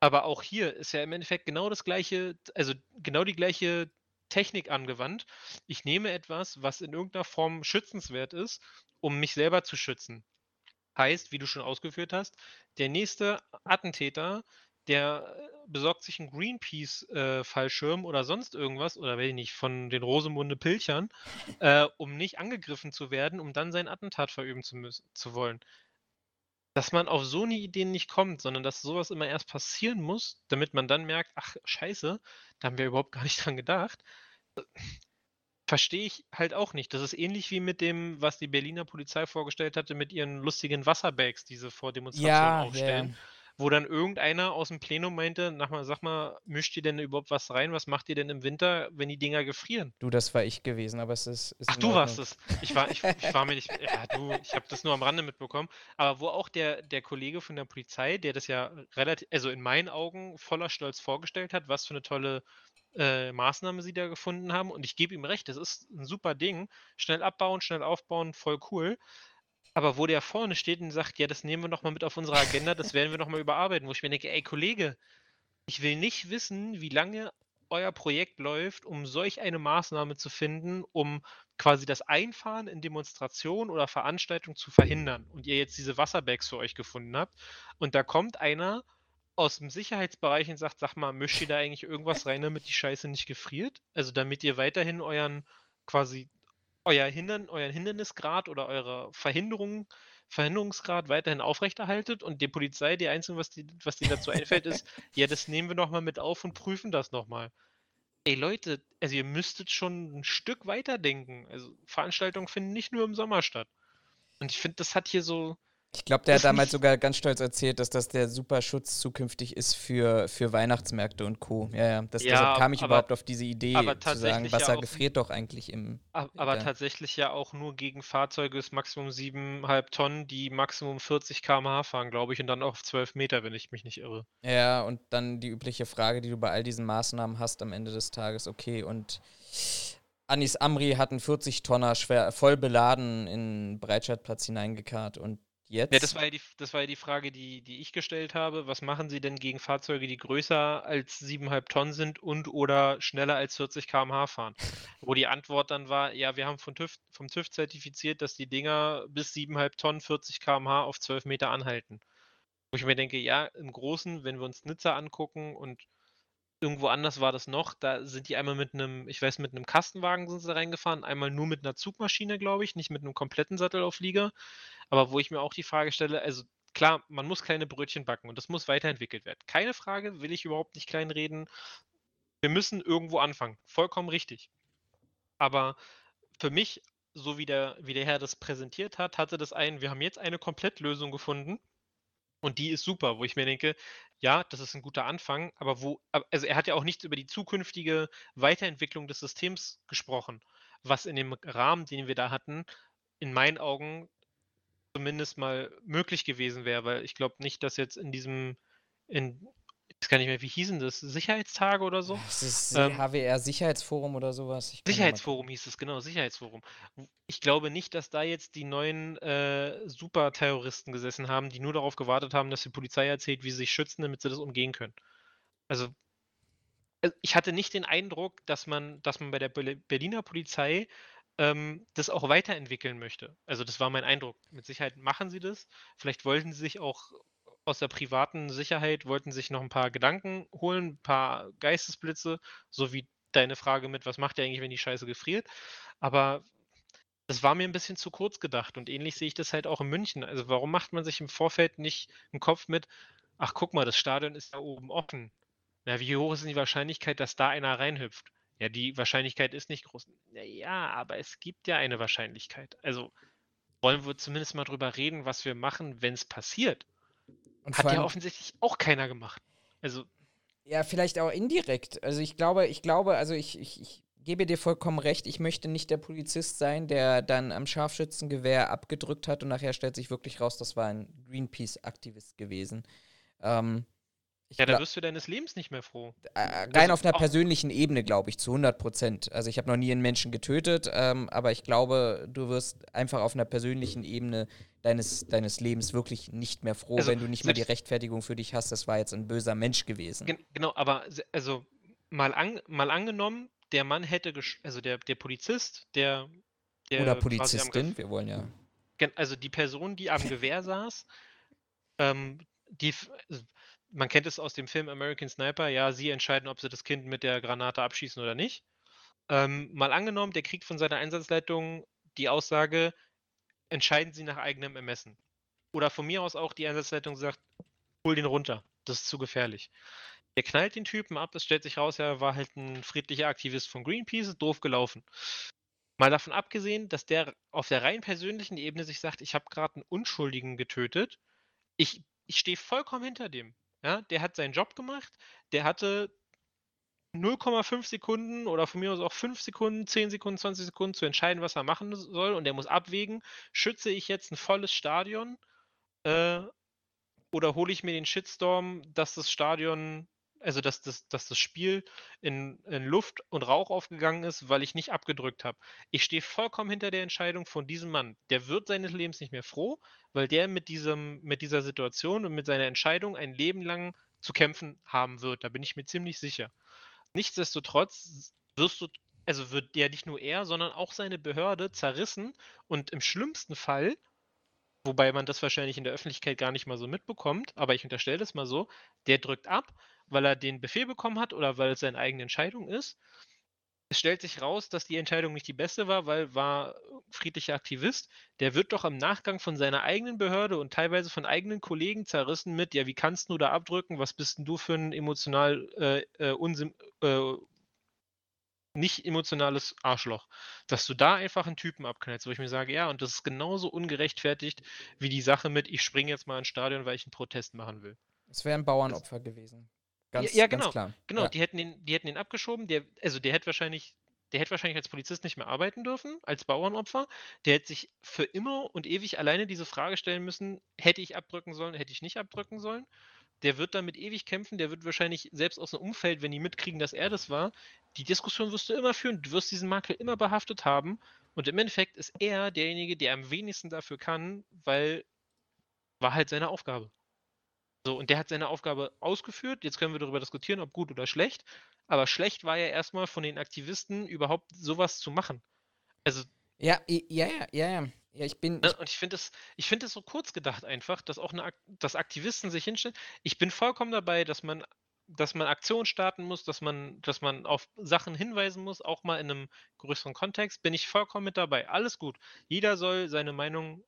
Aber auch hier ist ja im Endeffekt genau das gleiche, also genau die gleiche Technik angewandt. Ich nehme etwas, was in irgendeiner Form schützenswert ist, um mich selber zu schützen. Heißt, wie du schon ausgeführt hast, der nächste Attentäter der äh, besorgt sich einen Greenpeace-Fallschirm äh, oder sonst irgendwas, oder weiß ich nicht, von den Rosemunde Pilchern, äh, um nicht angegriffen zu werden, um dann sein Attentat verüben zu müssen, zu wollen. Dass man auf so eine Idee nicht kommt, sondern dass sowas immer erst passieren muss, damit man dann merkt, ach scheiße, da haben wir überhaupt gar nicht dran gedacht. Verstehe ich halt auch nicht. Das ist ähnlich wie mit dem, was die Berliner Polizei vorgestellt hatte, mit ihren lustigen Wasserbags, die sie vor Demonstrationen ja, aufstellen. Yeah wo dann irgendeiner aus dem Plenum meinte, nach mal, sag mal, mischt ihr denn überhaupt was rein? Was macht ihr denn im Winter, wenn die Dinger gefrieren? Du, das war ich gewesen, aber es ist. ist Ach, du warst es. Ich war, ich, ich war mir nicht. Ja, du, ich habe das nur am Rande mitbekommen. Aber wo auch der, der Kollege von der Polizei, der das ja relativ, also in meinen Augen voller Stolz vorgestellt hat, was für eine tolle äh, Maßnahme sie da gefunden haben. Und ich gebe ihm recht, das ist ein super Ding. Schnell abbauen, schnell aufbauen, voll cool. Aber wo der vorne steht und sagt, ja, das nehmen wir nochmal mit auf unsere Agenda, das werden wir nochmal überarbeiten, wo ich mir denke, ey Kollege, ich will nicht wissen, wie lange euer Projekt läuft, um solch eine Maßnahme zu finden, um quasi das Einfahren in Demonstrationen oder Veranstaltungen zu verhindern und ihr jetzt diese Wasserbags für euch gefunden habt und da kommt einer aus dem Sicherheitsbereich und sagt, sag mal, mischt ihr da eigentlich irgendwas rein, damit die Scheiße nicht gefriert? Also damit ihr weiterhin euren quasi euer Hindern, euren Hindernisgrad oder eure Verhinderung, Verhinderungsgrad weiterhin aufrechterhaltet und die Polizei, die Einzige, was die, was denen dazu einfällt, ist, ja, das nehmen wir nochmal mit auf und prüfen das nochmal. Ey Leute, also ihr müsstet schon ein Stück weiterdenken. Also Veranstaltungen finden nicht nur im Sommer statt. Und ich finde, das hat hier so, Ich glaube, der hat damals sogar ganz stolz erzählt, dass das der super Schutz zukünftig ist für, für Weihnachtsmärkte und Co. Ja, ja. Das, Ja, deshalb kam ich aber- überhaupt auf diese Idee aber zu sagen, tatsächlich Wasser ja auch- gefriert doch eigentlich im. ab- aber Ja. tatsächlich ja auch nur gegen Fahrzeuge ist Maximum 7,5 Tonnen, die Maximum 40 km/h fahren, glaube ich, und dann auf 12 Meter, wenn ich mich nicht irre. Ja, und dann die übliche Frage, die du bei all diesen Maßnahmen hast am Ende des Tages, okay, und Anis Amri hat einen 40-Tonner schwer voll beladen in Breitscheidplatz hineingekarrt und jetzt. Ja, das war ja die, das war ja die Frage, die, die ich gestellt habe. Was machen Sie denn gegen Fahrzeuge, die größer als 7,5 Tonnen sind und oder schneller als 40 km/h fahren? Wo die Antwort dann war, ja, wir haben von TÜV, vom TÜV zertifiziert, dass die Dinger bis 7,5 Tonnen 40 km/h auf 12 Meter anhalten. Wo ich mir denke, ja, im Großen, wenn wir uns Nizza angucken und irgendwo anders war das noch, da sind die einmal mit einem, ich weiß, mit einem Kastenwagen sind sie reingefahren, einmal nur mit einer Zugmaschine, glaube ich, nicht mit einem kompletten Sattelauflieger. Aber wo ich mir auch die Frage stelle, also klar, man muss kleine Brötchen backen und das muss weiterentwickelt werden. Keine Frage, will ich überhaupt nicht kleinreden. Wir müssen irgendwo anfangen. Vollkommen richtig. Aber für mich, so wie der, wie der Herr das präsentiert hat, hatte das einen, wir haben jetzt eine Komplettlösung gefunden und die ist super, wo ich mir denke, ja, das ist ein guter Anfang, aber wo, also er hat ja auch nichts über die zukünftige Weiterentwicklung des Systems gesprochen, was in dem Rahmen, den wir da hatten, in meinen Augen zumindest mal möglich gewesen wäre, weil ich glaube nicht, dass jetzt in diesem, in, weiß gar nicht mehr, wie hießen das, Sicherheitstage oder so? Das ist Ähm, HWR Sicherheitsforum oder sowas. Sicherheitsforum hieß es, genau, Sicherheitsforum. Ich glaube nicht, dass da jetzt die neuen äh, Superterroristen gesessen haben, die nur darauf gewartet haben, dass die Polizei erzählt, wie sie sich schützen, damit sie das umgehen können. Also, äh, ich hatte nicht den Eindruck, dass man, dass man bei der Berli- Berliner Polizei ähm, das auch weiterentwickeln möchte. Also, das war mein Eindruck. Mit Sicherheit machen sie das. Vielleicht wollten sie sich auch aus der privaten Sicherheit, wollten sich noch ein paar Gedanken holen, ein paar Geistesblitze, so wie deine Frage mit, was macht ihr eigentlich, wenn die Scheiße gefriert? Aber das war mir ein bisschen zu kurz gedacht und ähnlich sehe ich das halt auch in München. Also warum macht man sich im Vorfeld nicht einen Kopf mit, ach guck mal, das Stadion ist da oben offen. Na, wie hoch ist denn die Wahrscheinlichkeit, dass da einer reinhüpft? Ja, die Wahrscheinlichkeit ist nicht groß. Ja, aber es gibt ja eine Wahrscheinlichkeit. Also wollen wir zumindest mal drüber reden, was wir machen, wenn es passiert. Und Hat ja offensichtlich auch keiner gemacht. Also Ja, vielleicht auch indirekt. Also ich glaube, ich glaube, also ich, ich, ich gebe dir vollkommen recht, ich möchte nicht der Polizist sein, der dann am Scharfschützengewehr abgedrückt hat und nachher stellt sich wirklich raus, das war ein Greenpeace-Aktivist gewesen. Ähm, ich ja, da wirst du deines Lebens nicht mehr froh. äh, rein also auf einer persönlichen Ebene, glaube ich, zu 100 Prozent. Also ich habe noch nie einen Menschen getötet, ähm, aber ich glaube, du wirst einfach auf einer persönlichen Ebene deines, deines Lebens wirklich nicht mehr froh, Also wenn du nicht mehr die Rechtfertigung für dich hast, das war jetzt ein böser Mensch gewesen. Gen genau, aber also mal, an mal angenommen, der Mann hätte, also der, der Polizist, der, der Oder Polizistin, wir wollen ja. also die Person, die am Gewehr saß, ähm, die, man kennt es aus dem Film American Sniper, ja, sie entscheiden, ob sie das Kind mit der Granate abschießen oder nicht. Ähm, mal angenommen, der kriegt von seiner Einsatzleitung die Aussage, entscheiden Sie nach eigenem Ermessen. Oder von mir aus auch die Einsatzleitung sagt, hol den runter, das ist zu gefährlich. Der knallt den Typen ab, es stellt sich raus, er war halt ein friedlicher Aktivist von Greenpeace, doof gelaufen. Mal davon abgesehen, dass der auf der rein persönlichen Ebene sich sagt, ich habe gerade einen Unschuldigen getötet, ich, ich stehe vollkommen hinter dem. Ja, der hat seinen Job gemacht, der hatte 0,5 Sekunden oder von mir aus auch 5 Sekunden, 10 Sekunden, 20 Sekunden zu entscheiden, was er machen soll. Und der muss abwägen, schütze ich jetzt ein volles Stadion äh, oder hole ich mir den Shitstorm, dass das Stadion, also dass das, dass das Spiel in, in Luft und Rauch aufgegangen ist, weil ich nicht abgedrückt habe. Ich stehe vollkommen hinter der Entscheidung von diesem Mann. Der wird seines Lebens nicht mehr froh, weil der mit, diesem, mit dieser Situation und mit seiner Entscheidung ein Leben lang zu kämpfen haben wird. Da bin ich mir ziemlich sicher. Nichtsdestotrotz wirst du, also wird der nicht nur er, sondern auch seine Behörde zerrissen und im schlimmsten Fall wobei man das wahrscheinlich in der Öffentlichkeit gar nicht mal so mitbekommt, aber ich unterstelle das mal so, der drückt ab, weil er den Befehl bekommen hat oder weil es seine eigene Entscheidung ist. Es stellt sich raus, dass die Entscheidung nicht die beste war, weil war friedlicher Aktivist. Der wird doch im Nachgang von seiner eigenen Behörde und teilweise von eigenen Kollegen zerrissen mit, ja, wie kannst du da abdrücken? Was bist denn du für ein emotional äh, äh, unsim äh, nicht emotionales Arschloch, dass du da einfach einen Typen abknallst, wo ich mir sage, ja, und das ist genauso ungerechtfertigt wie die Sache mit, ich springe jetzt mal ins Stadion, weil ich einen Protest machen will. Es wäre ein Bauernopfer gewesen. Ganz, ja, ja, genau. klar. Genau, ja. die hätten ihn, die hätten ihn abgeschoben, der, also der hätte wahrscheinlich, der hätte wahrscheinlich als Polizist nicht mehr arbeiten dürfen, als Bauernopfer. Der hätte sich für immer und ewig alleine diese Frage stellen müssen, hätte ich abdrücken sollen, hätte ich nicht abdrücken sollen. Der wird damit ewig kämpfen, der wird wahrscheinlich selbst aus dem Umfeld, wenn die mitkriegen, dass er das war, die Diskussion wirst du immer führen, du wirst diesen Makel immer behaftet haben. Und im Endeffekt ist er derjenige, der am wenigsten dafür kann, weil war halt seine Aufgabe. So, und der hat seine Aufgabe ausgeführt. Jetzt können wir darüber diskutieren, ob gut oder schlecht. Aber schlecht war ja erstmal von den Aktivisten überhaupt sowas zu machen. Also. Ja, ja, ja, ja, ja. Ja, ich bin. Ne, ich und ich finde es find so kurz gedacht einfach, dass auch eine, dass Aktivisten sich hinstellen. Ich bin vollkommen dabei, dass man, dass man Aktionen starten muss, dass man, dass man auf Sachen hinweisen muss, auch mal in einem größeren Kontext. Bin ich vollkommen mit dabei. Alles gut. Jeder soll seine Meinung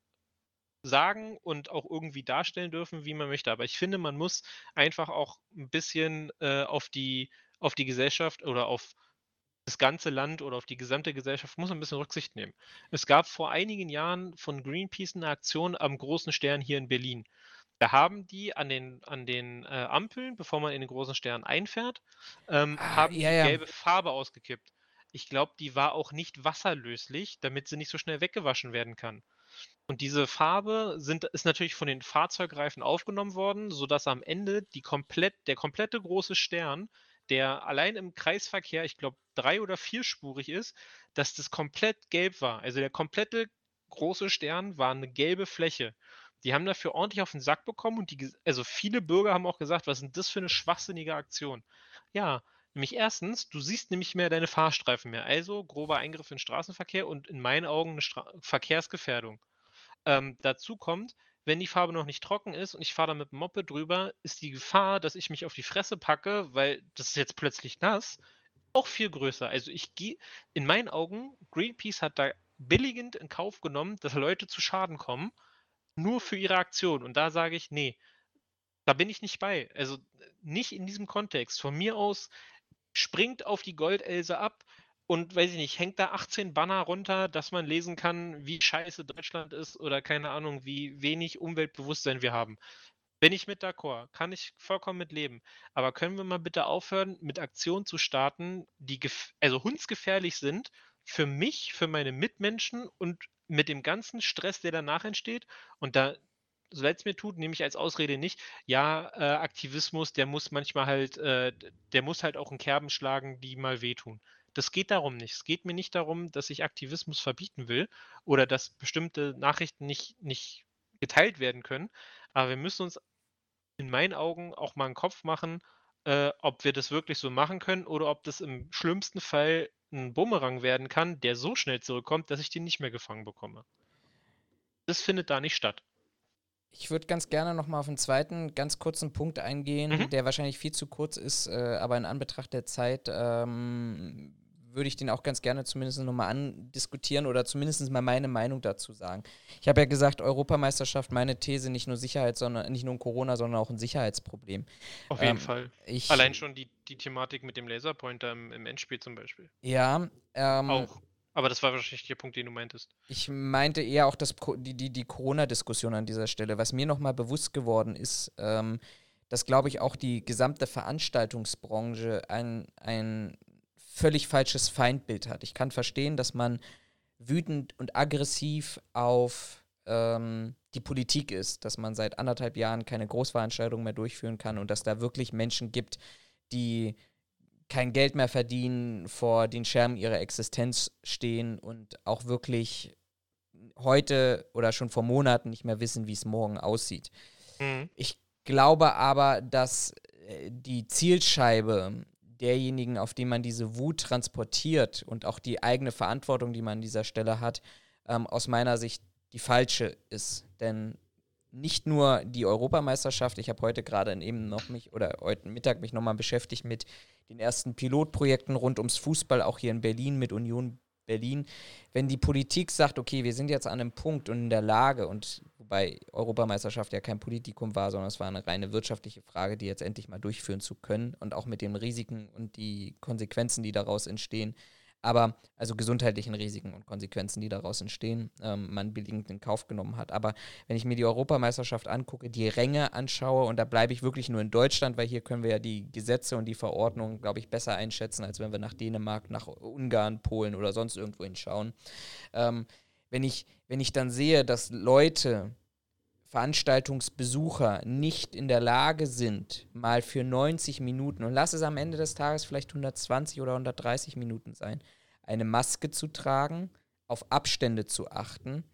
sagen und auch irgendwie darstellen dürfen, wie man möchte. Aber ich finde, man muss einfach auch ein bisschen äh, auf die auf die Gesellschaft oder auf das ganze Land oder auf die gesamte Gesellschaft muss man ein bisschen Rücksicht nehmen. Es gab vor einigen Jahren von Greenpeace eine Aktion am großen Stern hier in Berlin. Da haben die an den, an den äh, Ampeln, bevor man in den großen Stern einfährt, ähm, ah, haben ja, die gelbe Farbe ausgekippt. Ich glaube, die war auch nicht wasserlöslich, damit sie nicht so schnell weggewaschen werden kann. Und diese Farbe sind, ist natürlich von den Fahrzeugreifen aufgenommen worden, sodass am Ende die komplett, der komplette große Stern, der allein im Kreisverkehr, ich glaube, drei- oder vierspurig ist, dass das komplett gelb war. Also der komplette große Stern war eine gelbe Fläche. Die haben dafür ordentlich auf den Sack bekommen und die, also viele Bürger haben auch gesagt, was ist denn das für eine schwachsinnige Aktion? Ja, nämlich erstens, du siehst nämlich mehr deine Fahrstreifen mehr. Also grober Eingriff in den Straßenverkehr und in meinen Augen eine Stra Verkehrsgefährdung. Ähm, dazu kommt, wenn die Farbe noch nicht trocken ist und ich fahre da mit dem Moped drüber, ist die Gefahr, dass ich mich auf die Fresse packe, weil das ist jetzt plötzlich nass, auch viel größer. Also ich gehe, in meinen Augen, Greenpeace hat da billigend in Kauf genommen, dass Leute zu Schaden kommen, nur für ihre Aktion. Und da sage ich, nee, da bin ich nicht bei. Also nicht in diesem Kontext. Von mir aus springt auf die Goldelse ab, und weiß ich nicht, hängt da 18 Banner runter, dass man lesen kann, wie scheiße Deutschland ist oder keine Ahnung, wie wenig Umweltbewusstsein wir haben. Bin ich mit d'accord, kann ich vollkommen mit leben. Aber können wir mal bitte aufhören, mit Aktionen zu starten, die also hundsgefährlich sind für mich, für meine Mitmenschen und mit dem ganzen Stress, der danach entsteht. Und da, so leid es mir tut, nehme ich als Ausrede nicht, ja, äh, Aktivismus, der muss manchmal halt, äh, der muss halt auch in Kerben schlagen, die mal wehtun. Das geht darum nicht. Es geht mir nicht darum, dass ich Aktivismus verbieten will oder dass bestimmte Nachrichten nicht, nicht geteilt werden können. Aber wir müssen uns in meinen Augen auch mal einen Kopf machen, äh, ob wir das wirklich so machen können oder ob das im schlimmsten Fall ein Bumerang werden kann, der so schnell zurückkommt, dass ich den nicht mehr gefangen bekomme. Das findet da nicht statt. Ich würde ganz gerne noch mal auf einen zweiten, ganz kurzen Punkt eingehen, mhm. der wahrscheinlich viel zu kurz ist, äh, aber in Anbetracht der Zeit ähm, würde ich den auch ganz gerne zumindest nochmal andiskutieren oder zumindest mal meine Meinung dazu sagen. Ich habe ja gesagt, Europameisterschaft, meine These, nicht nur Sicherheit, sondern nicht nur ein Corona, sondern auch ein Sicherheitsproblem. Auf jeden ähm, Fall. Ich, Allein schon die, die Thematik mit dem Laserpointer im, im Endspiel zum Beispiel. Ja. Ähm, auch. Aber das war wahrscheinlich der Punkt, den du meintest. Ich meinte eher auch das, die, die, die Corona-Diskussion an dieser Stelle. Was mir nochmal bewusst geworden ist, ähm, dass, glaube ich, auch die gesamte Veranstaltungsbranche ein, ein völlig falsches Feindbild hat. Ich kann verstehen, dass man wütend und aggressiv auf ähm, die Politik ist, dass man seit anderthalb Jahren keine Großveranstaltungen mehr durchführen kann und dass da wirklich Menschen gibt, die kein Geld mehr verdienen, vor den Schermen ihrer Existenz stehen und auch wirklich heute oder schon vor Monaten nicht mehr wissen, wie es morgen aussieht. Mhm. Ich glaube aber, dass äh, die Zielscheibe derjenigen, auf die man diese Wut transportiert und auch die eigene Verantwortung, die man an dieser Stelle hat, ähm, aus meiner Sicht die falsche ist. Denn nicht nur die Europameisterschaft, ich habe heute gerade eben noch mich oder heute Mittag mich nochmal beschäftigt mit den ersten Pilotprojekten rund ums Fußball, auch hier in Berlin mit Union Berlin. Wenn die Politik sagt, okay, wir sind jetzt an einem Punkt und in der Lage, und wobei Europameisterschaft ja kein Politikum war, sondern es war eine reine wirtschaftliche Frage, die jetzt endlich mal durchführen zu können und auch mit den Risiken und die Konsequenzen, die daraus entstehen, aber also gesundheitlichen Risiken und Konsequenzen, die daraus entstehen, ähm, man billigend in Kauf genommen hat. Aber wenn ich mir die Europameisterschaft angucke, die Ränge anschaue, und da bleibe ich wirklich nur in Deutschland, weil hier können wir ja die Gesetze und die Verordnungen, glaube ich, besser einschätzen, als wenn wir nach Dänemark, nach Ungarn, Polen oder sonst irgendwo hinschauen. Ähm, wenn, ich, wenn ich dann sehe, dass Leute Veranstaltungsbesucher nicht in der Lage sind, mal für 90 Minuten, und lass es am Ende des Tages vielleicht 120 oder 130 Minuten sein, eine Maske zu tragen, auf Abstände zu achten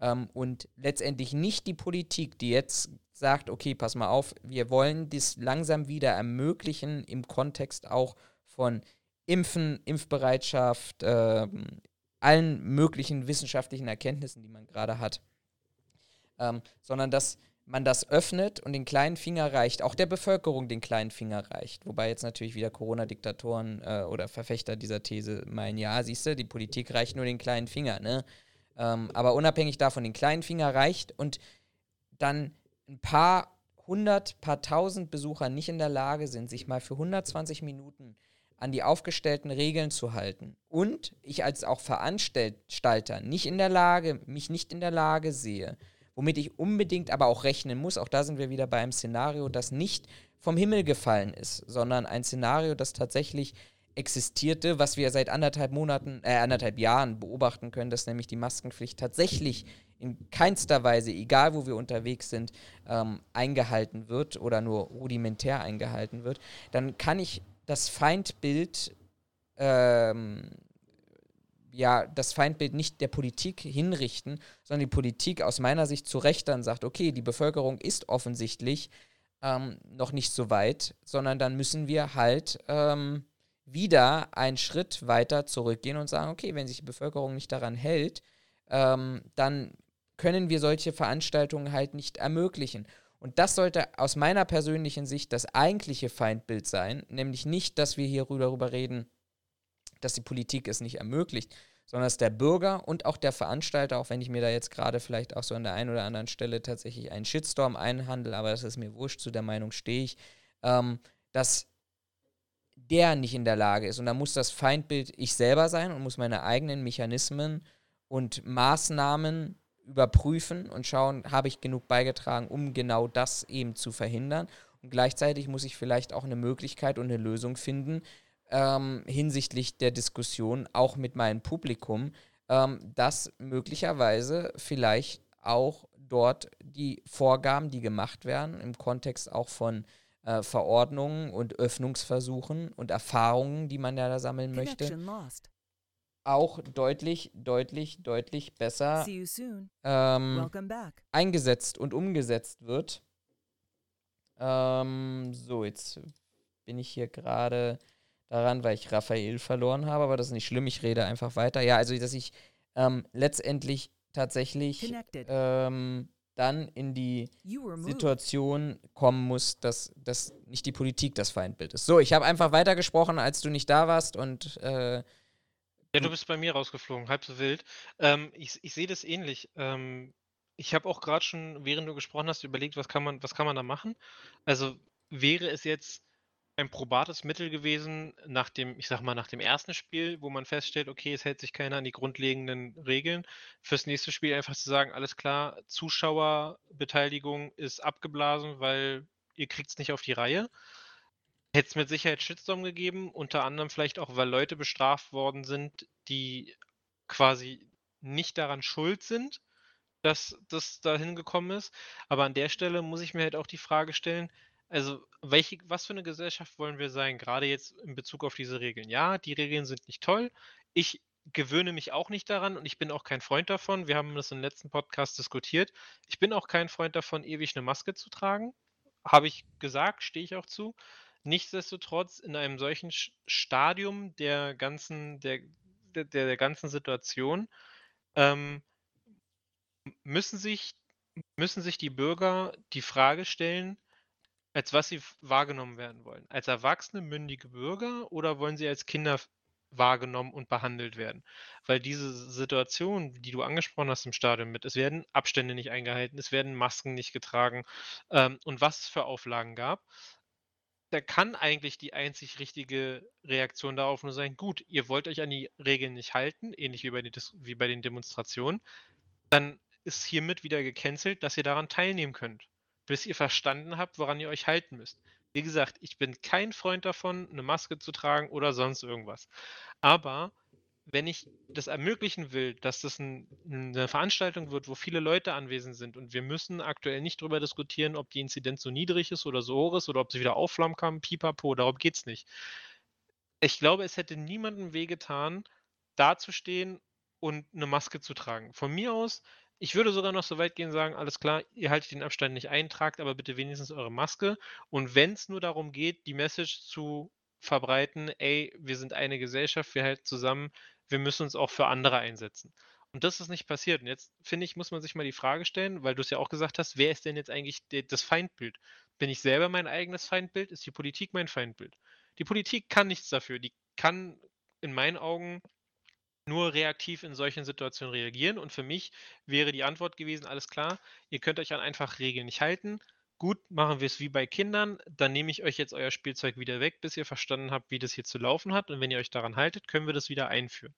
ähm, und letztendlich nicht die Politik, die jetzt sagt, okay, pass mal auf, wir wollen das langsam wieder ermöglichen im Kontext auch von Impfen, Impfbereitschaft, äh, allen möglichen wissenschaftlichen Erkenntnissen, die man gerade hat ähm, sondern dass man das öffnet und den kleinen Finger reicht, auch der Bevölkerung den kleinen Finger reicht. Wobei jetzt natürlich wieder Corona-Diktatoren äh, oder Verfechter dieser These meinen, ja, siehst du, die Politik reicht nur den kleinen Finger, ne? Ähm, aber unabhängig davon, den kleinen Finger reicht und dann ein paar hundert, paar tausend Besucher nicht in der Lage sind, sich mal für 120 Minuten an die aufgestellten Regeln zu halten und ich als auch Veranstalter nicht in der Lage, mich nicht in der Lage sehe, womit ich unbedingt aber auch rechnen muss. Auch da sind wir wieder bei einem Szenario, das nicht vom Himmel gefallen ist, sondern ein Szenario, das tatsächlich existierte, was wir seit anderthalb Monaten, äh, anderthalb Jahren beobachten können, dass nämlich die Maskenpflicht tatsächlich in keinster Weise, egal wo wir unterwegs sind, ähm, eingehalten wird oder nur rudimentär eingehalten wird, dann kann ich das Feindbild ähm, ja, das Feindbild nicht der Politik hinrichten, sondern die Politik aus meiner Sicht zu Recht dann sagt, okay, die Bevölkerung ist offensichtlich ähm, noch nicht so weit, sondern dann müssen wir halt ähm, wieder einen Schritt weiter zurückgehen und sagen, okay, wenn sich die Bevölkerung nicht daran hält, ähm, dann können wir solche Veranstaltungen halt nicht ermöglichen. Und das sollte aus meiner persönlichen Sicht das eigentliche Feindbild sein, nämlich nicht, dass wir hier darüber reden, dass die Politik es nicht ermöglicht, sondern dass der Bürger und auch der Veranstalter, auch wenn ich mir da jetzt gerade vielleicht auch so an der einen oder anderen Stelle tatsächlich einen Shitstorm einhandle, aber das ist mir wurscht, zu der Meinung stehe ich, ähm, dass der nicht in der Lage ist. Und da muss das Feindbild ich selber sein und muss meine eigenen Mechanismen und Maßnahmen überprüfen und schauen, habe ich genug beigetragen, um genau das eben zu verhindern. Und gleichzeitig muss ich vielleicht auch eine Möglichkeit und eine Lösung finden, ähm, hinsichtlich der Diskussion, auch mit meinem Publikum, ähm, dass möglicherweise vielleicht auch dort die Vorgaben, die gemacht werden, im Kontext auch von äh, Verordnungen und Öffnungsversuchen und Erfahrungen, die man ja da sammeln möchte, auch deutlich, deutlich, deutlich besser ähm, eingesetzt und umgesetzt wird. Ähm, so, jetzt bin ich hier gerade daran, weil ich Raphael verloren habe, aber das ist nicht schlimm, ich rede einfach weiter. Ja, also dass ich ähm, letztendlich tatsächlich ähm, dann in die Situation kommen muss, dass, dass nicht die Politik das Feindbild ist. So, ich habe einfach weitergesprochen, als du nicht da warst und äh, ja, du bist bei mir rausgeflogen, halb so wild. Ähm, ich ich sehe das ähnlich. Ähm, ich habe auch gerade schon, während du gesprochen hast, überlegt, was kann man, was kann man da machen? Also wäre es jetzt ein probates Mittel gewesen nach dem, ich sag mal, nach dem ersten Spiel, wo man feststellt, okay, es hält sich keiner an die grundlegenden Regeln. Fürs nächste Spiel einfach zu sagen, alles klar, Zuschauerbeteiligung ist abgeblasen, weil ihr kriegt es nicht auf die Reihe. Hätte es mit Sicherheit Shitstorm gegeben, unter anderem vielleicht auch, weil Leute bestraft worden sind, die quasi nicht daran schuld sind, dass das dahin gekommen ist. Aber an der Stelle muss ich mir halt auch die Frage stellen, also, welche was für eine Gesellschaft wollen wir sein, Gerade jetzt in Bezug auf diese Regeln? Ja, die Regeln sind nicht toll. Ich gewöhne mich auch nicht daran und ich bin auch kein Freund davon. Wir haben das im letzten Podcast diskutiert. Ich bin auch kein Freund davon, ewig eine Maske zu tragen. Habe ich gesagt, stehe ich auch zu. Nichtsdestotrotz in einem solchen Stadium der ganzen der der der ganzen Situation, ähm müssen sich, müssen sich die Bürger die Frage stellen, als was sie wahrgenommen werden wollen. Als erwachsene, mündige Bürger oder wollen sie als Kinder wahrgenommen und behandelt werden? Weil diese Situation, die du angesprochen hast im Stadion mit, es werden Abstände nicht eingehalten, es werden Masken nicht getragen ähm, und was es für Auflagen gab, da kann eigentlich die einzig richtige Reaktion darauf nur sein, gut, ihr wollt euch an die Regeln nicht halten, ähnlich wie bei, den, wie bei den Demonstrationen, dann ist hiermit wieder gecancelt, dass ihr daran teilnehmen könnt, bis ihr verstanden habt, woran ihr euch halten müsst. Wie gesagt, ich bin kein Freund davon, eine Maske zu tragen oder sonst irgendwas. Aber wenn ich das ermöglichen will, dass das ein, eine Veranstaltung wird, wo viele Leute anwesend sind und wir müssen aktuell nicht darüber diskutieren, ob die Inzidenz so niedrig ist oder so hoch ist oder ob sie wieder aufflammen kann, pipapo, darum geht es nicht. Ich glaube, es hätte niemandem wehgetan, dazustehen und eine Maske zu tragen. Von mir aus, ich würde sogar noch so weit gehen und sagen, alles klar, ihr haltet den Abstand nicht ein, tragt aber bitte wenigstens eure Maske. Und wenn es nur darum geht, die Message zu verbreiten, ey, wir sind eine Gesellschaft, wir halten zusammen, wir müssen uns auch für andere einsetzen. Und das ist nicht passiert. Und jetzt, finde ich, muss man sich mal die Frage stellen, weil du es ja auch gesagt hast, wer ist denn jetzt eigentlich das Feindbild? Bin ich selber mein eigenes Feindbild? Ist die Politik mein Feindbild? Die Politik kann nichts dafür. Die kann in meinen Augen nur reaktiv in solchen Situationen reagieren. Und für mich wäre die Antwort gewesen, alles klar, ihr könnt euch an einfach Regeln nicht halten. Gut, machen wir es wie bei Kindern, dann nehme ich euch jetzt euer Spielzeug wieder weg, bis ihr verstanden habt, wie das hier zu laufen hat. Und wenn ihr euch daran haltet, können wir das wieder einführen.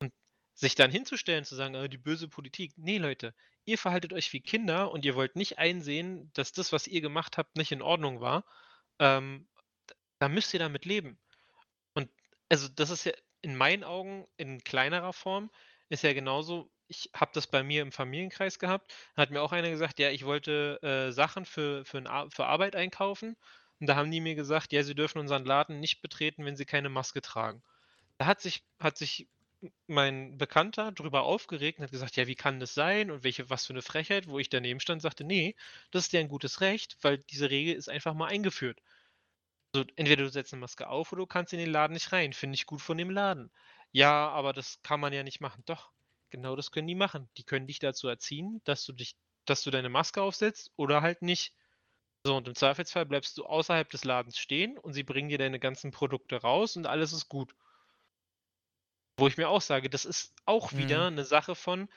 Und sich dann hinzustellen, zu sagen, oh, die böse Politik, nee Leute, ihr verhaltet euch wie Kinder und ihr wollt nicht einsehen, dass das, was ihr gemacht habt, nicht in Ordnung war, ähm, da müsst ihr damit leben. Und also das ist ja in meinen Augen in kleinerer Form, ist ja genauso, ich habe das bei mir im Familienkreis gehabt. Hat mir auch einer gesagt, ja, ich wollte äh, Sachen für, für, ein, für Arbeit einkaufen. Und da haben die mir gesagt, ja, sie dürfen unseren Laden nicht betreten, wenn sie keine Maske tragen. Da hat sich, hat sich mein Bekannter drüber aufgeregt und hat gesagt, ja, wie kann das sein und welche, was für eine Frechheit, wo ich daneben stand, sagte, nee, das ist ja ein gutes Recht, weil diese Regel ist einfach mal eingeführt. Also entweder du setzt eine Maske auf oder du kannst in den Laden nicht rein. Finde ich gut von dem Laden. Ja, aber das kann man ja nicht machen. Doch, Genau das können die machen. Die können dich dazu erziehen, dass du dich, dass du deine Maske aufsetzt oder halt nicht. So, und im Zweifelsfall bleibst du außerhalb des Ladens stehen und sie bringen dir deine ganzen Produkte raus und alles ist gut. Wo ich mir auch sage, das ist auch wieder mhm. eine Sache von,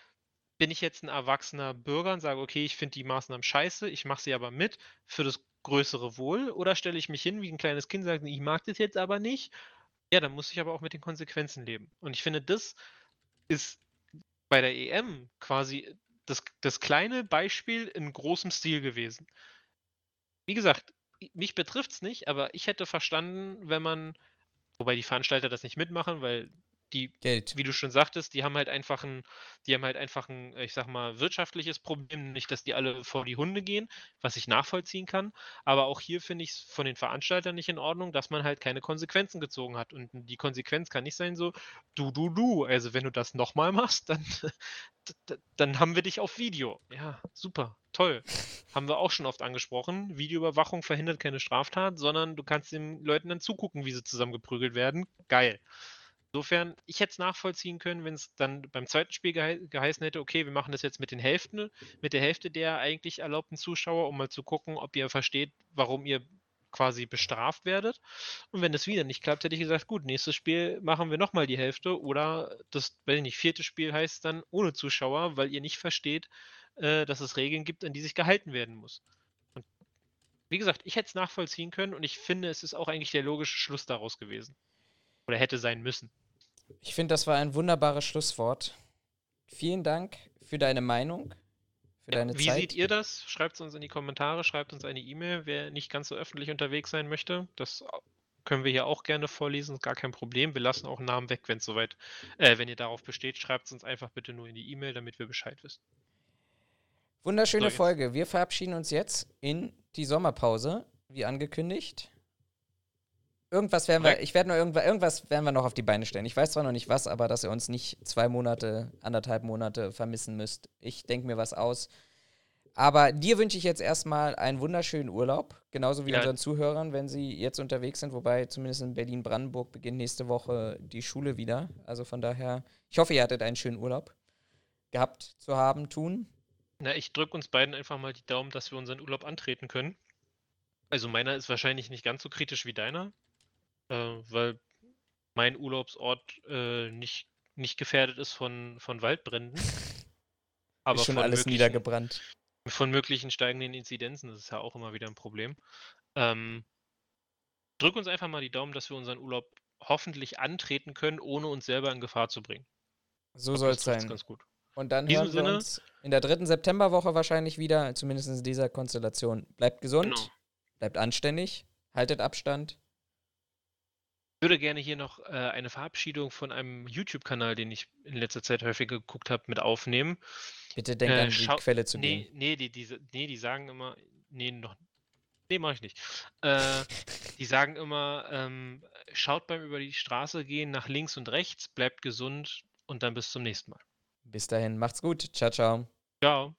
bin ich jetzt ein erwachsener Bürger und sage, okay, ich finde die Maßnahmen scheiße, ich mache sie aber mit für das größere Wohl, oder stelle ich mich hin wie ein kleines Kind und sage, ich mag das jetzt aber nicht, ja, dann muss ich aber auch mit den Konsequenzen leben. Und ich finde, das ist bei der EM quasi das, das kleine Beispiel in großem Stil gewesen. Wie gesagt, mich betrifft es nicht, aber ich hätte verstanden, wenn man, wobei die Veranstalter das nicht mitmachen, weil die, Geld. wie du schon sagtest, die haben halt einfach ein, die haben halt einfach ein, ich sag mal, wirtschaftliches Problem. Nicht, dass die alle vor die Hunde gehen, was ich nachvollziehen kann. Aber auch hier finde ich es von den Veranstaltern nicht in Ordnung, dass man halt keine Konsequenzen gezogen hat. Und die Konsequenz kann nicht sein so, du, du, du. Also wenn du das nochmal machst, dann, dann haben wir dich auf Video. Ja, super, toll. Haben wir auch schon oft angesprochen. Videoüberwachung verhindert keine Straftat, sondern du kannst den Leuten dann zugucken, wie sie zusammengeprügelt werden. Geil. Insofern, ich hätte es nachvollziehen können, wenn es dann beim zweiten Spiel gehe geheißen hätte, okay, wir machen das jetzt mit den Hälften, mit der Hälfte der eigentlich erlaubten Zuschauer, um mal zu gucken, ob ihr versteht, warum ihr quasi bestraft werdet. Und wenn das wieder nicht klappt, hätte ich gesagt, gut, nächstes Spiel machen wir nochmal die Hälfte oder das, wenn nicht, vierte Spiel heißt dann ohne Zuschauer, weil ihr nicht versteht, äh, dass es Regeln gibt, an die sich gehalten werden muss. Und wie gesagt, ich hätte es nachvollziehen können und ich finde, es ist auch eigentlich der logische Schluss daraus gewesen. Oder hätte sein müssen. Ich finde, das war ein wunderbares Schlusswort. Vielen Dank für deine Meinung, für deine Wie Zeit. Wie seht ihr das? Schreibt es uns in die Kommentare, schreibt uns eine E-Mail, wer nicht ganz so öffentlich unterwegs sein möchte. Das können wir hier auch gerne vorlesen, gar kein Problem. Wir lassen auch Namen weg, wenn es soweit, äh, wenn ihr darauf besteht, schreibt es uns einfach bitte nur in die E-Mail, damit wir Bescheid wissen. Wunderschöne so, Folge. Wir verabschieden uns jetzt in die Sommerpause, wie angekündigt. Irgendwas werden wir, ich werde nur irgendwas, irgendwas werden wir noch auf die Beine stellen. Ich weiß zwar noch nicht was, aber dass ihr uns nicht zwei Monate, anderthalb Monate vermissen müsst. Ich denke mir was aus. Aber dir wünsche ich jetzt erstmal einen wunderschönen Urlaub, genauso wie ja. unseren Zuhörern, wenn sie jetzt unterwegs sind, wobei zumindest in Berlin-Brandenburg beginnt nächste Woche die Schule wieder. Also von daher, ich hoffe, ihr hattet einen schönen Urlaub gehabt zu haben, tun. Na, ich drücke uns beiden einfach mal die Daumen, dass wir unseren Urlaub antreten können. Also meiner ist wahrscheinlich nicht ganz so kritisch wie deiner, äh, weil mein Urlaubsort äh, nicht, nicht gefährdet ist von, von Waldbränden. Aber ist schon alles niedergebrannt. Von möglichen steigenden Inzidenzen, das ist ja auch immer wieder ein Problem. Ähm, drück uns einfach mal die Daumen, dass wir unseren Urlaub hoffentlich antreten können, ohne uns selber in Gefahr zu bringen. So soll es sein. Ganz gut. Und dann hören wir Sinne, uns in der dritten Septemberwoche wahrscheinlich wieder, zumindest in dieser Konstellation. Bleibt gesund, genau. bleibt anständig, haltet Abstand. Ich würde gerne hier noch äh, eine Verabschiedung von einem YouTube-Kanal, den ich in letzter Zeit häufig geguckt habe, mit aufnehmen. Bitte denk äh, an die Quelle zu nee, gehen. Nee, die, die, nee, die sagen immer, nee, noch, nee, mache ich nicht. Äh, die sagen immer, ähm, schaut beim über die Straße gehen nach links und rechts, bleibt gesund und dann bis zum nächsten Mal. Bis dahin, macht's gut. Ciao, ciao. Ciao.